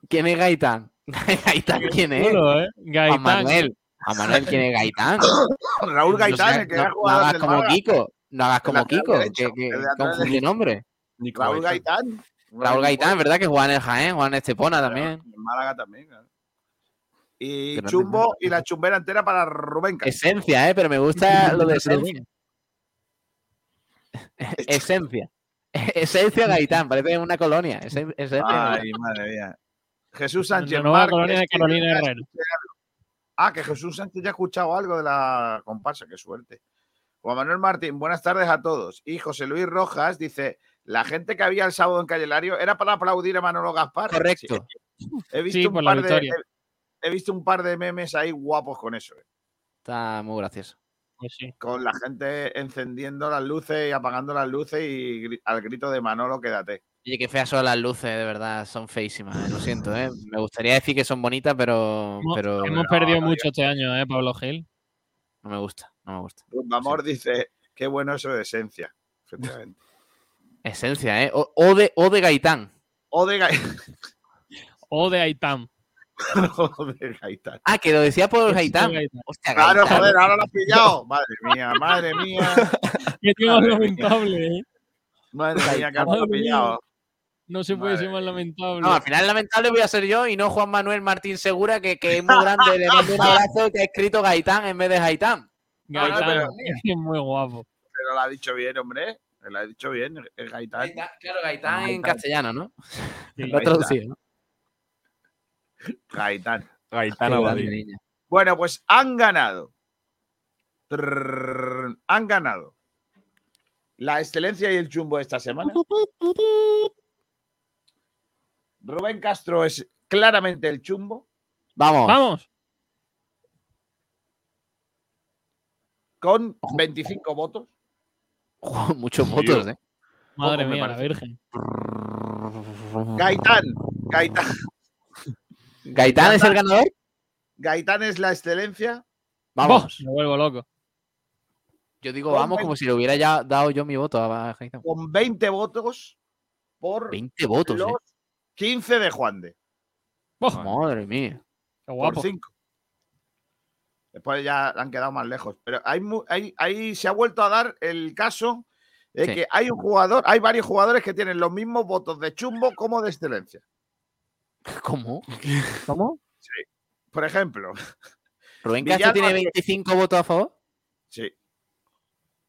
¿Quién es Gaitán? ¿Gaitán quién es? ¿eh? Juan Gaitán. Manuel. Juan Manuel, ¿quién es Gaitán? Raúl Gaitán, No, el que no- era no hagas como Málaga. Kiko. No hagas como Kiko. derecho, Que, que el lateral confunde nombre. Raúl Gaitán. Raúl Gaitán, ¿verdad? Que juega en el Jaén, juega en Estepona también. En Málaga también. claro. Y Chumbo y la chumbera entera para Rubén Castro. Esencia, ¿eh? Pero me gusta lo de esencia. Esencia. Esencia Gaitán, parece una colonia. Esen- Esencia Ay, Gaitán. madre mía. Jesús Sánchez. La nueva colonia de Carolina Herrera. Ah, que Jesús Sánchez ya ha escuchado algo de la comparsa, qué suerte. Juan Manuel Martín, buenas tardes a todos. Y José Luis Rojas dice: La gente que había el sábado en Callelario era para aplaudir a Manolo Gaspar. Correcto. Sí, he, visto Sí, un por la par de, he, he visto un par de memes ahí guapos con eso. eh. Está muy gracioso. Pues sí. Con la gente encendiendo las luces y apagando las luces y al grito de Manolo, quédate. Oye, qué feas son las luces, de verdad, son feísimas. eh, Lo siento, ¿eh? Me gustaría decir que son bonitas, pero, Hemos, pero hemos perdido mucho este año, ¿eh, Pablo Gil? no me gusta, no me gusta. Amor dice: Qué bueno eso de esencia. Efectivamente. Esencia, ¿eh? O, o de, o de Gaitán. O de, Gai- O de Aitam. o de Gaitán. Ah, que lo decía por Sí, Gaitán. Gaitán. Hostia, Claro, Gaitán. joder, ahora lo has pillado. Madre mía, madre mía. Qué tío lamentable, ¿eh? Madre mía, que ahora lo has pillado. No se puede Madre ser más lamentable. No, al final lamentable voy a ser yo y no Juan Manuel Martín Segura, que, que es muy grande, le mando un abrazo que ha escrito Gaitán en vez de Gaitán. Gaitán, pero- es muy guapo. Pero lo ha dicho bien, hombre. Lo ha dicho bien, es Gaitán. Claro, Gaitán en castellano, ¿no? Sí, Lo ha traducido, ¿no? Gaitán. Gaitán. Bueno, pues han ganado. Trrr, han ganado. La excelencia y el chumbo esta semana. Rubén Castro es claramente el chumbo Vamos. Vamos. con 25 votos. Ojo, Muchos votos, ¿eh? Madre mía, la. Virgen. Gaitán. Gaitán. ¿Gaitán es el ganador? Gaitán es la excelencia. Vamos. Me vuelvo loco. Yo digo Con vamos como si le hubiera ya dado yo mi voto a Gaitán. con 20 votos por 20 votos, los ¿eh? 15 de Juan de. Madre mía. Qué Por guapo. 5. Después ya han quedado más lejos. Pero hay, hay- ahí se ha vuelto a dar el caso de Sí. que hay un jugador, hay varios jugadores que tienen los mismos votos de chumbo como de excelencia. ¿Cómo? ¿Cómo? Por ejemplo, ¿Rubén Castro tiene- 25 votos a favor? sí.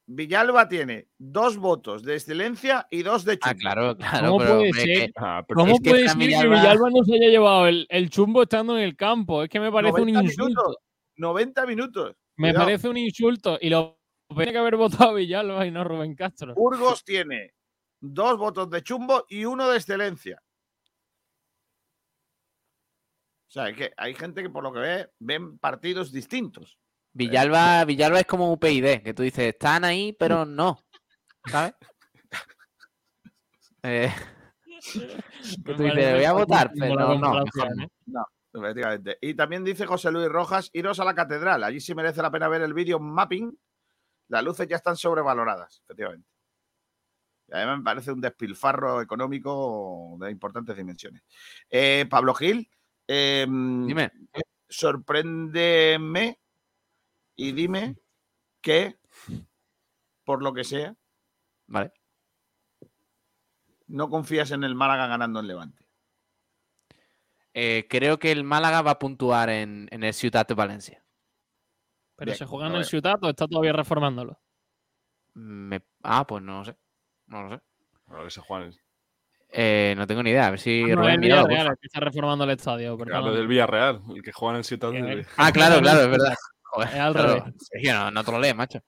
Villalba tiene dos votos de excelencia y dos de chumbo. Ah, claro, claro. ¿Cómo pero, puede ser? que- Ah, pero ¿Cómo es que puede Fran ser que Villalba- no se haya llevado el, el chumbo estando en el campo? Es que me parece un 90 insulto. minutos. 90 minutos. Me Cuidado. parece un insulto. Y lo tenía que haber votado a Villalba y no a Rubén Castro. Burgos tiene dos votos de chumbo y uno de excelencia. O sea, es que hay gente que por lo que ve ven partidos distintos. Villalba, Villalba es como UPyD, que tú dices, están ahí, pero no. ¿Sabes? Eh, que tú dices, voy a votar, pero no, no. No, efectivamente. Y también dice José Luis Rojas, iros a la catedral. Allí sí merece la pena ver el vídeo mapping. Las luces ya están sobrevaloradas, efectivamente. Y además me parece un despilfarro económico de importantes dimensiones. Eh, Pablo Gil, eh, Dime. sorpréndeme y dime que, por lo que sea, Vale. no confías en el Málaga ganando en Levante. Eh, creo que el Málaga va a puntuar en, en el Ciutat de Valencia. Pero Bien, se juega en el. Ciutat o está todavía reformándolo. Me- Ah, pues no lo sé. No lo sé. Que se juegan. Eh, no tengo ni idea. A ver si Ah, no, Rubén el Villarreal, el que está reformando el estadio. Claro, perdóname. del Villarreal, el que juega en el Ciudad de... Ah, claro, claro, es verdad. Joder, Es al revés. Sergio, no, no te lo lees, macho.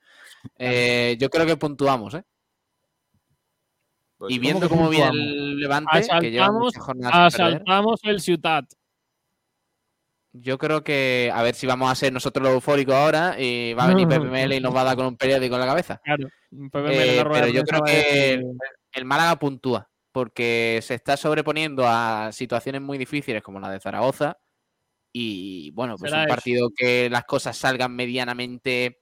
Eh, yo creo que puntuamos, ¿eh? Pues y ¿Cómo viendo cómo viene el Levante, que lleva Asaltamos, muchas jornadas asaltamos el Ciutat. yo creo que a ver si vamos a ser nosotros los eufóricos ahora y va a venir Pepe Mele y nos va a dar con un periódico en la cabeza. Claro. En Eh, la rueda pero yo creo que el, el Málaga puntúa porque se está sobreponiendo a situaciones muy difíciles como la de Zaragoza y bueno, pues Será un eso. partido que las cosas salgan medianamente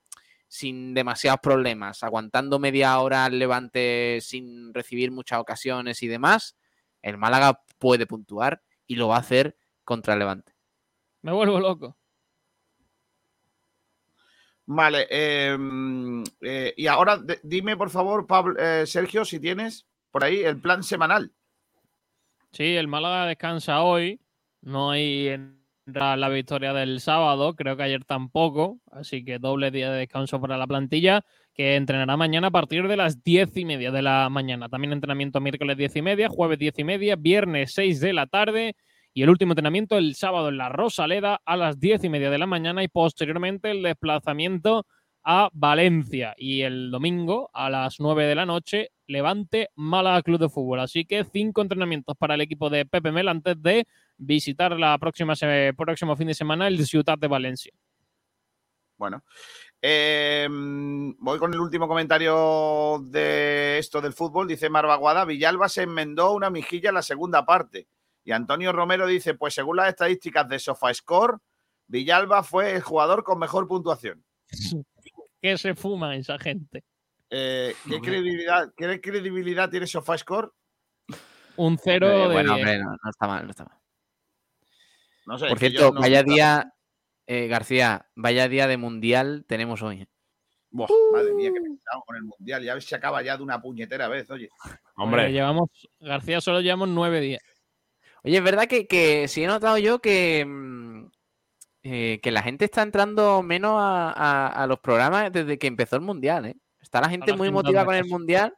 sin demasiados problemas, aguantando media hora al Levante sin recibir muchas ocasiones y demás, el Málaga puede puntuar y lo va a hacer contra el Levante. Me vuelvo loco. Vale, eh, mm, eh, y ahora dime, por favor, Pablo, eh, Sergio, si tienes por ahí el plan semanal. Sí, el Málaga descansa hoy. No hay la victoria del sábado. Creo que ayer tampoco. Así que doble día de descanso para la plantilla. Que entrenará mañana a partir de las diez y media de la mañana. También entrenamiento miércoles diez y media, jueves diez y media, viernes 6 de la tarde. Y el último entrenamiento el sábado en la Rosaleda a las diez y media de la mañana. Y posteriormente el desplazamiento a Valencia. Y el domingo a las 9 de la noche, Levante Málaga Club de Fútbol. Así que cinco entrenamientos para el equipo de Pepe Mel antes de visitar la próxima próximo fin de semana el Ciutat de Valencia. Bueno, eh, mm, voy con el último comentario de esto del fútbol. Dice Marvaguada, Villalba se enmendó una mijilla en la segunda parte. Y Antonio Romero dice, pues según las estadísticas de SofaScore, Villalba fue el jugador con mejor puntuación. ¿Qué se fuma esa gente? Eh, ¿qué, credibilidad, ¿Qué credibilidad tiene SofaScore? Un cero Eh, de bueno, 10. hombre, no, no está mal, no está mal. No sé, Por cierto, no- vaya día, eh, García, vaya día de mundial tenemos hoy. ¿eh? Buah, madre mía, que pesado con el mundial. Ya se acaba ya de una puñetera vez, oye. Bueno, llevamos, García solo llevamos nueve días. Oye, es verdad que, que sí he notado yo que, mm, eh, que la gente está entrando menos a, a- a los programas desde que empezó el mundial, ¿eh? Está la gente muy motivada con el mundial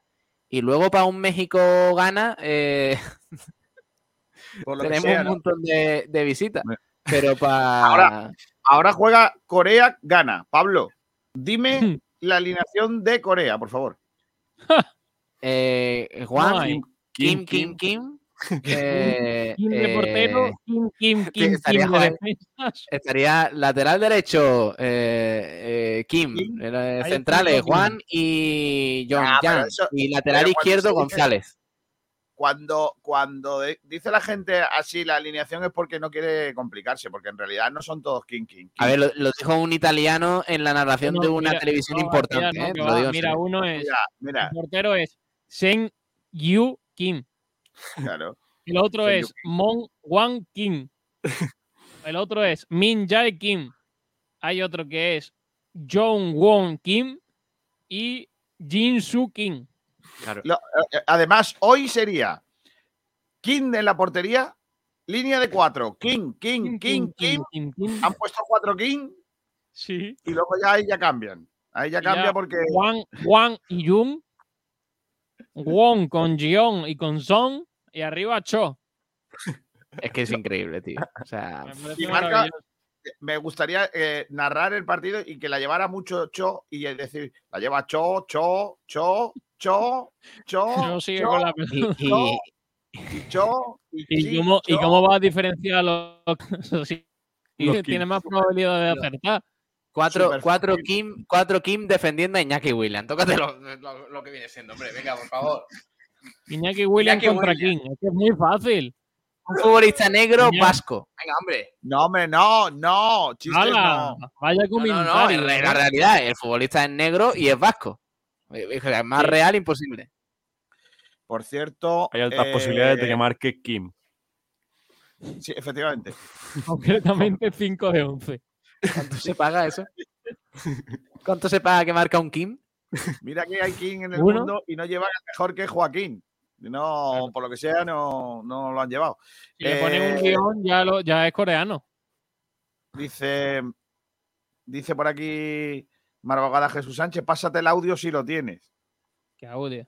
y luego para un México gana eh, tenemos sea, un montón de, de visitas. Pero para Ahora, ahora juega Corea, gana. Pablo, dime la alineación de Corea, por favor. eh, Juan, No hay. Kim, Kim, Kim. eh, Kim de portero, eh, Kim, Kim, Kim, estaría Kim de defensas. Estaría lateral derecho eh, eh, Kim, centrales Kim. Juan y John Ah, eso- y lateral izquierdo González. Cuando, cuando dice la gente así la alineación es porque no quiere complicarse, porque en realidad no son todos King King. A ver, lo, lo dijo un italiano en la narración No, de una mira, televisión no, importante. No, eh, lo digo Mira, uno es. Mira, mira, El portero es Shen Yu Kim. claro. El otro Shen es Mon Wan Kim. El otro es Min Jae Kim. Hay otro que es Jong Won Kim y Jin Su Kim. Lo- eh, además, hoy sería King en la portería, línea de cuatro. King, King, King, King. Han puesto cuatro King Sí. y luego ya ahí ya cambian. Ahí ya cambia ya porque. Juan, Juan y Jung. Won con Jion y con Son. Y arriba Cho. Es que es increíble, tío. O sea, Y marca. Me gustaría eh, narrar el partido y que la llevara mucho Cho y decir, la lleva Cho, Cho, Cho, Cho, Cho. Cho sigue Cho, con la y, Cho, y Cho, y, ¿Y Chi, cómo, ¿Y cómo va a diferenciar los Los tiene Kim. más probabilidad de acertar? cuatro, cuatro. Kim, cuatro Kim defendiendo a Iñaki William. Tócate lo, lo- lo que viene siendo, hombre. Venga, por favor. Iñaki Williams Iñaki contra. King. Es que es muy fácil. Un futbolista negro vasco. Venga, hombre. No, hombre, no, no, chistes ¡Hala! no. Vaya No, no, no, comentario. en la, ¿eh? realidad, el futbolista es negro y es vasco. Es que es más Sí. real imposible. Por cierto. Hay altas eh, posibilidades de que marque Kim. Sí, efectivamente. Concretamente 5 de 11. ¿Cuánto se paga eso? ¿Cuánto se paga que marca un Kim? Mira que hay King en el ¿Uno? mundo y no llevan mejor que Joaquín. No, por lo que sea, no, no lo han llevado. Si le ponen un Eh, guion, ya, lo, ya es coreano. Dice, dice por aquí Marvagada Jesús Sánchez, pásate el audio si lo tienes. ¿Qué audio?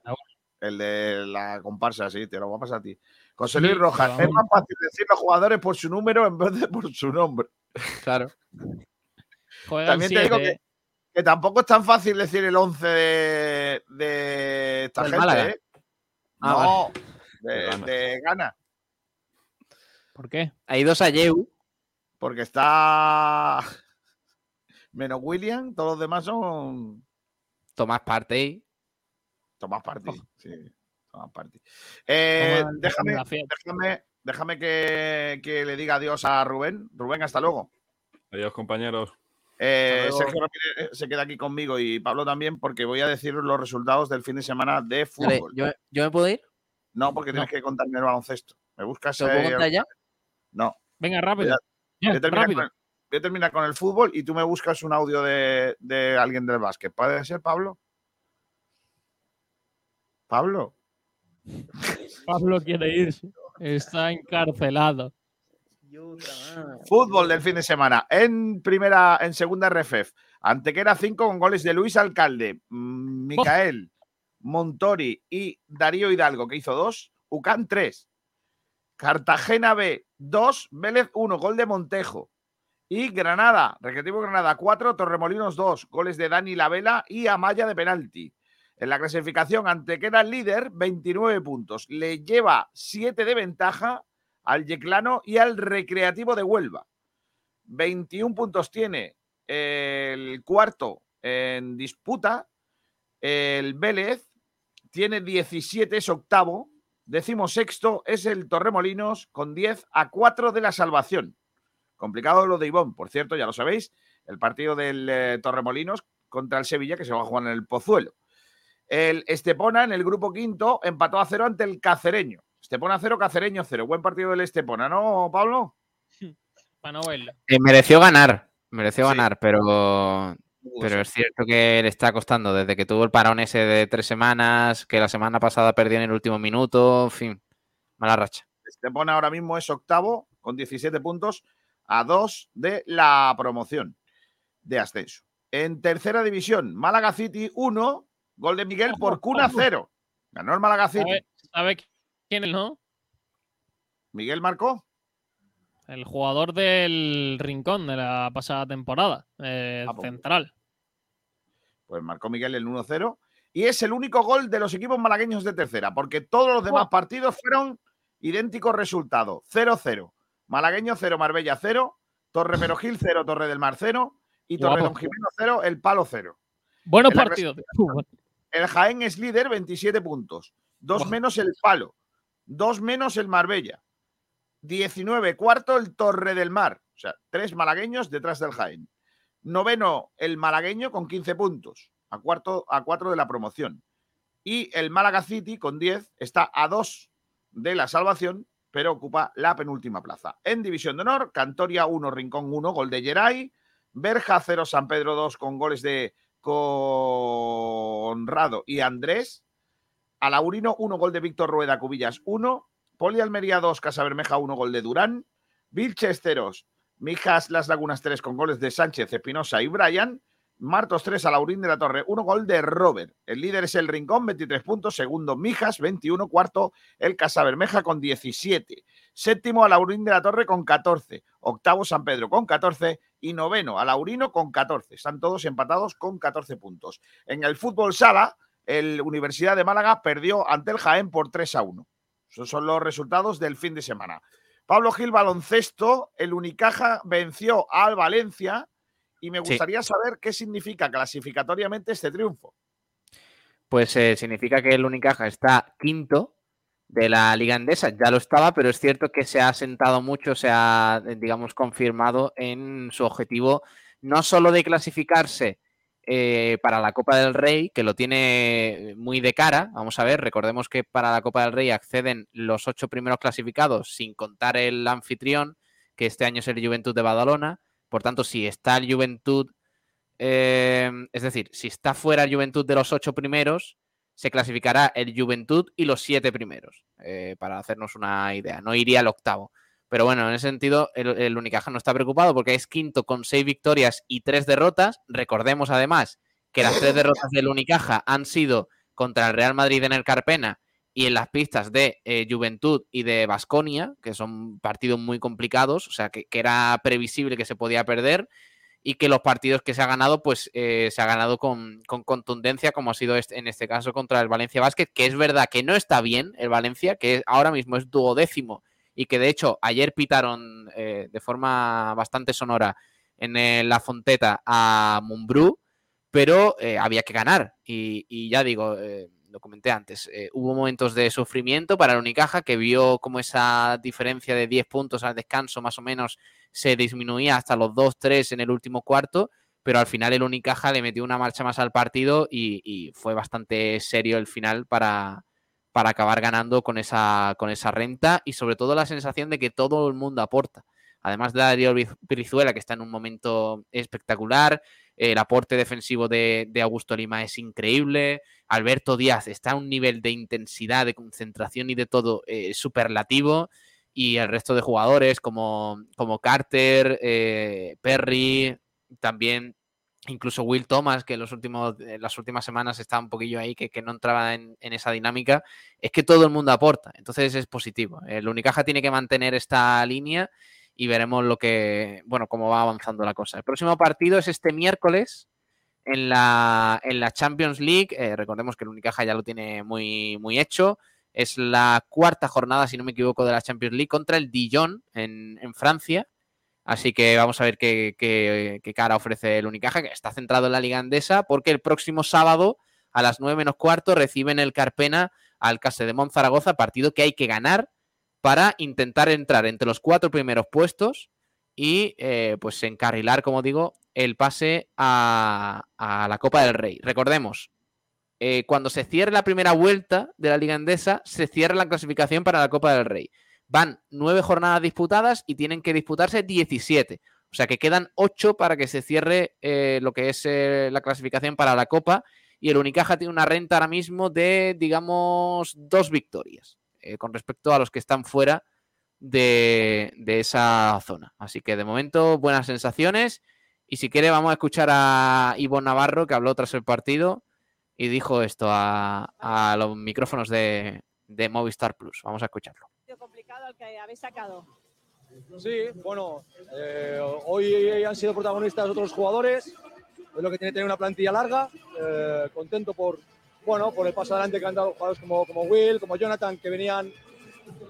El de la comparsa, sí, te lo voy a pasar a ti. José Luis Sí, Rojas, es más fácil decir los jugadores por su número en vez de por su nombre. Claro. Juegan También te digo que, que tampoco es tan fácil decir el 11 de, de esta ¿Del gente, Málaga? ¿eh? Ah, no, De de, Ghana. de Ghana. ¿Por qué? Hay dos a Yeu. Porque está menos William, todos los demás son Tomás Partey. Tomás Party. Sí, Tomás Party. Eh, Tomás, déjame, déjame, déjame que, que le diga adiós a Rubén. Rubén, hasta luego. Adiós, compañeros. Eh. Sergio Ramírez se queda aquí conmigo y Pablo también, porque voy a decir los resultados del fin de semana de fútbol. ¿yo, ¿Yo me puedo ir? No, porque tienes que contarme el baloncesto. ¿Me buscas? ¿Te lo puedo eh, contar ya? No. Venga, rápido. Voy a, Ya, voy a terminar rápido. con el, voy a terminar con el fútbol y tú me buscas un audio de, de alguien del básquet. ¿Puede ser, Pablo? Pablo. Pablo quiere irse. Está encarcelado. Fútbol del fin de semana. En primera, en segunda RFF. Antequera 5 con goles de Luis Alcalde, mm, Micael, Montori y Darío Hidalgo, que hizo dos. Ucán 3. Cartagena B 2, Vélez 1, gol de Montejo. Y Granada, Recreativo Granada 4, Torremolinos 2, goles de Dani Lavela y Amaya de penalti. En la clasificación, Antequera líder, 29 puntos. Le lleva 7 de ventaja al Yeclano y al Recreativo de Huelva. 21 puntos tiene el cuarto en disputa. El Vélez tiene 17, es octavo. Décimo sexto es el Torremolinos con 10 a 4 de la salvación. Complicado lo de Ivón, por cierto, ya lo sabéis. El partido del eh, Torremolinos contra el Sevilla que se va a jugar en el Pozuelo. El Estepona en el grupo quinto empató a cero ante el Cacereño. Estepona cero, Cacereño cero. Buen partido del Estepona, ¿no, Pablo? Para no verlo. Eh, mereció ganar, mereció ganar, pero, pero es cierto que le está costando desde que tuvo el parón ese de tres semanas, que la semana pasada perdió en el último minuto, en fin, mala racha. Estepona ahora mismo es octavo con 17 puntos a dos de la promoción de ascenso. En tercera división, Málaga City 1, gol de Miguel por Cuna 0. Ganó el Málaga City. ¿Sabe, sabe quién es, no? Miguel marcó. El jugador del Rincón de la pasada temporada, eh, Ah, pues. central. Pues marcó Miguel el 1-0. Y es el único gol de los equipos malagueños de tercera, porque todos los demás partidos fueron idénticos resultados. 0-0. Malagueño 0, Marbella 0, Torre Perogil 0, Torre del Mar 0 y Torre. Don Jimeno 0, El Palo 0. Buenos partidos. El Jaén es líder, 27 puntos. Dos menos el Palo. Dos menos el Marbella. 19 cuarto el Torre del Mar. O sea, tres malagueños detrás del Jaén. Noveno el malagueño con 15 puntos. A, cuarto, a cuatro de la promoción. Y el Málaga City con 10 está a dos de la salvación, pero ocupa la penúltima plaza. En División de Honor, Cantoria 1, Rincón 1, gol de Geray. Berja 0, San Pedro 2 con goles de Conrado y Andrés. Alaurino 1, gol de Víctor Rueda, Cubillas 1. Poli Almería 2, Casa Bermeja 1, gol de Durán. Vilches 0, Mijas Las Lagunas 3 con goles de Sánchez, Espinosa y Brian. Martos 3, Alaurín de la Torre 1, gol de Robert. El líder es el Rincón, 23 puntos. Segundo, Mijas, 21. Cuarto, el Casa Bermeja con 17. Séptimo, Alaurín de la Torre con 14. Octavo, San Pedro con 14. Y noveno, Alaurino con 14. Están todos empatados con 14 puntos. En el fútbol sala, el Universidad de Málaga perdió ante el Jaén por 3 a 1. Esos son los resultados del fin de semana. Pablo Gil, baloncesto. El Unicaja venció al Valencia. Y me Sí. gustaría saber qué significa clasificatoriamente este triunfo. Pues eh, significa que el Unicaja está quinto de la Liga Endesa. Ya lo estaba, pero es cierto que se ha sentado mucho, se ha, digamos, confirmado en su objetivo no solo de clasificarse eh, para la Copa del Rey, que lo tiene muy de cara. Vamos a ver, recordemos que para la Copa del Rey acceden los ocho primeros clasificados sin contar el anfitrión, que este año es el Juventud de Badalona. Por tanto, si está el Juventud eh, es decir, si está fuera el Juventud de los ocho primeros, se clasificará el Juventud y los siete primeros, eh, para hacernos una idea. No iría al octavo. Pero bueno, en ese sentido, el, Unicaja no está preocupado porque es quinto con seis victorias y tres derrotas. Recordemos además que las tres derrotas del Unicaja han sido contra el Real Madrid en el Carpena y en las pistas de eh, Juventud y de Basconia, que son partidos muy complicados, o sea, que, que era previsible que se podía perder y que los partidos que se ha ganado, pues eh, se ha ganado con, con contundencia, como ha sido este- en este caso contra el Valencia Basket, que es verdad que no está bien el Valencia, que ahora mismo es duodécimo y que de hecho ayer pitaron eh, de forma bastante sonora en la Fonteta a Mumbrú, pero eh, había que ganar. Y, ya digo, eh, lo comenté antes, hubo momentos de sufrimiento para el Unicaja que vio como esa diferencia de 10 puntos al descanso más o menos se disminuía hasta los 2-3 en el último cuarto, pero al final el Unicaja le metió una marcha más al partido y fue bastante serio el final para, para acabar ganando con esa, con esa renta y sobre todo la sensación de que todo el mundo aporta. Además de Darío Brizuela, que está en un momento espectacular, el aporte defensivo de, de Augusto Lima es increíble, Alberto Díaz está a un nivel de intensidad, de concentración y de todo eh, superlativo, y el resto de jugadores como, como Carter, eh, Perry, también incluso Will Thomas, que en, los últimos, en las últimas semanas está un poquillo ahí, que, que no entraba en, en, esa dinámica, es que todo el mundo aporta, entonces es positivo. El Unicaja tiene que mantener esta línea y veremos lo que, bueno, cómo va avanzando la cosa. El próximo partido es este miércoles en la, en la Champions League. Eh, recordemos que el Unicaja ya lo tiene muy, muy hecho. Es la cuarta jornada, si no me equivoco, de la Champions League contra el Dijon en, en Francia. Así que vamos a ver qué, cara ofrece el Unicaja, que está centrado en la Liga Andesa, porque el próximo sábado a las 9 menos cuarto reciben el Carpena al Case de Zaragoza, partido que hay que ganar para intentar entrar entre los cuatro primeros puestos y eh, pues encarrilar, como digo, el pase a, la Copa del Rey. Recordemos, eh, cuando se cierre la primera vuelta de la Liga Endesa, se cierra la clasificación para la Copa del Rey. Van nueve jornadas disputadas y tienen que disputarse 17. O sea que quedan ocho para que se cierre eh, lo que es eh, la clasificación para la Copa. Y el Unicaja tiene una renta ahora mismo de, digamos, dos victorias eh, con respecto a los que están fuera de, de, esa zona. Así que de momento, buenas sensaciones. Y si quiere, vamos a escuchar a Ivo Navarro, que habló tras el partido y dijo esto a, a los micrófonos de, de, Movistar Plus. Vamos a escucharlo. El que habéis sacado? Sí, bueno, eh, hoy han sido protagonistas otros jugadores. Es lo que tiene tener una plantilla larga. Eh, contento por, bueno, por el paso adelante que han dado jugadores como, como Will, como Jonathan, que venían,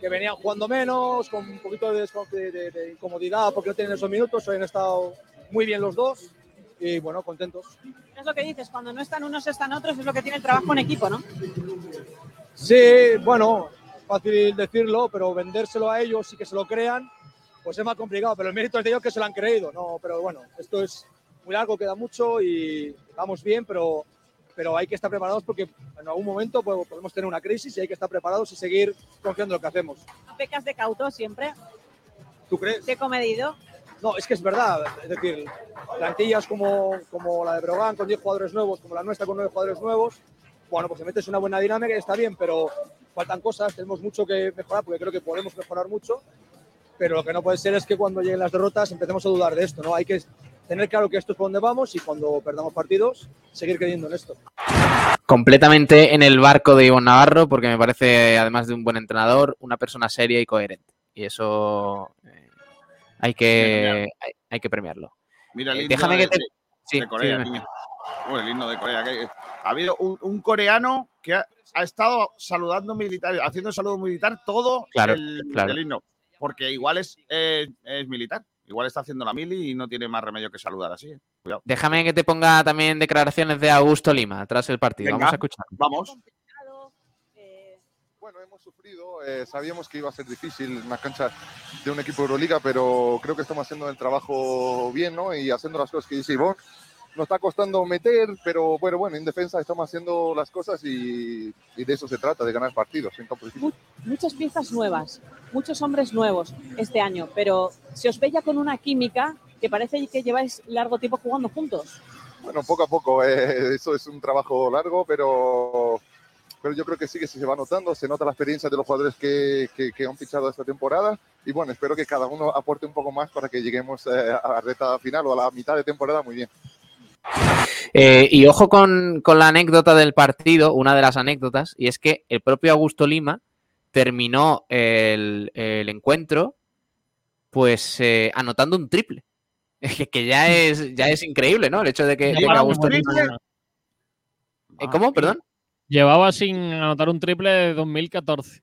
que venían jugando menos, con un poquito de, de, de incomodidad porque no tienen esos minutos. Hoy han estado muy bien los dos y bueno, contentos. Es lo que dices, cuando no están unos, están otros, es lo que tiene el trabajo en equipo, ¿no? Sí, bueno, fácil decirlo, pero vendérselo a ellos y que se lo crean, pues es más complicado, pero el mérito es de ellos que se lo han creído, ¿no? Pero bueno, esto es muy largo, queda mucho y vamos bien, pero, pero hay que estar preparados porque en algún momento podemos tener una crisis y hay que estar preparados y seguir confiando en lo que hacemos. Pecas de cauto siempre. ¿Tú crees? ¿Qué comedido? No, es que es verdad. Es decir, plantillas como, como la de Brogan con 10 jugadores nuevos, como la nuestra con 9 jugadores nuevos, bueno, pues se metes una buena dinámica y está bien, pero faltan cosas, tenemos mucho que mejorar porque creo que podemos mejorar mucho, pero lo que no puede ser es que cuando lleguen las derrotas empecemos a dudar de esto, ¿no? Hay que tener claro que esto es por donde vamos y cuando perdamos partidos, seguir creyendo en esto. Completamente en el barco de Ivonne Navarro, porque me parece, además de un buen entrenador, una persona seria y coherente. Y eso eh, hay que, hay, hay, que premiarlo. Mira, eh, déjame de, que te... sí, de Corea, sí, oh, el himno de Corea. Que ha habido un, un coreano que ha, ha, estado saludando militar, haciendo el saludo militar todo claro, el, claro. el, himno. Porque igual es, eh, es militar. Igual está haciendo la mili y no tiene más remedio que saludar así. ¿eh? Cuidado. Déjame que te ponga también declaraciones de Augusto Lima tras el partido. Venga, vamos a escuchar. Vamos. Bueno, hemos sufrido, eh, sabíamos que iba a ser difícil una cancha de un equipo de Euroliga, pero creo que estamos haciendo el trabajo bien, ¿no? Y haciendo las cosas que dice Ivonne. Nos está costando meter, pero bueno, bueno, en defensa estamos haciendo las cosas y, y de eso se trata, de ganar partidos en. Muchas piezas nuevas, muchos hombres nuevos este año, pero se os ve ya con una química que parece que lleváis largo tiempo jugando juntos. Bueno, poco a poco, eh, eso es un trabajo largo, pero pero yo creo que sí que se va notando, se nota la experiencia de los jugadores que, que, que han fichado esta temporada y bueno, espero que cada uno aporte un poco más para que lleguemos eh, a la reta final o a la mitad de temporada muy bien. Eh, y ojo con, con la anécdota del partido, una de las anécdotas, y es que el propio Augusto Lima terminó el, el encuentro pues eh, anotando un triple. Que, que ya es ya es increíble, ¿no? El hecho de que, de que Augusto Lima. Eh, ¿Cómo? Perdón. Llevaba sin anotar un triple de 2014.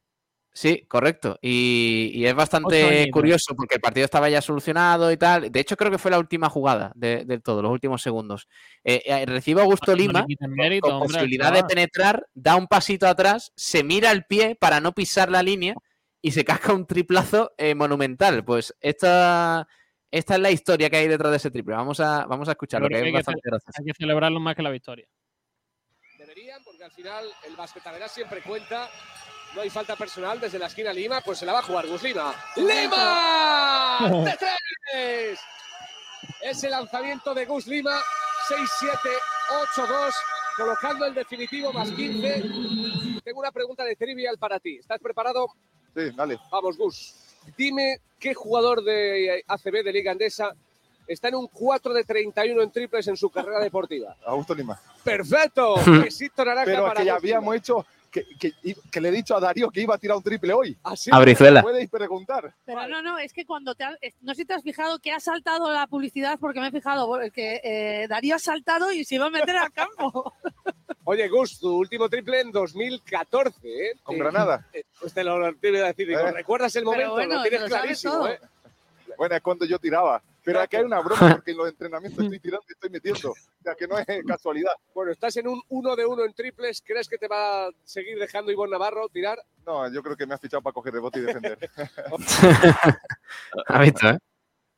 Sí, correcto. Y, y es bastante curioso porque el partido estaba ya solucionado y tal. De hecho, creo que fue la última jugada de, de todo, los últimos segundos. Eh, eh, recibe a Augusto No Lima con- mérito, con hombre, posibilidad de penetrar, da un pasito atrás, se mira el pie para no pisar la línea y se casca un triplazo eh, monumental. Pues esta, esta es la historia que hay detrás de ese triple. Vamos a, vamos a escucharlo, que que es hay, que bastante ce- gracioso. hay que celebrarlo más que la victoria. Deberían, porque al final el basquetaveras siempre cuenta. No hay falta personal desde la esquina Lima, pues se la va a jugar Gus Lima. ¡Lima! ¡De tres! Ese lanzamiento de Gus Lima, 6-7, 8-2, colocando el definitivo más 15. Tengo una pregunta de trivial para ti. ¿Estás preparado? Sí, dale. Vamos, Gus. Dime qué jugador de ACB de Liga Andesa está en un 4 de 31 en triples en su carrera deportiva. Augusto Lima. ¡Perfecto! Naranja Pero para que ya habíamos hecho que, que- que le he dicho a Darío que iba a tirar un triple hoy. Así A Brizuela. Podéis preguntar. Pero no, no, es que cuando te ha- no sé si te has fijado que ha saltado la publicidad porque me he fijado que eh, Darío ha saltado y se iba a meter al campo. Oye, Gus, tu último triple en 2014, ¿eh? Con Eh, Granada. eh, Pues te lo tiene que decir. digo, Eh. ¿Recuerdas el Pero momento? bueno, lo tienes lo sabes clarísimo, todo. ¿eh? Bueno, es cuando yo tiraba. Pero aquí hay una broma porque en los entrenamientos estoy tirando y estoy metiendo. O sea, que no es casualidad. Bueno, estás en un uno de uno en triples. ¿Crees que te va a seguir dejando Ivonne Navarro tirar? No, yo creo que me has fichado para coger rebote y defender. ¿Has visto, eh?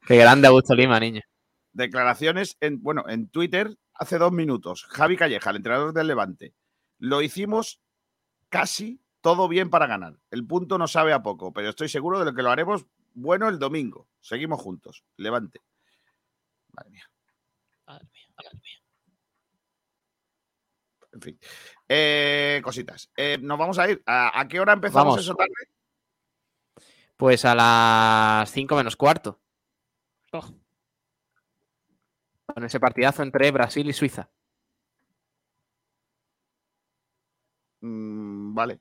Qué grande Augusto Lima, niño. Declaraciones en, bueno, en Twitter hace dos minutos. Javi Calleja, el entrenador del Levante. Lo hicimos casi todo bien para ganar. El punto no sabe a poco, pero estoy seguro de lo que lo haremos bueno el domingo. Seguimos juntos. Levante. Madre mía. En fin. Eh, cositas. Eh, nos vamos a ir. ¿A, a qué hora empezamos Vamos. esa tarde? Pues a las 5 menos cuarto. Oh. Con ese partidazo entre Brasil y Suiza. Mm, vale.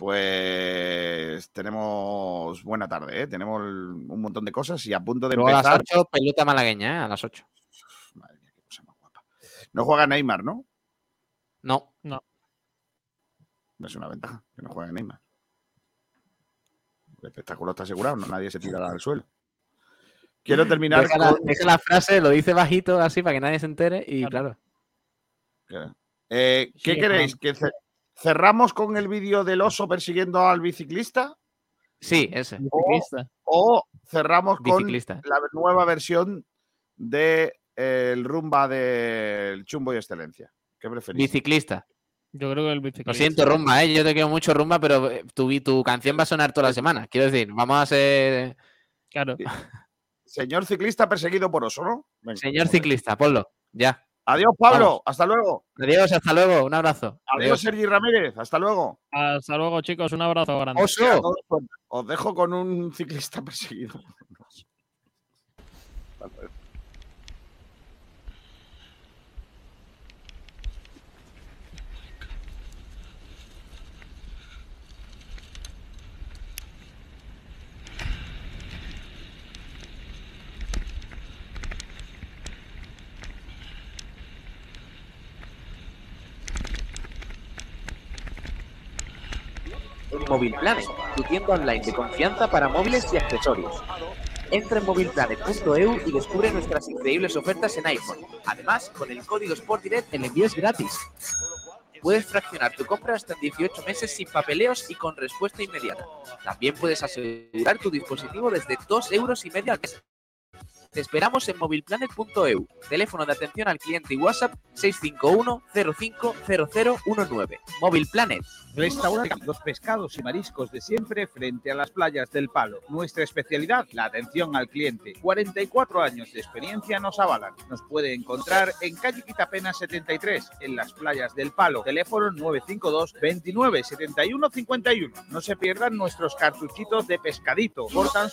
Pues tenemos buena tarde, ¿eh? Tenemos un montón de cosas y a punto de Luego a las empezar. 8, pelota malagueña, ¿eh? A las 8. No juega Neymar, ¿no? No. No. Es una ventaja que no juegue Neymar. El espectáculo está asegurado, no nadie se tira al suelo. Quiero terminar Deja la, con- deja la frase, lo dice bajito así para que nadie se entere y claro. Eh, ¿Qué Sí, queréis? ¿Que ce- cerramos con el vídeo del oso persiguiendo al biciclista? Sí, ese. O, o cerramos con Biciclista. la nueva versión de eh, el rumba del Chumbo y Excelencia. ¿Qué preferís? Biciclista. Yo creo que el biciclista. Lo siento, rumba, ¿eh? Yo te quiero mucho rumba, pero eh, tu, tu canción va a sonar toda la semana. Quiero decir, vamos a ser. Claro. Señor ciclista perseguido por oso, ¿no? Venga. Señor ciclista, ponlo. Ya. Adiós, Pablo. Vamos. Hasta luego. Adiós, hasta luego. Un abrazo. Adiós, Sergi Ramírez. Hasta luego. Hasta luego, chicos. Un abrazo grande. Oso. Os dejo con un ciclista perseguido. por un oso. Móvil Planet, tu tienda online de confianza para móviles y accesorios. Entra en movilplanet.eu y descubre nuestras increíbles ofertas en iPhone. Además, con el código SportDirect el envío es gratis. Puedes fraccionar tu compra hasta en 18 meses sin papeleos y con respuesta inmediata. También puedes asegurar tu dispositivo desde 2 euros y medio al mes. Te esperamos en movilplanet.eu. Teléfono de atención al cliente y WhatsApp 651 050019. Móvil Planet. Restaurante Los pescados y mariscos de siempre frente a las playas del Palo. Nuestra especialidad, la atención al cliente. 44 años de experiencia nos avalan. Nos puede encontrar en calle Quitapena 73, en las playas del Palo. Teléfono 952 29 71 51. No se pierdan nuestros cartuchitos de pescadito. Por tan